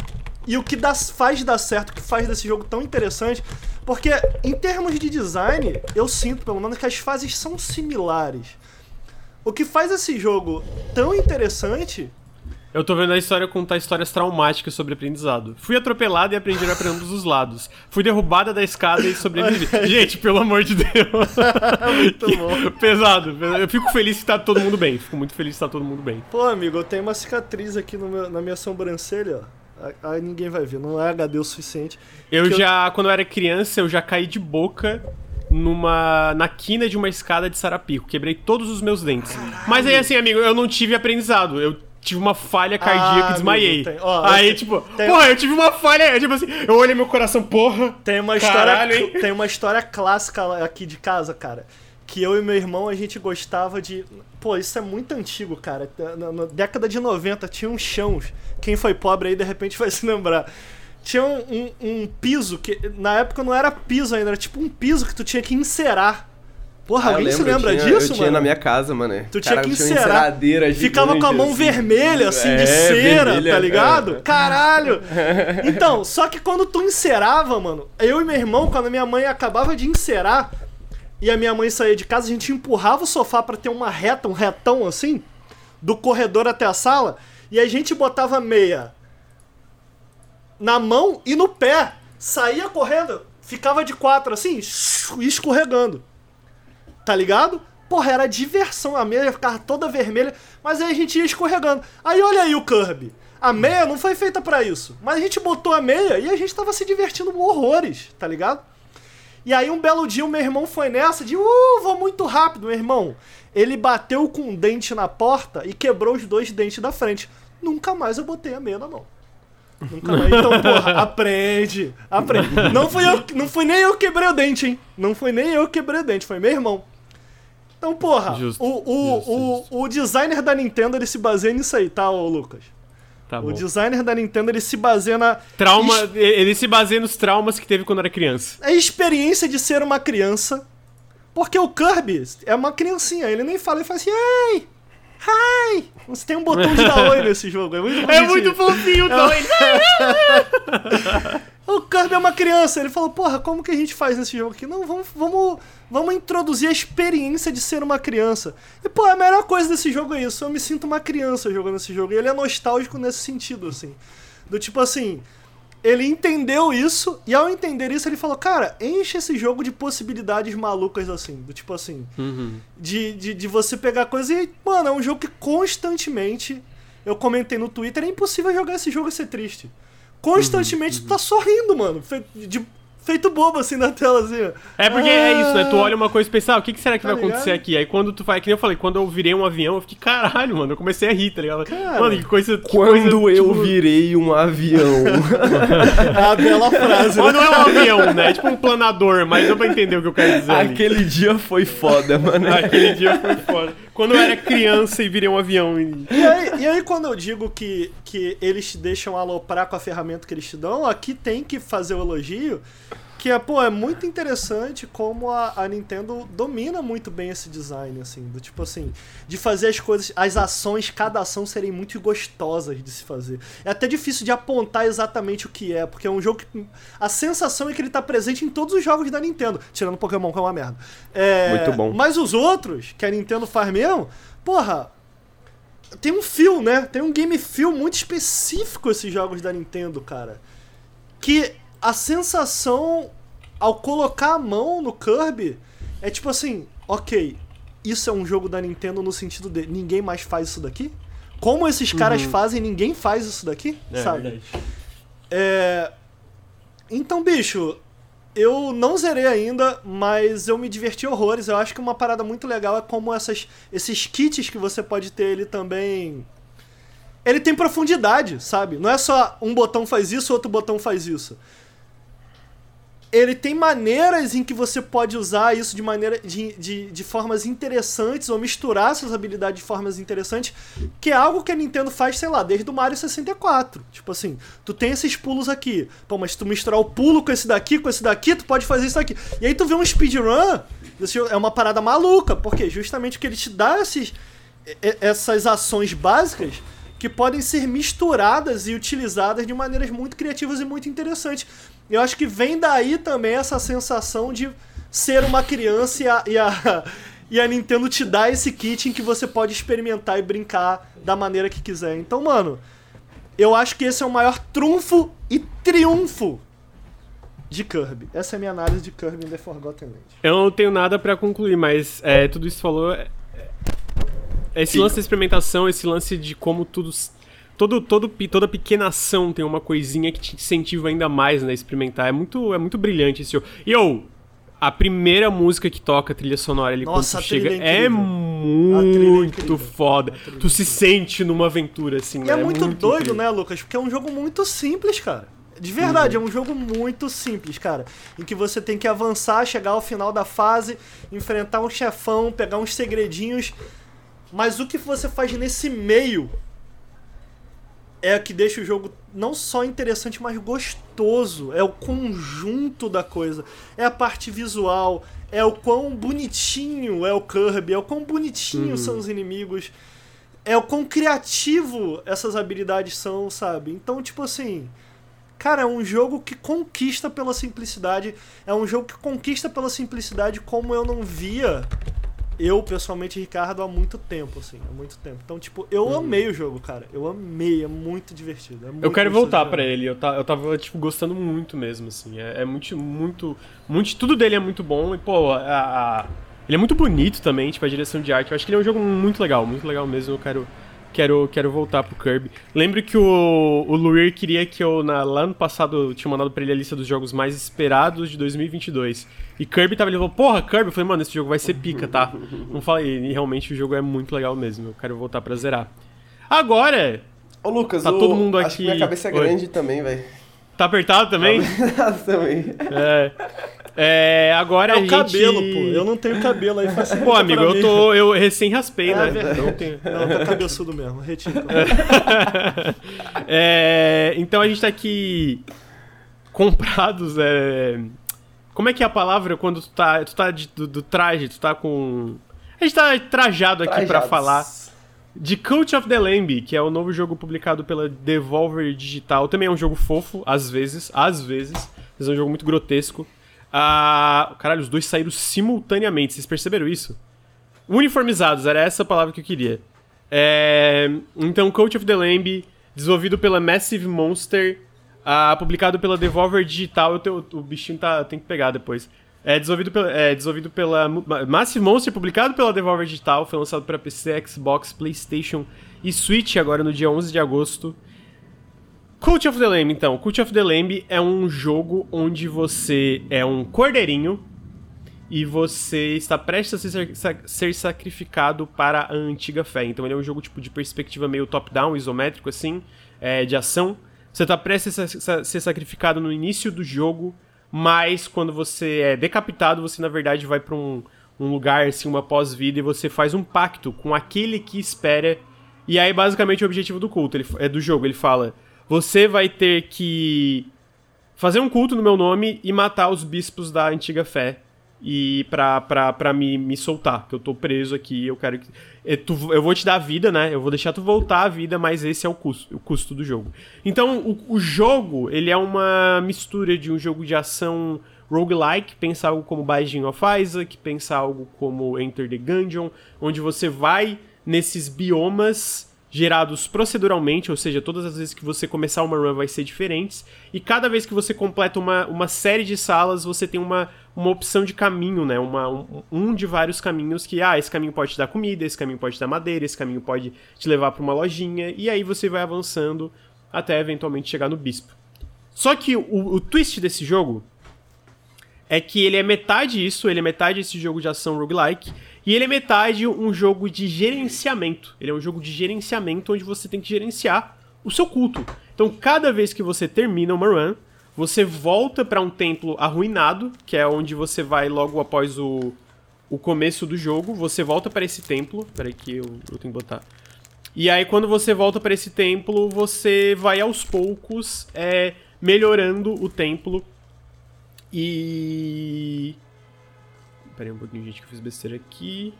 e o que dá, faz dar certo, o que faz desse jogo tão interessante, porque em termos de design, eu sinto pelo menos que as fases são similares. O que faz esse jogo tão interessante Eu tô vendo a história contar histórias traumáticas sobre aprendizado. Fui atropelada e aprendi a para ambos os lados. Fui derrubada da escada e sobrevivi. Gente, pelo amor de Deus. Muito bom. pesado. Eu fico feliz que tá todo mundo bem. Fico muito feliz que tá todo mundo bem. Pô, amigo, eu tenho uma cicatriz aqui no meu- na minha sobrancelha, ó. Aí ninguém vai ver, não é HD o suficiente. Eu Que eu- já, quando eu era criança, eu já caí de boca numa na quina de uma escada de sarapico. Quebrei todos os meus dentes. Mas aí, assim, amigo, eu não tive aprendizado. Eu tive uma falha cardíaca Ah, e desmaiei. amigo, ó, aí, eu tipo, tem- porra, eu tive uma falha. Tipo assim, eu olhei meu coração, porra. Tem uma Caralho, história, hein? tem uma história clássica lá aqui de casa, cara. Que eu e meu irmão a gente gostava de. Pô, isso é muito antigo, cara. Na, na década de 90 tinha uns chãos. Quem foi pobre aí de repente vai se lembrar. Tinha um, um- um piso que na época não era piso ainda, era tipo um piso que tu tinha que encerar. Porra, Ah, alguém se lembro, eu lembra tinha- disso, Eu tinha mano? na minha casa, mano. Tu tinha Cara, que eu uma encerar. enceradeira Ficava com a mão assim. vermelha, assim, de É, cera, vermelha, tá ligado? é. Caralho! Então, só que quando tu encerava, mano, eu e meu irmão, quando a minha mãe acabava de encerar e a minha mãe saía de casa, a gente empurrava o sofá pra ter uma reta, um retão assim, do corredor até a sala, e a gente botava meia na mão e no pé. Saía correndo, ficava de quatro assim, escorregando. Tá ligado? Porra, era diversão. A meia ficava toda vermelha, mas aí a gente ia escorregando. Aí olha aí o Kirby. A meia não foi feita pra isso. Mas a gente botou a meia e a gente tava se divertindo horrores, tá ligado? E aí um belo dia o meu irmão foi nessa de, uh, vou muito rápido, meu irmão. Ele bateu com um dente na porta e quebrou os dois dentes da frente. Nunca mais eu botei a meia na mão. Nunca mais. Então, porra, aprende. Aprende. Não fui, eu, não fui nem eu que quebrei o dente, hein? Não foi nem eu que quebrei o dente, foi meu irmão. Então, porra, Justo, o, o, justo, o, justo. o designer da Nintendo ele se baseia nisso aí, tá, ô Lucas? Tá O designer da Nintendo ele se baseia na Trauma, es- ele se baseia nos traumas que teve quando era criança. a experiência de ser uma criança. Porque o Kirby é uma criancinha, ele nem fala, ele fala assim, ai, ai. Você tem um botão de dar oi nesse jogo, é muito É bonitinho. muito fofinho, doido. O Kirby é uma criança, ele falou, porra, como que a gente faz nesse jogo aqui? Não, vamos, vamos, vamos introduzir a experiência de ser uma criança. E, pô, a melhor coisa desse jogo é isso, eu me sinto uma criança jogando esse jogo. E ele é nostálgico nesse sentido, assim. Do tipo assim, ele entendeu isso, e ao entender isso ele falou, cara, enche esse jogo de possibilidades malucas assim. Do tipo assim, de, de, de você pegar coisa e, mano, é um jogo que constantemente, eu comentei no Twitter, é impossível jogar esse jogo e ser triste. Constantemente tu tá sorrindo, mano. De- feito bobo assim na tela, assim. ó. É porque é isso, né? Tu olha uma coisa e pensa, ah, o que, que será que Tá vai acontecer ligado? aqui? Aí quando tu faz, que nem eu falei, quando eu virei um avião, eu fiquei, caralho, mano, eu comecei a rir, tá ligado? Cara, mano, que coisa. que Quando coisa, eu tipo, virei um avião. É a bela frase, Mas né? não é um avião, né? É tipo um planador, mas deu pra entender o que eu quero dizer. ali. Aquele dia foi foda, mano. Aquele dia foi foda. Quando eu era criança e virei um avião. E... Aí, e aí quando eu digo que, que eles te deixam aloprar com a ferramenta que eles te dão, aqui tem que fazer o elogio. Que é, pô, é muito interessante como a, a Nintendo domina muito bem esse design, assim, do tipo assim, de fazer as coisas, as ações, cada ação serem muito gostosas de se fazer. É até difícil de apontar exatamente o que é, porque é um jogo que. A sensação é que ele tá presente em todos os jogos da Nintendo, tirando Pokémon, que é uma merda. É, Muito bom. Mas os outros, que a Nintendo faz mesmo, porra, tem um feel, né? Tem um game feel muito específico esses jogos da Nintendo, cara. Que a sensação ao colocar a mão no Kirby é tipo assim, ok, isso é um jogo da Nintendo no sentido de ninguém mais faz isso daqui? Como esses caras fazem, ninguém faz isso daqui, É, sabe? verdade. É... Então, bicho, eu não zerei ainda, mas eu me diverti horrores. Eu acho que uma parada muito legal é como essas, esses kits que você pode ter, ele também. Ele tem profundidade, sabe? Não é só um botão faz isso, outro botão faz isso. Ele tem maneiras em que você pode usar isso de maneira de, de, de formas interessantes ou misturar essas habilidades de formas interessantes, que é algo que a Nintendo faz, sei lá, desde o Mario 64. Tipo assim, tu tem esses pulos aqui, pô, mas se tu misturar o pulo com esse daqui, com esse daqui, tu pode fazer isso daqui. E aí tu vê um speedrun, é uma parada maluca, porque justamente que ele te dá esses, essas ações básicas que podem ser misturadas e utilizadas de maneiras muito criativas e muito interessantes. Eu acho que vem daí também essa sensação de ser uma criança e a, e a, e a Nintendo te dá esse kit em que você pode experimentar e brincar da maneira que quiser. Então, mano, eu acho que esse é o maior trunfo e triunfo de Kirby. Essa é a minha análise de Kirby in The Forgotten Land. Eu não tenho nada pra concluir, mas é, tudo isso falou. é- é- esse lance da experimentação, esse lance de como tudo. Todo, todo, toda pequena ação tem uma coisinha que te incentiva ainda mais né, a experimentar. É muito, é muito brilhante esse jogo. E eu, a primeira música que toca a trilha sonora ali Nossa, quando a tu chega é é incrível. muito é foda. É Tu se sente numa aventura assim, E né? é muito, doido, incrível. né, Lucas? Porque é um jogo muito simples, cara. De verdade, é um jogo muito simples, cara. Em que você tem que avançar, chegar ao final da fase, enfrentar um chefão, pegar uns segredinhos. Mas o que você faz nesse meio é o que deixa o jogo não só interessante, mas gostoso. É o conjunto da coisa. É a parte visual. É o quão bonitinho é o Kirby. É o quão bonitinho são os inimigos. É o quão criativo essas habilidades são, sabe? Então, tipo assim. Cara, é um jogo que conquista pela simplicidade. É um jogo que conquista pela simplicidade como eu não via eu, pessoalmente, Ricardo, há muito tempo, assim. Há muito tempo. Então, tipo, eu amei o jogo, cara. Eu amei, é muito divertido. é muito Eu quero voltar jogar. ele. Eu, ta- eu tava, tipo, gostando muito mesmo, assim. É, é muito, muito, muito... Tudo dele é muito bom. E, pô, a, a- ele é muito bonito também, tipo, a direção de arte. Eu acho que ele é um jogo muito legal, muito legal mesmo. Eu quero, quero, quero voltar pro Kirby. Lembro que o, o Luir queria que eu, na, lá no passado, eu tinha mandado pra ele a lista dos jogos mais esperados de 2022. E Kirby tava ali, falou, porra, Kirby. Eu falei, mano, esse jogo vai ser pica, tá? Não falei, e realmente o jogo é muito legal mesmo. Eu quero voltar pra zerar. Agora, Ô, Lucas, Tá o- todo mundo Acho que minha aqui- cabeça é Oi. grande também, velho. tá apertado também? também. É. É, agora É a o gente... cabelo, pô. Eu não tenho cabelo aí, facilita Pô, amigo, pra eu mim. tô. Eu recém raspei, É né? verdade. Então tem- Não, tá cabeçudo mesmo, retiro. É, então a gente tá aqui comprados. É... Como é que é a palavra quando tu tá, tu tá de- do, do traje, tu tá com. A gente tá trajado aqui pra Trajados. falar de Cult of the Lamb, que é o novo jogo publicado pela Devolver Digital. Também é um jogo fofo, às vezes, às vezes. Mas é um jogo muito grotesco. Ah, caralho, os dois saíram simultaneamente, vocês perceberam isso? Uniformizados, era essa a palavra que eu queria. É, então, Cult of the Lamb, desenvolvido pela Massive Monster, ah, publicado pela Devolver Digital. Tenho- o bichinho tá, tem que pegar depois. É desenvolvido, pela, é desenvolvido pela Massive Monster, publicado pela Devolver Digital. Foi lançado para PC, Xbox, PlayStation e Switch agora no dia 11 de agosto. Cult of the Lamb, então. Cult of the Lamb é um jogo onde você é um cordeirinho e você está prestes a ser, ser sacrificado para a antiga fé. Então ele é um jogo tipo de perspectiva meio top-down, isométrico assim, é, de ação. Você está prestes a ser sacrificado no início do jogo, mas quando você é decapitado, você na verdade vai para um, um lugar, assim, uma pós-vida, e você faz um pacto com aquele que espera. E aí, basicamente, o objetivo do culto, ele, é do jogo, ele fala: você vai ter que fazer um culto no meu nome e matar os bispos da antiga fé. E pra, me, me soltar, que eu tô preso aqui, eu quero que. é, tu- eu vou te dar a vida, né? Eu vou deixar tu voltar à vida, mas esse é o custo, o custo do jogo. Então, o, o jogo, ele é uma mistura de um jogo de ação roguelike, pensa algo como Binding of Isaac, pensa algo como Enter the Gungeon, onde você vai nesses biomas gerados proceduralmente, ou seja, todas as vezes que você começar uma run vai ser diferentes, e cada vez que você completa uma, uma série de salas, você tem uma, uma opção de caminho, né? Uma, um, um de vários caminhos que, ah, esse caminho pode te dar comida, esse caminho pode te dar madeira, esse caminho pode te levar para uma lojinha, e aí você vai avançando até eventualmente chegar no bispo. Só que o, o twist desse jogo é que ele é metade isso, ele é metade esse jogo de ação roguelike, e ele é metade um jogo de gerenciamento. Ele é um jogo de gerenciamento onde você tem que gerenciar o seu culto. Então, cada vez que você termina uma run, você volta para um templo arruinado, que é onde você vai logo após o, o começo do jogo. Você volta para esse templo. Peraí que eu, eu tenho que botar. E aí, quando você volta para esse templo, você vai aos poucos é, melhorando o templo. E. Pera aí um pouquinho, gente, que eu fiz besteira aqui.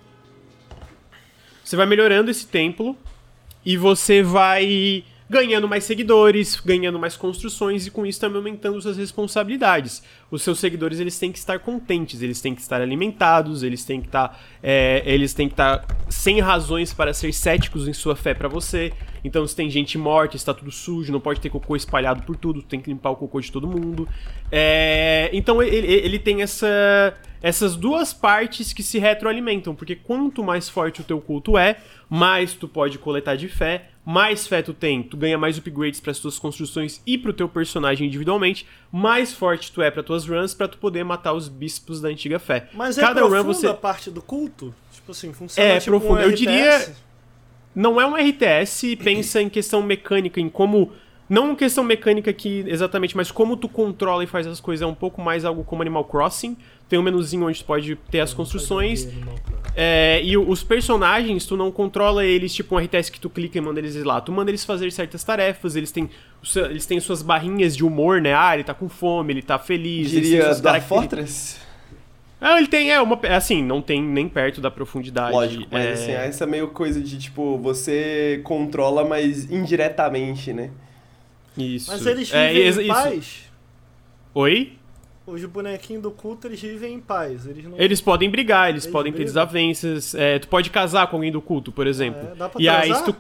Você vai melhorando esse templo. E você vai ganhando mais seguidores, ganhando mais construções e com isso também aumentando suas responsabilidades. Os seus seguidores eles têm que estar contentes, eles têm que estar alimentados, eles têm que estar, é, eles têm que estar sem razões para ser céticos em sua fé para você. Então se tem gente morta, está tudo sujo, não pode ter cocô espalhado por tudo, tem que limpar o cocô de todo mundo. É, então ele, ele tem essa essas duas partes que se retroalimentam, porque quanto mais forte o teu culto é, mais tu pode coletar de fé, mais fé tu tem, tu ganha mais upgrades para as tuas construções e pro teu personagem individualmente, mais forte tu é para tuas runs para tu poder matar os bispos da antiga fé. Mas é Cada é run você a parte do culto? Tipo assim, funciona É, tipo profundo. Um Eu diria não é um RTS, pensa em questão mecânica, em como não questão mecânica aqui exatamente, mas como tu controla e faz as coisas é um pouco mais algo como Animal Crossing. Tem um menuzinho onde tu pode ter as construções. É, e os personagens, tu não controla eles tipo um RTS que tu clica e manda eles lá. Tu manda eles fazer certas tarefas, eles têm, eles têm suas barrinhas de humor, né? Ah, ele tá com fome, ele tá feliz. Diria da Fortress? Ah, ele tem, é, uma. Assim, não tem nem perto da profundidade. Lógico, mas é... assim, essa meio coisa de, tipo, você controla, mas indiretamente, né? Isso. Mas eles é, vivem é, em paz? Isso. Oi? Os bonequinhos do culto, eles vivem em paz. Eles, não... eles podem brigar, eles, eles podem brigam. ter desavenças. É, tu pode casar com alguém do culto, por exemplo. É, dá pra e transar? aí, tu...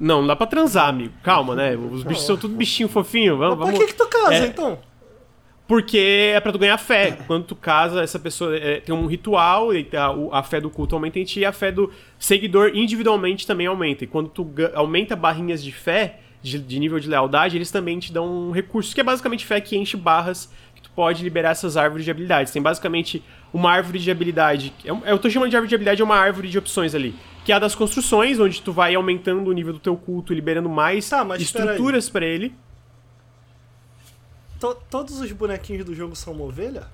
Não, não dá pra transar, amigo. Calma, né? Os bichos são tudo bichinho fofinho. Vamos, Mas por que, que tu casa, é... então? Porque é pra tu ganhar fé. Quando tu casa, essa pessoa é, tem um ritual, e a, a, fé do culto aumenta em ti, e a fé do seguidor individualmente também aumenta. E quando tu aumenta barrinhas de fé, de, de, nível de lealdade, eles também te dão um recurso, que é basicamente fé que enche barras, que tu pode liberar essas árvores de habilidades. Tem basicamente uma árvore de habilidade. É eu tô chamando de árvore de habilidade, é uma árvore de opções ali. Que é a das construções, onde tu vai aumentando o nível do teu culto, liberando mais tá, estruturas para ele. To todos os bonequinhos do jogo são uma ovelha?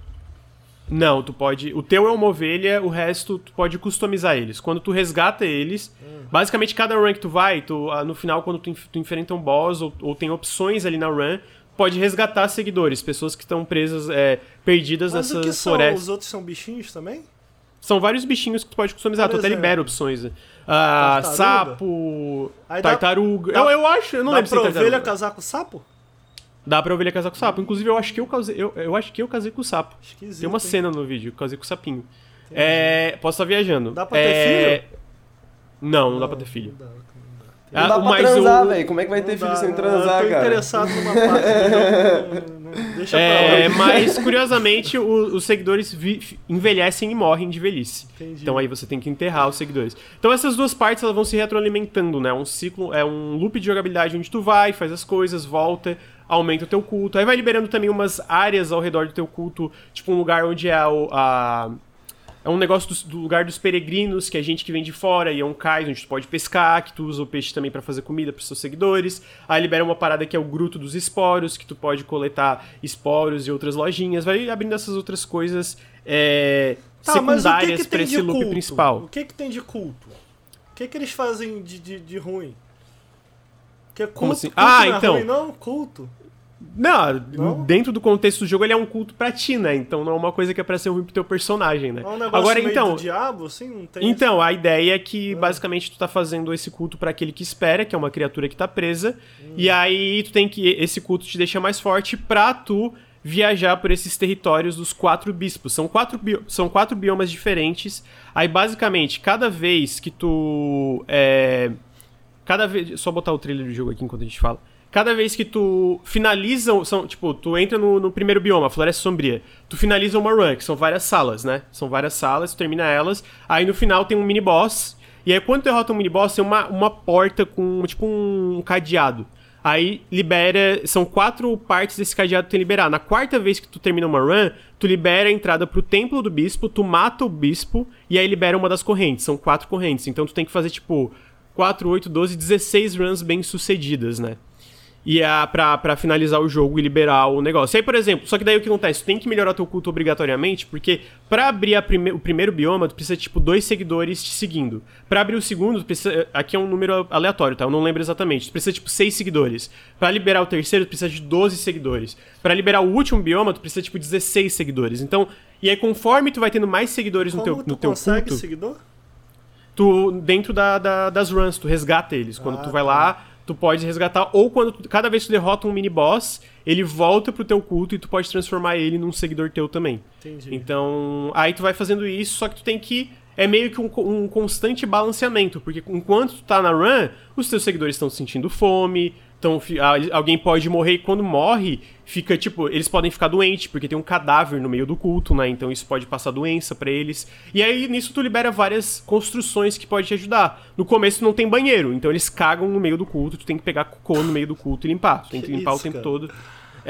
Não, tu pode. O teu é uma ovelha, o resto tu pode customizar eles. Quando tu resgata eles, hum. basicamente cada run que tu vai, tu, ah, no final, quando tu, tu enfrenta um boss ou, ou, tem opções ali na run, pode resgatar seguidores, pessoas que estão presas, é, perdidas Mas nessas o que são? florestas. Os outros são bichinhos também? São vários bichinhos que tu pode customizar, Por tu exemplo, até libera opções. Ah, sapo, Aí tartaruga. Dá, eu, eu acho, eu não dá lembro pra se ovelha casar com sapo? Dá pra ovelha casar com o sapo. Inclusive, eu acho que eu casei, eu, eu acho que eu casei com o sapo. Esquisito, Tem uma cena no vídeo, eu casei com o sapinho. É, posso estar viajando. Dá pra ter é... filho? Não, não, não, dá pra ter filho. Não dá, não dá. Não dá pra transar, velho. Como é que vai ter filho sem transar, eu tô cara? interessado numa parte. Deixa é, pra lá. Mas, curiosamente, o, os seguidores envelhecem e morrem de velhice. Entendi. Então aí você tem que enterrar os seguidores. Então essas duas partes elas vão se retroalimentando, né? Um ciclo, é um loop de jogabilidade onde tu vai, faz as coisas, volta, aumenta o teu culto. Aí vai liberando também umas áreas ao redor do teu culto, tipo um lugar onde é a, a é um negócio do, do, lugar dos peregrinos, que é gente que vem de fora, e é um cais onde tu pode pescar, que tu usa o peixe também para fazer comida para seus seguidores. Aí libera uma parada que é o gruto dos esporos, que tu pode coletar esporos e outras lojinhas. Vai abrindo essas outras coisas é, tá, secundárias para esse loop culto? principal. O que que tem de culto? O que que eles fazem de, de, de ruim? Que é culto, Como assim? Culto ah, é então. Ruim, não, culto. Não, não, dentro do contexto do jogo ele é um culto pra ti, né? Então não é uma coisa que é pra ser ruim pro teu personagem, né? É um negócio Agora, então, diabo, assim, não tem Então, esse... a ideia é que ah. basicamente tu tá fazendo esse culto para aquele que espera, que é uma criatura que tá presa, hum. e aí tu tem que esse culto te deixa mais forte pra tu viajar por esses territórios dos quatro bispos. São quatro, bio... são quatro biomas diferentes. Aí basicamente, cada vez que tu é... cada vez, só botar o trailer do jogo aqui enquanto a gente fala cada vez que tu finaliza, são, tipo, tu entra no, no, primeiro bioma, Floresta Sombria, tu finaliza uma run, que são várias salas, né? São várias salas, tu termina elas, aí no final tem um mini boss, e aí quando tu derrota um mini boss, tem uma, uma porta com, tipo, um cadeado. Aí libera, são quatro partes desse cadeado que tem que liberar. Na quarta vez que tu termina uma run, tu libera a entrada pro templo do bispo, tu mata o bispo, e aí libera uma das correntes, são quatro correntes. Então tu tem que fazer, tipo, 4, 8, 12, 16 runs bem sucedidas, né? E a, pra, pra finalizar o jogo e liberar o negócio. E aí, por exemplo, só que daí o que acontece? Tu tem que melhorar teu culto obrigatoriamente, porque pra abrir prime o primeiro bioma, tu precisa, tipo, dois seguidores te seguindo. Pra abrir o segundo, tu precisa. Aqui é um número aleatório, tá? Eu não lembro exatamente. Tu precisa, tipo, seis seguidores. Pra liberar o terceiro, tu precisa de 12 seguidores. Pra liberar o último bioma, tu precisa, tipo, 16 seguidores. Então, e aí conforme tu vai tendo mais seguidores Como no teu, no teu consegue culto. seguidor? Tu, dentro da, da, das runs, tu resgata eles. Quando ah, tu vai tá. lá tu pode resgatar, ou quando tu- cada vez que tu derrota um mini boss, ele volta pro teu culto e tu pode transformar ele num seguidor teu também. Entendi. Então, aí tu vai fazendo isso, só que tu tem que. É meio que um, um constante balanceamento, porque enquanto tu tá na run, os teus seguidores estão sentindo fome, então alguém pode morrer e quando morre, fica tipo, eles podem ficar doentes, porque tem um cadáver no meio do culto, né? Então isso pode passar doença pra eles. E aí nisso tu libera várias construções que pode te ajudar. No começo não tem banheiro, então eles cagam no meio do culto, tu tem que pegar cocô no meio do culto e limpar. Tu tem que, Que limpar o isso, tempo cara. todo.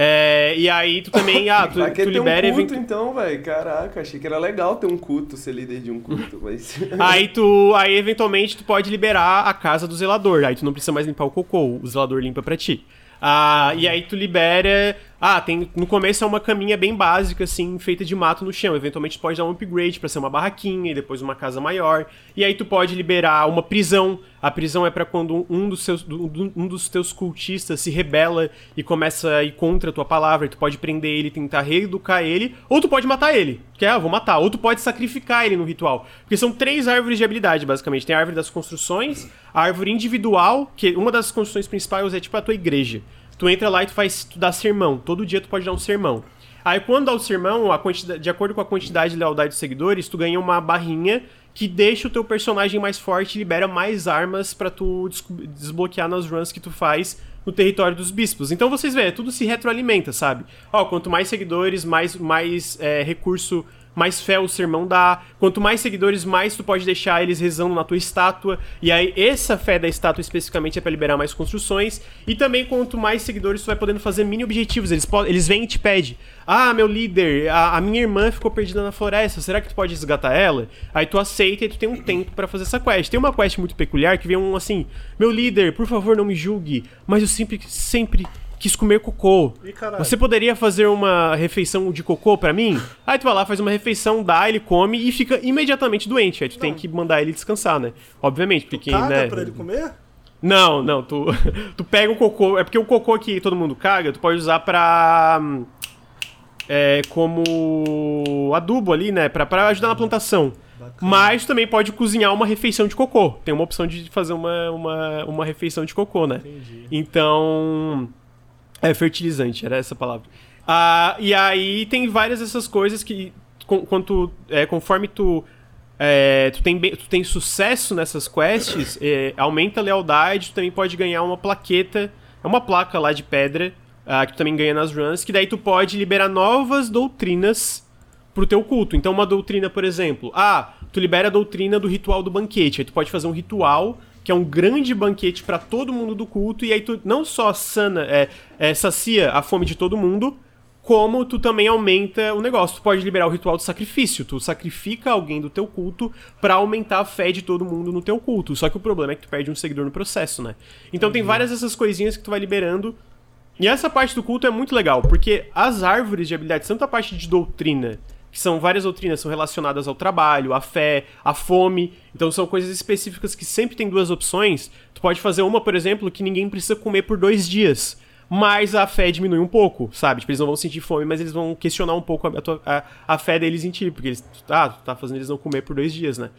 É, e aí tu também, ah, tu, tu ter um libera culto, então, velho? Caraca, achei que era legal ter um culto, ser líder de um culto, mas... Aí tu. Aí eventualmente tu pode liberar a casa do zelador. Aí tu não precisa mais limpar o cocô, o zelador limpa pra ti. Ah, e aí tu libera. Ah, tem. No começo é uma caminha bem básica, assim, feita de mato no chão. Eventualmente tu pode dar um upgrade pra ser uma barraquinha e depois uma casa maior. E aí tu pode liberar uma prisão. A prisão é pra quando um dos, seus, um dos teus cultistas se rebela e começa a ir contra a tua palavra. E tu pode prender ele, tentar reeducar ele, ou tu pode matar ele. Que é, ah, vou matar. Ou tu pode sacrificar ele no ritual. Porque são três árvores de habilidade, basicamente. Tem a árvore das construções, a árvore individual, que uma das construções principais é tipo a tua igreja. Tu entra lá e tu faz, tu dá sermão. Todo dia tu pode dar um sermão. Aí quando dá o sermão, a quantidade, de acordo com a quantidade de lealdade dos seguidores, tu ganha uma barrinha que deixa o teu personagem mais forte e libera mais armas pra tu desco- desbloquear nas runs que tu faz no território dos bispos. Então vocês veem, tudo se retroalimenta, sabe? Ó, quanto mais seguidores, mais, mais é, recurso mais fé o sermão dá. Quanto mais seguidores, mais tu pode deixar eles rezando na tua estátua. E aí, essa fé da estátua especificamente é pra liberar mais construções. E também, quanto mais seguidores, tu vai podendo fazer mini objetivos. Eles, eles vêm e te pedem: Ah, meu líder, a, a minha irmã ficou perdida na floresta. Será que tu pode resgatar ela? Aí tu aceita e tu tem um tempo pra fazer essa quest. Tem uma quest muito peculiar que vem um assim: Meu líder, por favor, não me julgue, mas eu sempre, sempre quis comer cocô. Ih. Você poderia fazer uma refeição de cocô pra mim? Aí tu vai lá, faz uma refeição, dá, ele come e fica imediatamente doente. Aí tu tem que mandar ele descansar, né? Obviamente, porque, Caga né? pra ele comer? Não, não, tu, tu pega o cocô. É porque o cocô que todo mundo caga, tu pode usar pra. hum, É, como adubo ali, né? Pra, pra ajudar na plantação. Mas tu também pode cozinhar uma refeição de cocô. Tem uma opção de fazer uma, uma, uma refeição de cocô, né? Entendi. Então. É, fertilizante, era essa palavra. Ah, e aí tem várias dessas coisas que, com- quando tu- é, conforme tu, é, tu, tem, tu tem sucesso nessas quests, é, aumenta a lealdade, tu também pode ganhar uma plaqueta, é uma placa lá de pedra, ah, que tu também ganha nas runs, que daí tu pode liberar novas doutrinas pro teu culto. Então, uma doutrina, por exemplo, ah, tu libera a doutrina do ritual do banquete. Aí tu pode fazer um ritual que é um grande banquete pra todo mundo do culto, e aí tu não só sana, é, é, sacia a fome de todo mundo, como tu também aumenta o negócio. Tu pode liberar o ritual do sacrifício. Tu sacrifica alguém do teu culto pra aumentar a fé de todo mundo no teu culto. Só que o problema é que tu perde um seguidor no processo, né? Então tem várias dessas coisinhas que tu vai liberando e essa parte do culto é muito legal, porque as árvores de habilidades, tanto a parte de doutrina, que são várias doutrinas, são relacionadas ao trabalho, à fé, à fome, então são coisas específicas que sempre tem duas opções. Tu pode fazer uma, por exemplo, que ninguém precisa comer por dois dias, mas a fé diminui um pouco, sabe? Tipo, eles não vão sentir fome, mas eles vão questionar um pouco a, a, a fé deles em ti, porque eles, ah, tu tá fazendo eles não comer por dois dias, né?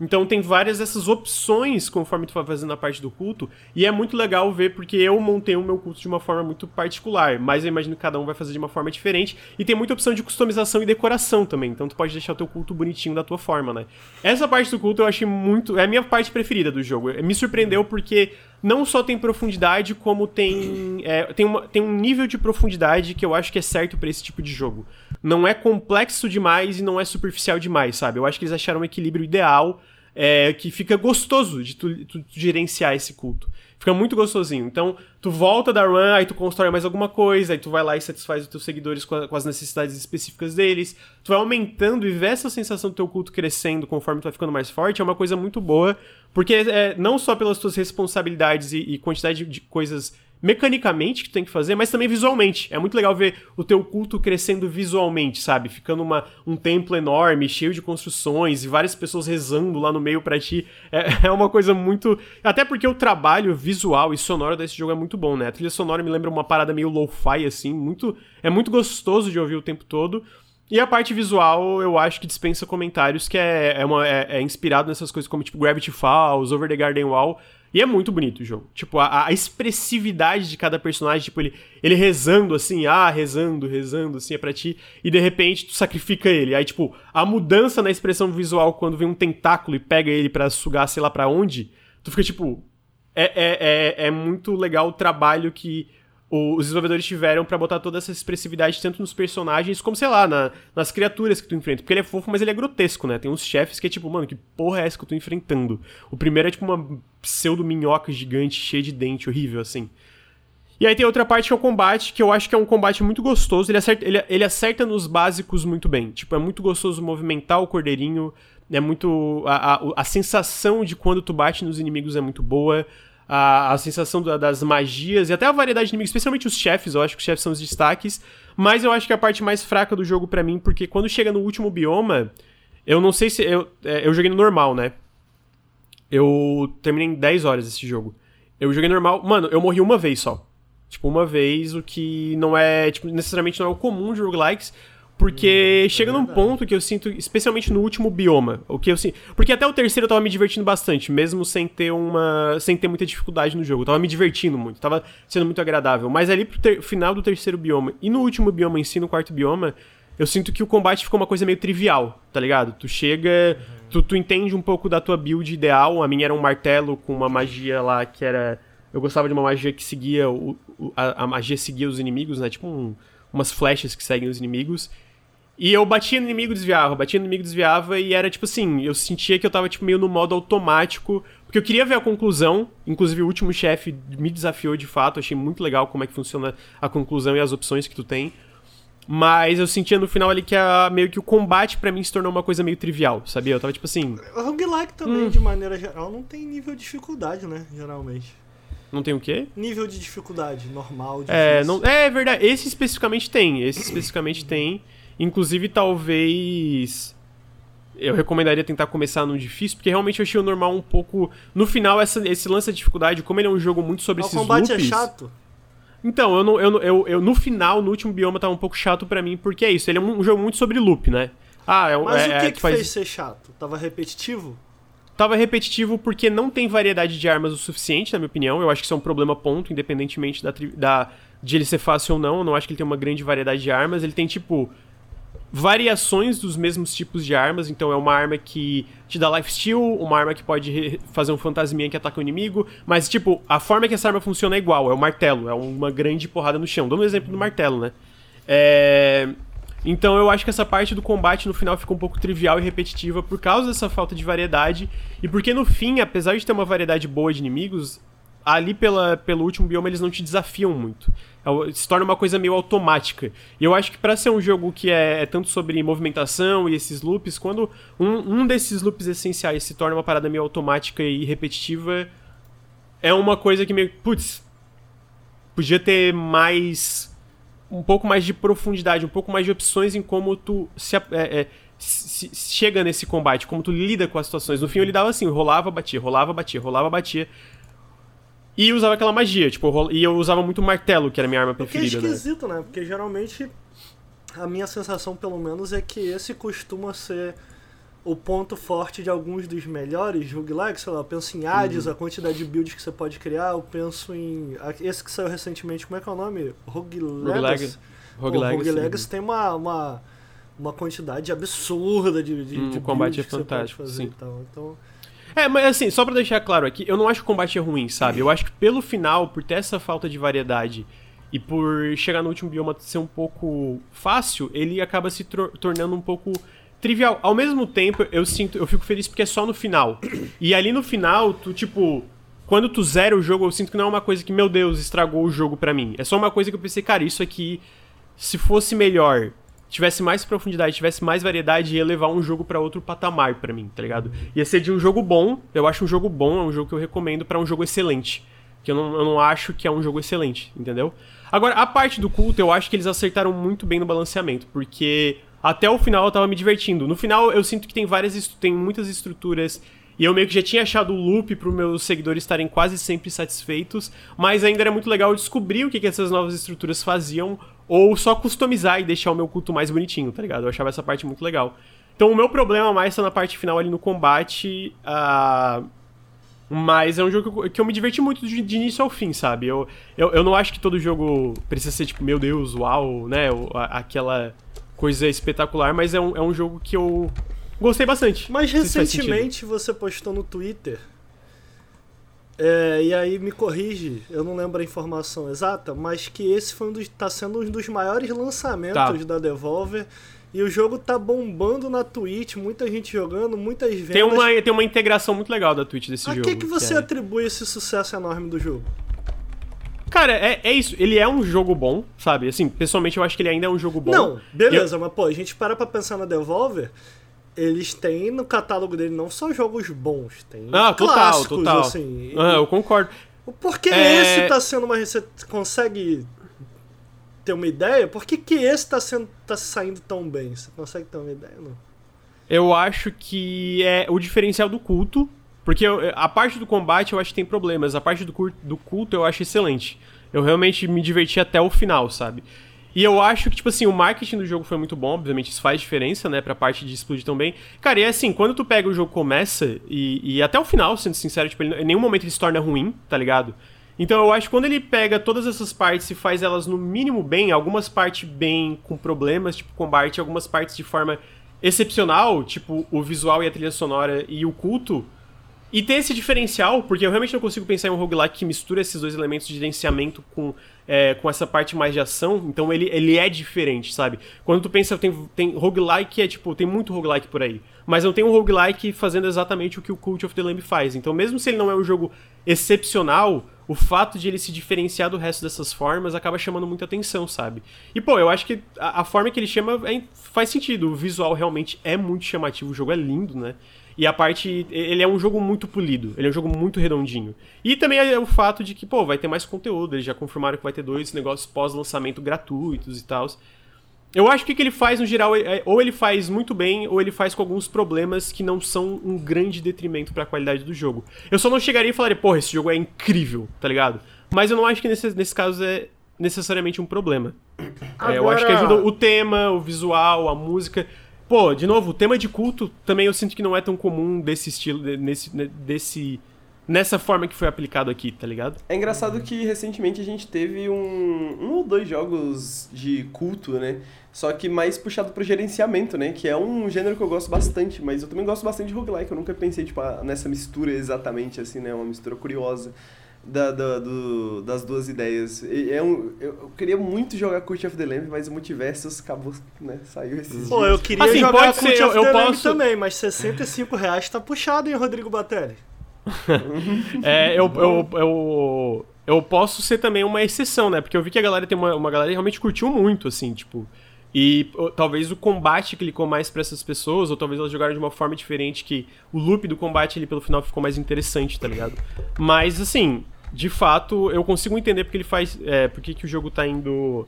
Então tem várias dessas opções conforme tu vai fazendo a parte do culto, e é muito legal ver porque eu montei o meu culto de uma forma muito particular, mas eu imagino que cada um vai fazer de uma forma diferente, e tem muita opção de customização e decoração também, então tu pode deixar o teu culto bonitinho da tua forma, né? Essa parte do culto eu achei muito, é a minha parte preferida do jogo. Me surpreendeu porque não só tem profundidade, como tem é, tem, uma- tem um nível de profundidade que eu acho que é certo pra esse tipo de jogo. Não é complexo demais e não é superficial demais, sabe? Eu acho que eles acharam um equilíbrio ideal é, que fica gostoso de tu, tu- tu gerenciar esse culto. Fica muito gostosinho. Então, tu volta da run, aí tu constrói mais alguma coisa, aí tu vai lá e satisfaz os teus seguidores com, a- com as necessidades específicas deles. Tu vai aumentando e ver essa sensação do teu culto crescendo conforme tu vai ficando mais forte é uma coisa muito boa, porque é, não só pelas tuas responsabilidades e, e quantidade de, de coisas mecanicamente que tu tem que fazer, mas também visualmente. É muito legal ver o teu culto crescendo visualmente, sabe? Ficando uma, um templo enorme, cheio de construções e várias pessoas rezando lá no meio pra ti. É, é uma coisa muito. Até porque o trabalho visual e sonoro desse jogo é muito bom, né? A trilha sonora me lembra uma parada meio lo-fi, assim, muito. É muito gostoso de ouvir o tempo todo. E a parte visual, eu acho que dispensa comentários, que é, é, uma, é, é inspirado nessas coisas como tipo Gravity Falls, Over the Garden Wall. E é muito bonito o jogo. Tipo, a, a, expressividade de cada personagem, tipo, ele, ele rezando assim, ah, rezando, rezando, assim, é pra ti, e de repente tu sacrifica ele. Aí, tipo, a mudança na expressão visual quando vem um tentáculo e pega ele para sugar, sei lá pra onde, tu fica tipo. É, é, é, é muito legal o trabalho que os desenvolvedores tiveram para botar toda essa expressividade tanto nos personagens como, sei lá, na, nas criaturas que tu enfrenta. Porque ele é fofo, mas ele é grotesco, né? Tem uns chefes que é tipo, mano, que porra é essa que eu tô enfrentando? O primeiro é tipo uma pseudo-minhoca gigante, cheia de dente, horrível, assim. E aí tem outra parte que é o combate, que eu acho que é um combate muito gostoso. Ele acerta, ele, ele acerta nos básicos muito bem. Tipo, é muito gostoso movimentar o cordeirinho. É muito. A, a, a sensação de quando tu bate nos inimigos é muito boa a, a sensação da, das magias e até a variedade de inimigos, especialmente os chefes, eu acho que os chefes são os destaques. Mas eu acho que é a parte mais fraca do jogo para mim, porque quando chega no último bioma, eu não sei se. Eu, é, eu joguei no normal, né? Eu terminei em 10 horas esse jogo. Eu joguei normal. Mano, eu morri uma vez só. Tipo, uma vez, o que não é. Tipo, necessariamente não é o comum de roguelikes. Porque hum, chega é num ponto que eu sinto, especialmente no último bioma, o que eu sinto. Porque até o terceiro eu tava me divertindo bastante, mesmo sem ter uma. sem ter muita dificuldade no jogo. Eu tava me divertindo muito, tava sendo muito agradável. Mas ali pro ter, final do terceiro bioma e no último bioma em si, no quarto bioma, eu sinto que o combate ficou uma coisa meio trivial, tá ligado? Tu chega. Uhum. Tu, tu entende um pouco da tua build ideal. A minha era um martelo com uma magia lá que era. Eu gostava de uma magia que seguia. O, a, a magia seguia os inimigos, né? Tipo um, umas flechas que seguem os inimigos. E eu batia no inimigo, desviava, batia no inimigo, desviava, e era tipo assim, eu sentia que eu tava tipo meio no modo automático, porque eu queria ver a conclusão, inclusive o último chefe me desafiou de fato, achei muito legal como é que funciona a conclusão e as opções que tu tem. Mas eu sentia no final ali que a, meio que o combate para mim se tornou uma coisa meio trivial, sabia? Eu tava tipo assim. O roguelike também, hum. de maneira geral, não tem nível de dificuldade, né? Geralmente. Não tem o quê? Nível de dificuldade, normal, difícil. É, não, é verdade. Esse especificamente tem. Esse especificamente tem. Inclusive, talvez. Eu recomendaria tentar começar no difícil, porque realmente eu achei o normal um pouco. No final, essa, esse lance de dificuldade, como ele é um jogo muito sobre o esses combate é loops, é chato. Então, eu, não, eu, eu, eu, no final, no último bioma, tá um pouco chato para mim, porque é isso. Ele é um, jogo muito sobre loop, né? Ah, é, Mas é, o que, é, que faz... fez ser chato? Tava repetitivo? Tava repetitivo porque não tem variedade de armas o suficiente, na minha opinião. Eu acho que isso é um problema ponto, independentemente da, da, de ele ser fácil ou não. Eu não acho que ele tem uma grande variedade de armas. Ele tem, tipo, variações dos mesmos tipos de armas. Então é uma arma que te dá lifesteal, uma arma que pode fazer um fantasminha que ataca o inimigo. Mas, tipo, a forma que essa arma funciona é igual, é o martelo, é uma grande porrada no chão. Dando um exemplo do martelo, né? É... Então eu acho que essa parte do combate no final fica um pouco trivial e repetitiva por causa dessa falta de variedade. E porque no fim, apesar de ter uma variedade boa de inimigos, ali pela, pelo último bioma eles não te desafiam muito. É se torna uma coisa meio automática. E eu acho que para ser um jogo que é, é, tanto sobre movimentação e esses loops, quando um, um desses loops essenciais se torna uma parada meio automática e repetitiva, é uma coisa que meio. Putz, podia ter mais. Um pouco mais de profundidade, um pouco mais de opções em como tu se, é, é, se, chega nesse combate, como tu lida com as situações. No fim eu lidava assim, rolava, batia, rolava, batia, rolava, batia. E usava aquela magia, tipo, e eu usava muito martelo, que era a minha arma preferida. Que é esquisito, né? né? Porque geralmente a minha sensação, pelo menos, é que esse costuma ser o ponto forte de alguns dos melhores roguelikes, sei lá, eu penso em Hades, uhum. a quantidade de builds que você pode criar, eu penso em... Esse que saiu recentemente, como é que é o nome? Rogue Legacy? Rogue Legacy, Rogue Legacy tem uma, uma, uma quantidade absurda de, de, hum, de o combate é fantástico, sim. Então, é, mas assim, só pra deixar claro aqui, eu não acho que o combate é ruim, sabe? Eu acho que pelo final, por ter essa falta de variedade e por chegar no último bioma ser um pouco fácil, ele acaba se tornando um pouco trivial. Ao mesmo tempo, eu sinto, eu fico feliz porque é só no final. E ali no final, tu tipo, quando tu zera o jogo, eu sinto que não é uma coisa que, meu Deus, estragou o jogo pra mim. É só uma coisa que eu pensei, cara, isso aqui, se fosse melhor, tivesse mais profundidade, tivesse mais variedade, ia levar um jogo para outro patamar para mim, tá ligado? Ia ser de um jogo bom, eu acho um jogo bom, é um jogo que eu recomendo para um jogo excelente. Que eu não, eu não acho que é um jogo excelente, entendeu? Agora, a parte do culto, eu acho que eles acertaram muito bem no balanceamento, porque até o final eu tava me divertindo. No final, eu sinto que tem várias tem muitas estruturas e eu meio que já tinha achado o loop para meus seguidores estarem quase sempre satisfeitos, mas ainda era muito legal descobrir o que, que essas novas estruturas faziam ou só customizar e deixar o meu culto mais bonitinho, tá ligado? Eu achava essa parte muito legal. Então o meu problema mais tá na parte final ali no combate. Uh, Mas é um jogo que eu, que eu me diverti muito de, de, início ao fim, sabe? Eu, eu, eu não acho que todo jogo precisa ser tipo, meu Deus, uau, né? Aquela coisa espetacular, mas é um, é um jogo que eu gostei bastante. Mas recentemente você postou no Twitter. É, e aí me corrige, eu não lembro a informação exata, mas que esse foi um dos, tá sendo um dos maiores lançamentos tá. da Devolver e o jogo tá bombando na Twitch, muita gente jogando, muitas vendas. Tem uma, tem uma integração muito legal da Twitch desse a jogo. A que, que você é... atribui esse sucesso enorme do jogo? Cara, é, é isso. Ele é um jogo bom, sabe? Assim, pessoalmente eu acho que ele ainda é um jogo bom. Não, beleza, eu... mas pô, a gente para pra pensar na Devolver, eles têm no catálogo dele não só jogos bons, tem ah, total, clássicos, total. assim. Ah, eu concordo. Por que é... esse tá sendo uma... Você consegue ter uma ideia? Por que, que esse tá, sendo, tá saindo tão bem? Você consegue ter uma ideia, não? Eu acho que é o diferencial do culto. Porque eu, a parte do combate eu acho que tem problemas. A parte do, do culto eu acho excelente. Eu realmente me diverti até o final, sabe? E eu acho que, tipo assim, o marketing do jogo foi muito bom, obviamente isso faz diferença, né, pra parte de explodir também. Cara, e é assim, quando tu pega o jogo começa, e, e até o final, sendo sincero, tipo, ele, em nenhum momento ele se torna ruim, tá ligado? Então eu acho que quando ele pega todas essas partes e faz elas no mínimo bem, algumas partes bem com problemas, tipo combate, algumas partes de forma excepcional, tipo o visual e a trilha sonora e o culto, e ter esse diferencial, porque eu realmente não consigo pensar em um roguelike que mistura esses dois elementos de gerenciamento com, é, com essa parte mais de ação, então ele, ele é diferente, sabe? Quando tu pensa, tem, tem roguelike, é tipo, tem muito roguelike por aí, mas não tem um roguelike fazendo exatamente o que o Cult of the Lamb faz. Então mesmo se ele não é um jogo excepcional, o fato de ele se diferenciar do resto dessas formas acaba chamando muita atenção, sabe? E, pô, eu acho que a, a forma que ele chama é, faz sentido. O visual realmente é muito chamativo, o jogo é lindo, né? E a parte. Ele é um jogo muito polido, ele é um jogo muito redondinho. E também é o fato de que, pô, vai ter mais conteúdo, eles já confirmaram que vai ter dois negócios pós-lançamento gratuitos e tal. Eu acho que o que ele faz, no geral, é, ou ele faz muito bem, ou ele faz com alguns problemas que não são um grande detrimento para a qualidade do jogo. Eu só não chegaria e falaria, porra, esse jogo é incrível, tá ligado? Mas eu não acho que nesse, nesse caso é necessariamente um problema. Agora... É, eu acho que ajuda o tema, o visual, a música. Pô, de novo, o tema de culto também eu sinto que não é tão comum desse estilo, desse, desse nessa forma que foi aplicado aqui, tá ligado? É engraçado que recentemente a gente teve um, um ou dois jogos de culto, né? Só que mais puxado pro gerenciamento, né? Que é um gênero que eu gosto bastante, mas eu também gosto bastante de roguelike. Eu nunca pensei, tipo, nessa mistura exatamente, assim, né? Uma mistura curiosa da, da do, das duas ideias. É um, eu, queria muito jogar Cult of the Lamb, mas o Multiversus acabou, né? Saiu esses Pô, eu queria assim, jogar pode Cult ser, of eu, the eu Lamb posso... também, mas 65 reais tá puxado, hein, Rodrigo Batelli? é, eu, eu, eu, eu posso ser também uma exceção, né? Porque eu vi que a galera tem uma, uma galera que realmente curtiu muito, assim, tipo. E talvez o combate clicou mais para essas pessoas, ou talvez elas jogaram de uma forma diferente que o loop do combate ali pelo final ficou mais interessante, tá ligado? Mas assim, de fato, eu consigo entender porque ele faz. É, porque que o jogo tá indo.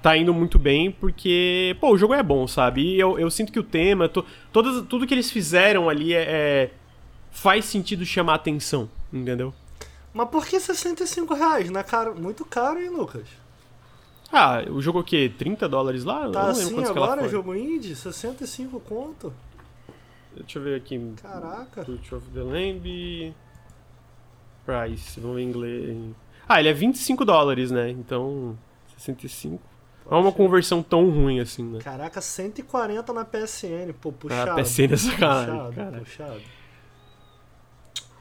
Tá indo muito bem, porque, pô, o jogo é bom, sabe? E eu, eu sinto que o tema, to, todas, tudo que eles fizeram ali é, é faz sentido chamar atenção, entendeu? Mas por que 65 reais? Não é caro, muito caro, hein, Lucas? Ah, o jogo é o quê? 30 dólares lá? Tá assim agora, jogo indie? 65 conto? Deixa eu ver aqui. Caraca. Cult of the Lamb. Price, vamos ver em inglês. Ah, ele é 25 dólares, né? Então, 65. Não é uma conversão tão ruim assim, né? Caraca, 140 na PSN, pô, puxado. Ah, PSN é sacanagem. Puxado, puxado.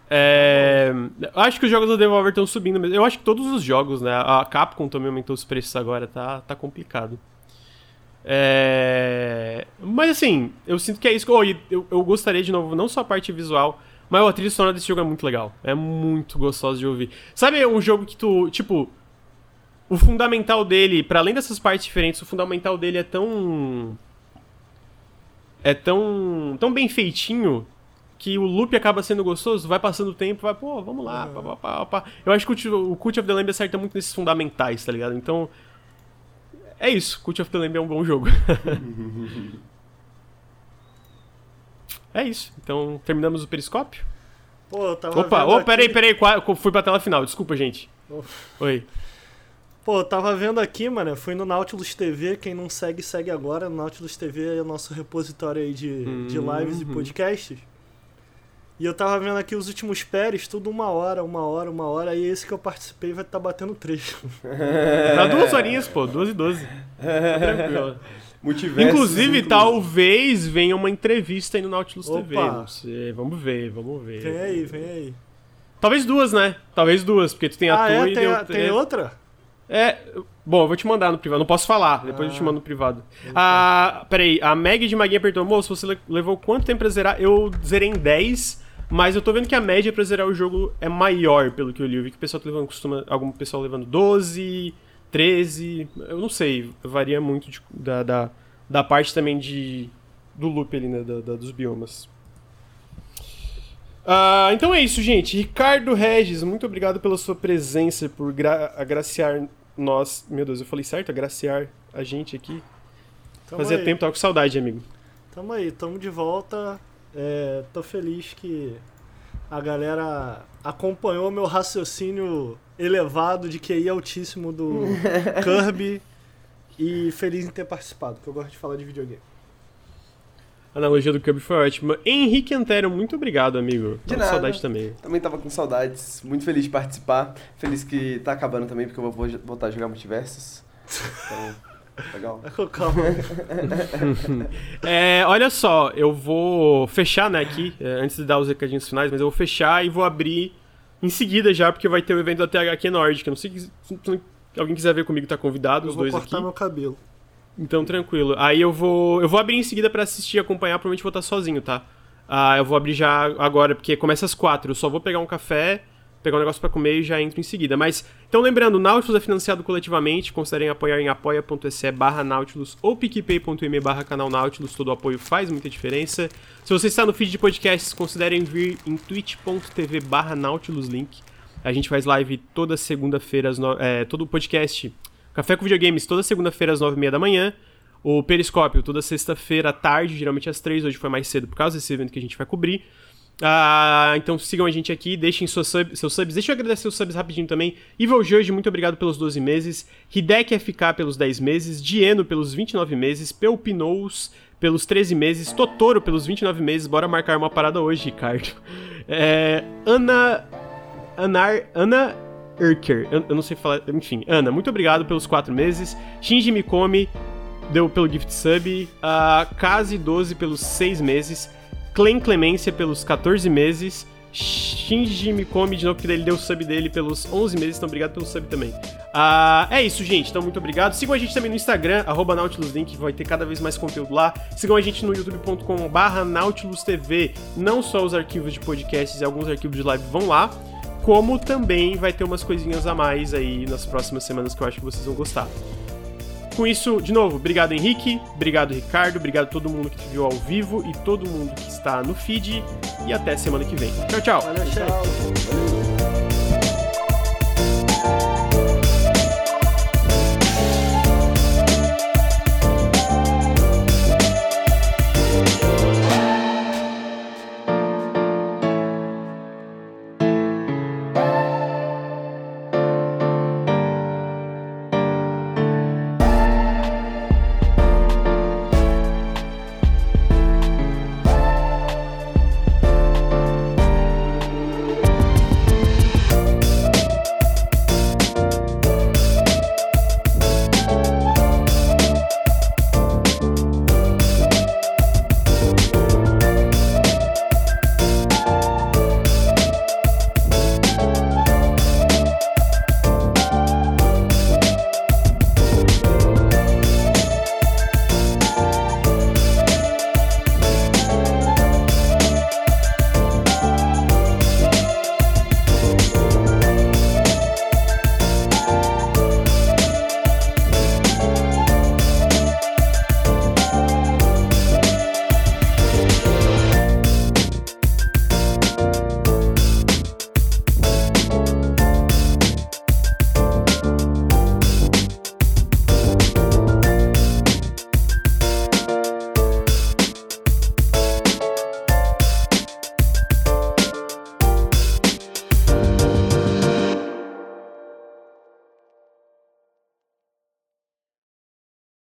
É, acho que os jogos da Devolver estão subindo mesmo. Eu acho que todos os jogos, né? A Capcom também aumentou os preços agora, tá, tá complicado. É, mas assim, eu sinto que é isso. Oh, eu, eu gostaria de novo, não só a parte visual, mas a trilha sonora desse jogo é muito legal. É muito gostoso de ouvir. Sabe um jogo que tu, tipo, o fundamental dele, para além dessas partes diferentes, o fundamental dele é tão é tão tão bem feitinho que o loop acaba sendo gostoso, vai passando o tempo, vai, pô, vamos lá, uhum. pá, pá, pá, Eu acho que o, o Cult of the Lamb acerta muito nesses fundamentais, tá ligado? Então, é isso, Cult of the Lamb é um bom jogo. é isso, então terminamos o periscópio? Pô, eu tava Opa, oh, peraí, peraí, fui pra tela final, desculpa, gente. Oh. Oi. Pô, eu tava vendo aqui, mano, fui no Nautilus TV, quem não segue, segue agora. Nautilus TV é o nosso repositório aí de, de lives e uhum. podcasts. E eu tava vendo aqui os últimos pérez, tudo uma hora, uma hora, uma hora, e esse que eu participei vai estar tá batendo três. Dá duas horinhas, pô, duas e doze. Tá tranquilo. Multiversos, Inclusive, talvez venha uma entrevista aí no Nautilus Opa. TV. Não sei, vamos ver, vamos ver. Vem aí, vem aí. Talvez duas, né? Talvez duas, porque tu tem a ah, tua é? e Tem, a- tem é- outra? É, bom, eu vou te mandar no privado. Não posso falar, depois eu te Ah. mando no privado. Ah, peraí, a Meg de Maguinha perguntou: moço, você le- levou quanto tempo pra zerar? Eu zerei em 10, mas eu tô vendo que a média pra zerar o jogo é maior, pelo que eu li. Eu vi que o pessoal tá levando, costuma, algum pessoal levando 12, 13, eu não sei, varia muito de- da, da, da parte também de do loop ali, né, da- da- dos biomas. Ah, então é isso, gente. Ricardo Regis, muito obrigado pela sua presença, por gra agraciar nós. Meu Deus, eu falei certo? Agraciar a gente aqui. Tamo Fazia aí. tempo, tava com saudade, amigo. Tamo aí, tamo de volta. É, tô feliz que a galera acompanhou meu raciocínio elevado de QI altíssimo do Kirby e feliz em ter participado, porque eu gosto de falar de videogame. A analogia do Kirby foi ótima. Henrique Antero, muito obrigado, amigo. De Tava com nada. saudade também. Também tava com saudades, muito feliz de participar. Feliz que tá acabando também, porque eu vou voltar a jogar multiversos. Então, legal. Calma. É, olha só, eu vou fechar, né, aqui, é, antes de dar os recadinhos finais, mas eu vou fechar e vou abrir em seguida já, porque vai ter o evento da THQ Nordic. Eu não sei se alguém quiser ver comigo, tá convidado, Eu os vou dois cortar aqui. meu cabelo. Então, tranquilo. Aí eu vou. Eu vou abrir em seguida pra assistir e acompanhar, provavelmente vou estar sozinho, tá? Ah, eu vou abrir já agora, porque começa às quatro. Eu só vou pegar um café, pegar um negócio pra comer e já entro em seguida. Mas, então lembrando, Nautilus é financiado coletivamente. Considerem apoiar em apoia.se barra Nautilus ou picpay.me barra canal Nautilus. Todo apoio faz muita diferença. Se você está no feed de podcasts, considerem vir em twitch.tv barra Nautilus link. A gente faz live toda segunda-feira, no... é, todo o podcast Café com Videogames toda segunda-feira às nove e meia da manhã. O Periscópio toda sexta-feira à tarde, geralmente às três. Hoje foi mais cedo por causa desse evento que a gente vai cobrir. Ah, então sigam a gente aqui, deixem seus, sub- seus subs. Deixa eu agradecer os subs rapidinho também. Evil Jorge, muito obrigado pelos 12 meses. Hideki FK pelos 10 meses. Dieno pelos 29 meses. Pelpinous pelos 13 meses. Totoro pelos 29 meses. Bora marcar uma parada hoje, Ricardo. É, Ana. Anar, Ana Urker, eu, eu não sei falar, enfim, Ana, muito obrigado pelos quatro meses. Shinji Mikomi deu pelo gift sub, a Kazi12 pelos seis meses, Clem Clemência pelos 14 meses, Shinji Mikomi de novo, porque ele deu o sub dele pelos 11 meses, então obrigado pelo sub também. Ah, é isso, gente, então muito obrigado. Sigam a gente também no Instagram, NautilusLink, vai ter cada vez mais conteúdo lá. Sigam a gente no youtube.com barra Nautilus TV, não só os arquivos de podcasts e alguns arquivos de live vão lá, como também vai ter umas coisinhas a mais aí nas próximas semanas que eu acho que vocês vão gostar. Com isso, de novo, obrigado Henrique, obrigado Ricardo, obrigado todo mundo que te viu ao vivo e todo mundo que está no feed. E até semana que vem. Tchau, tchau. Valeu, tchau.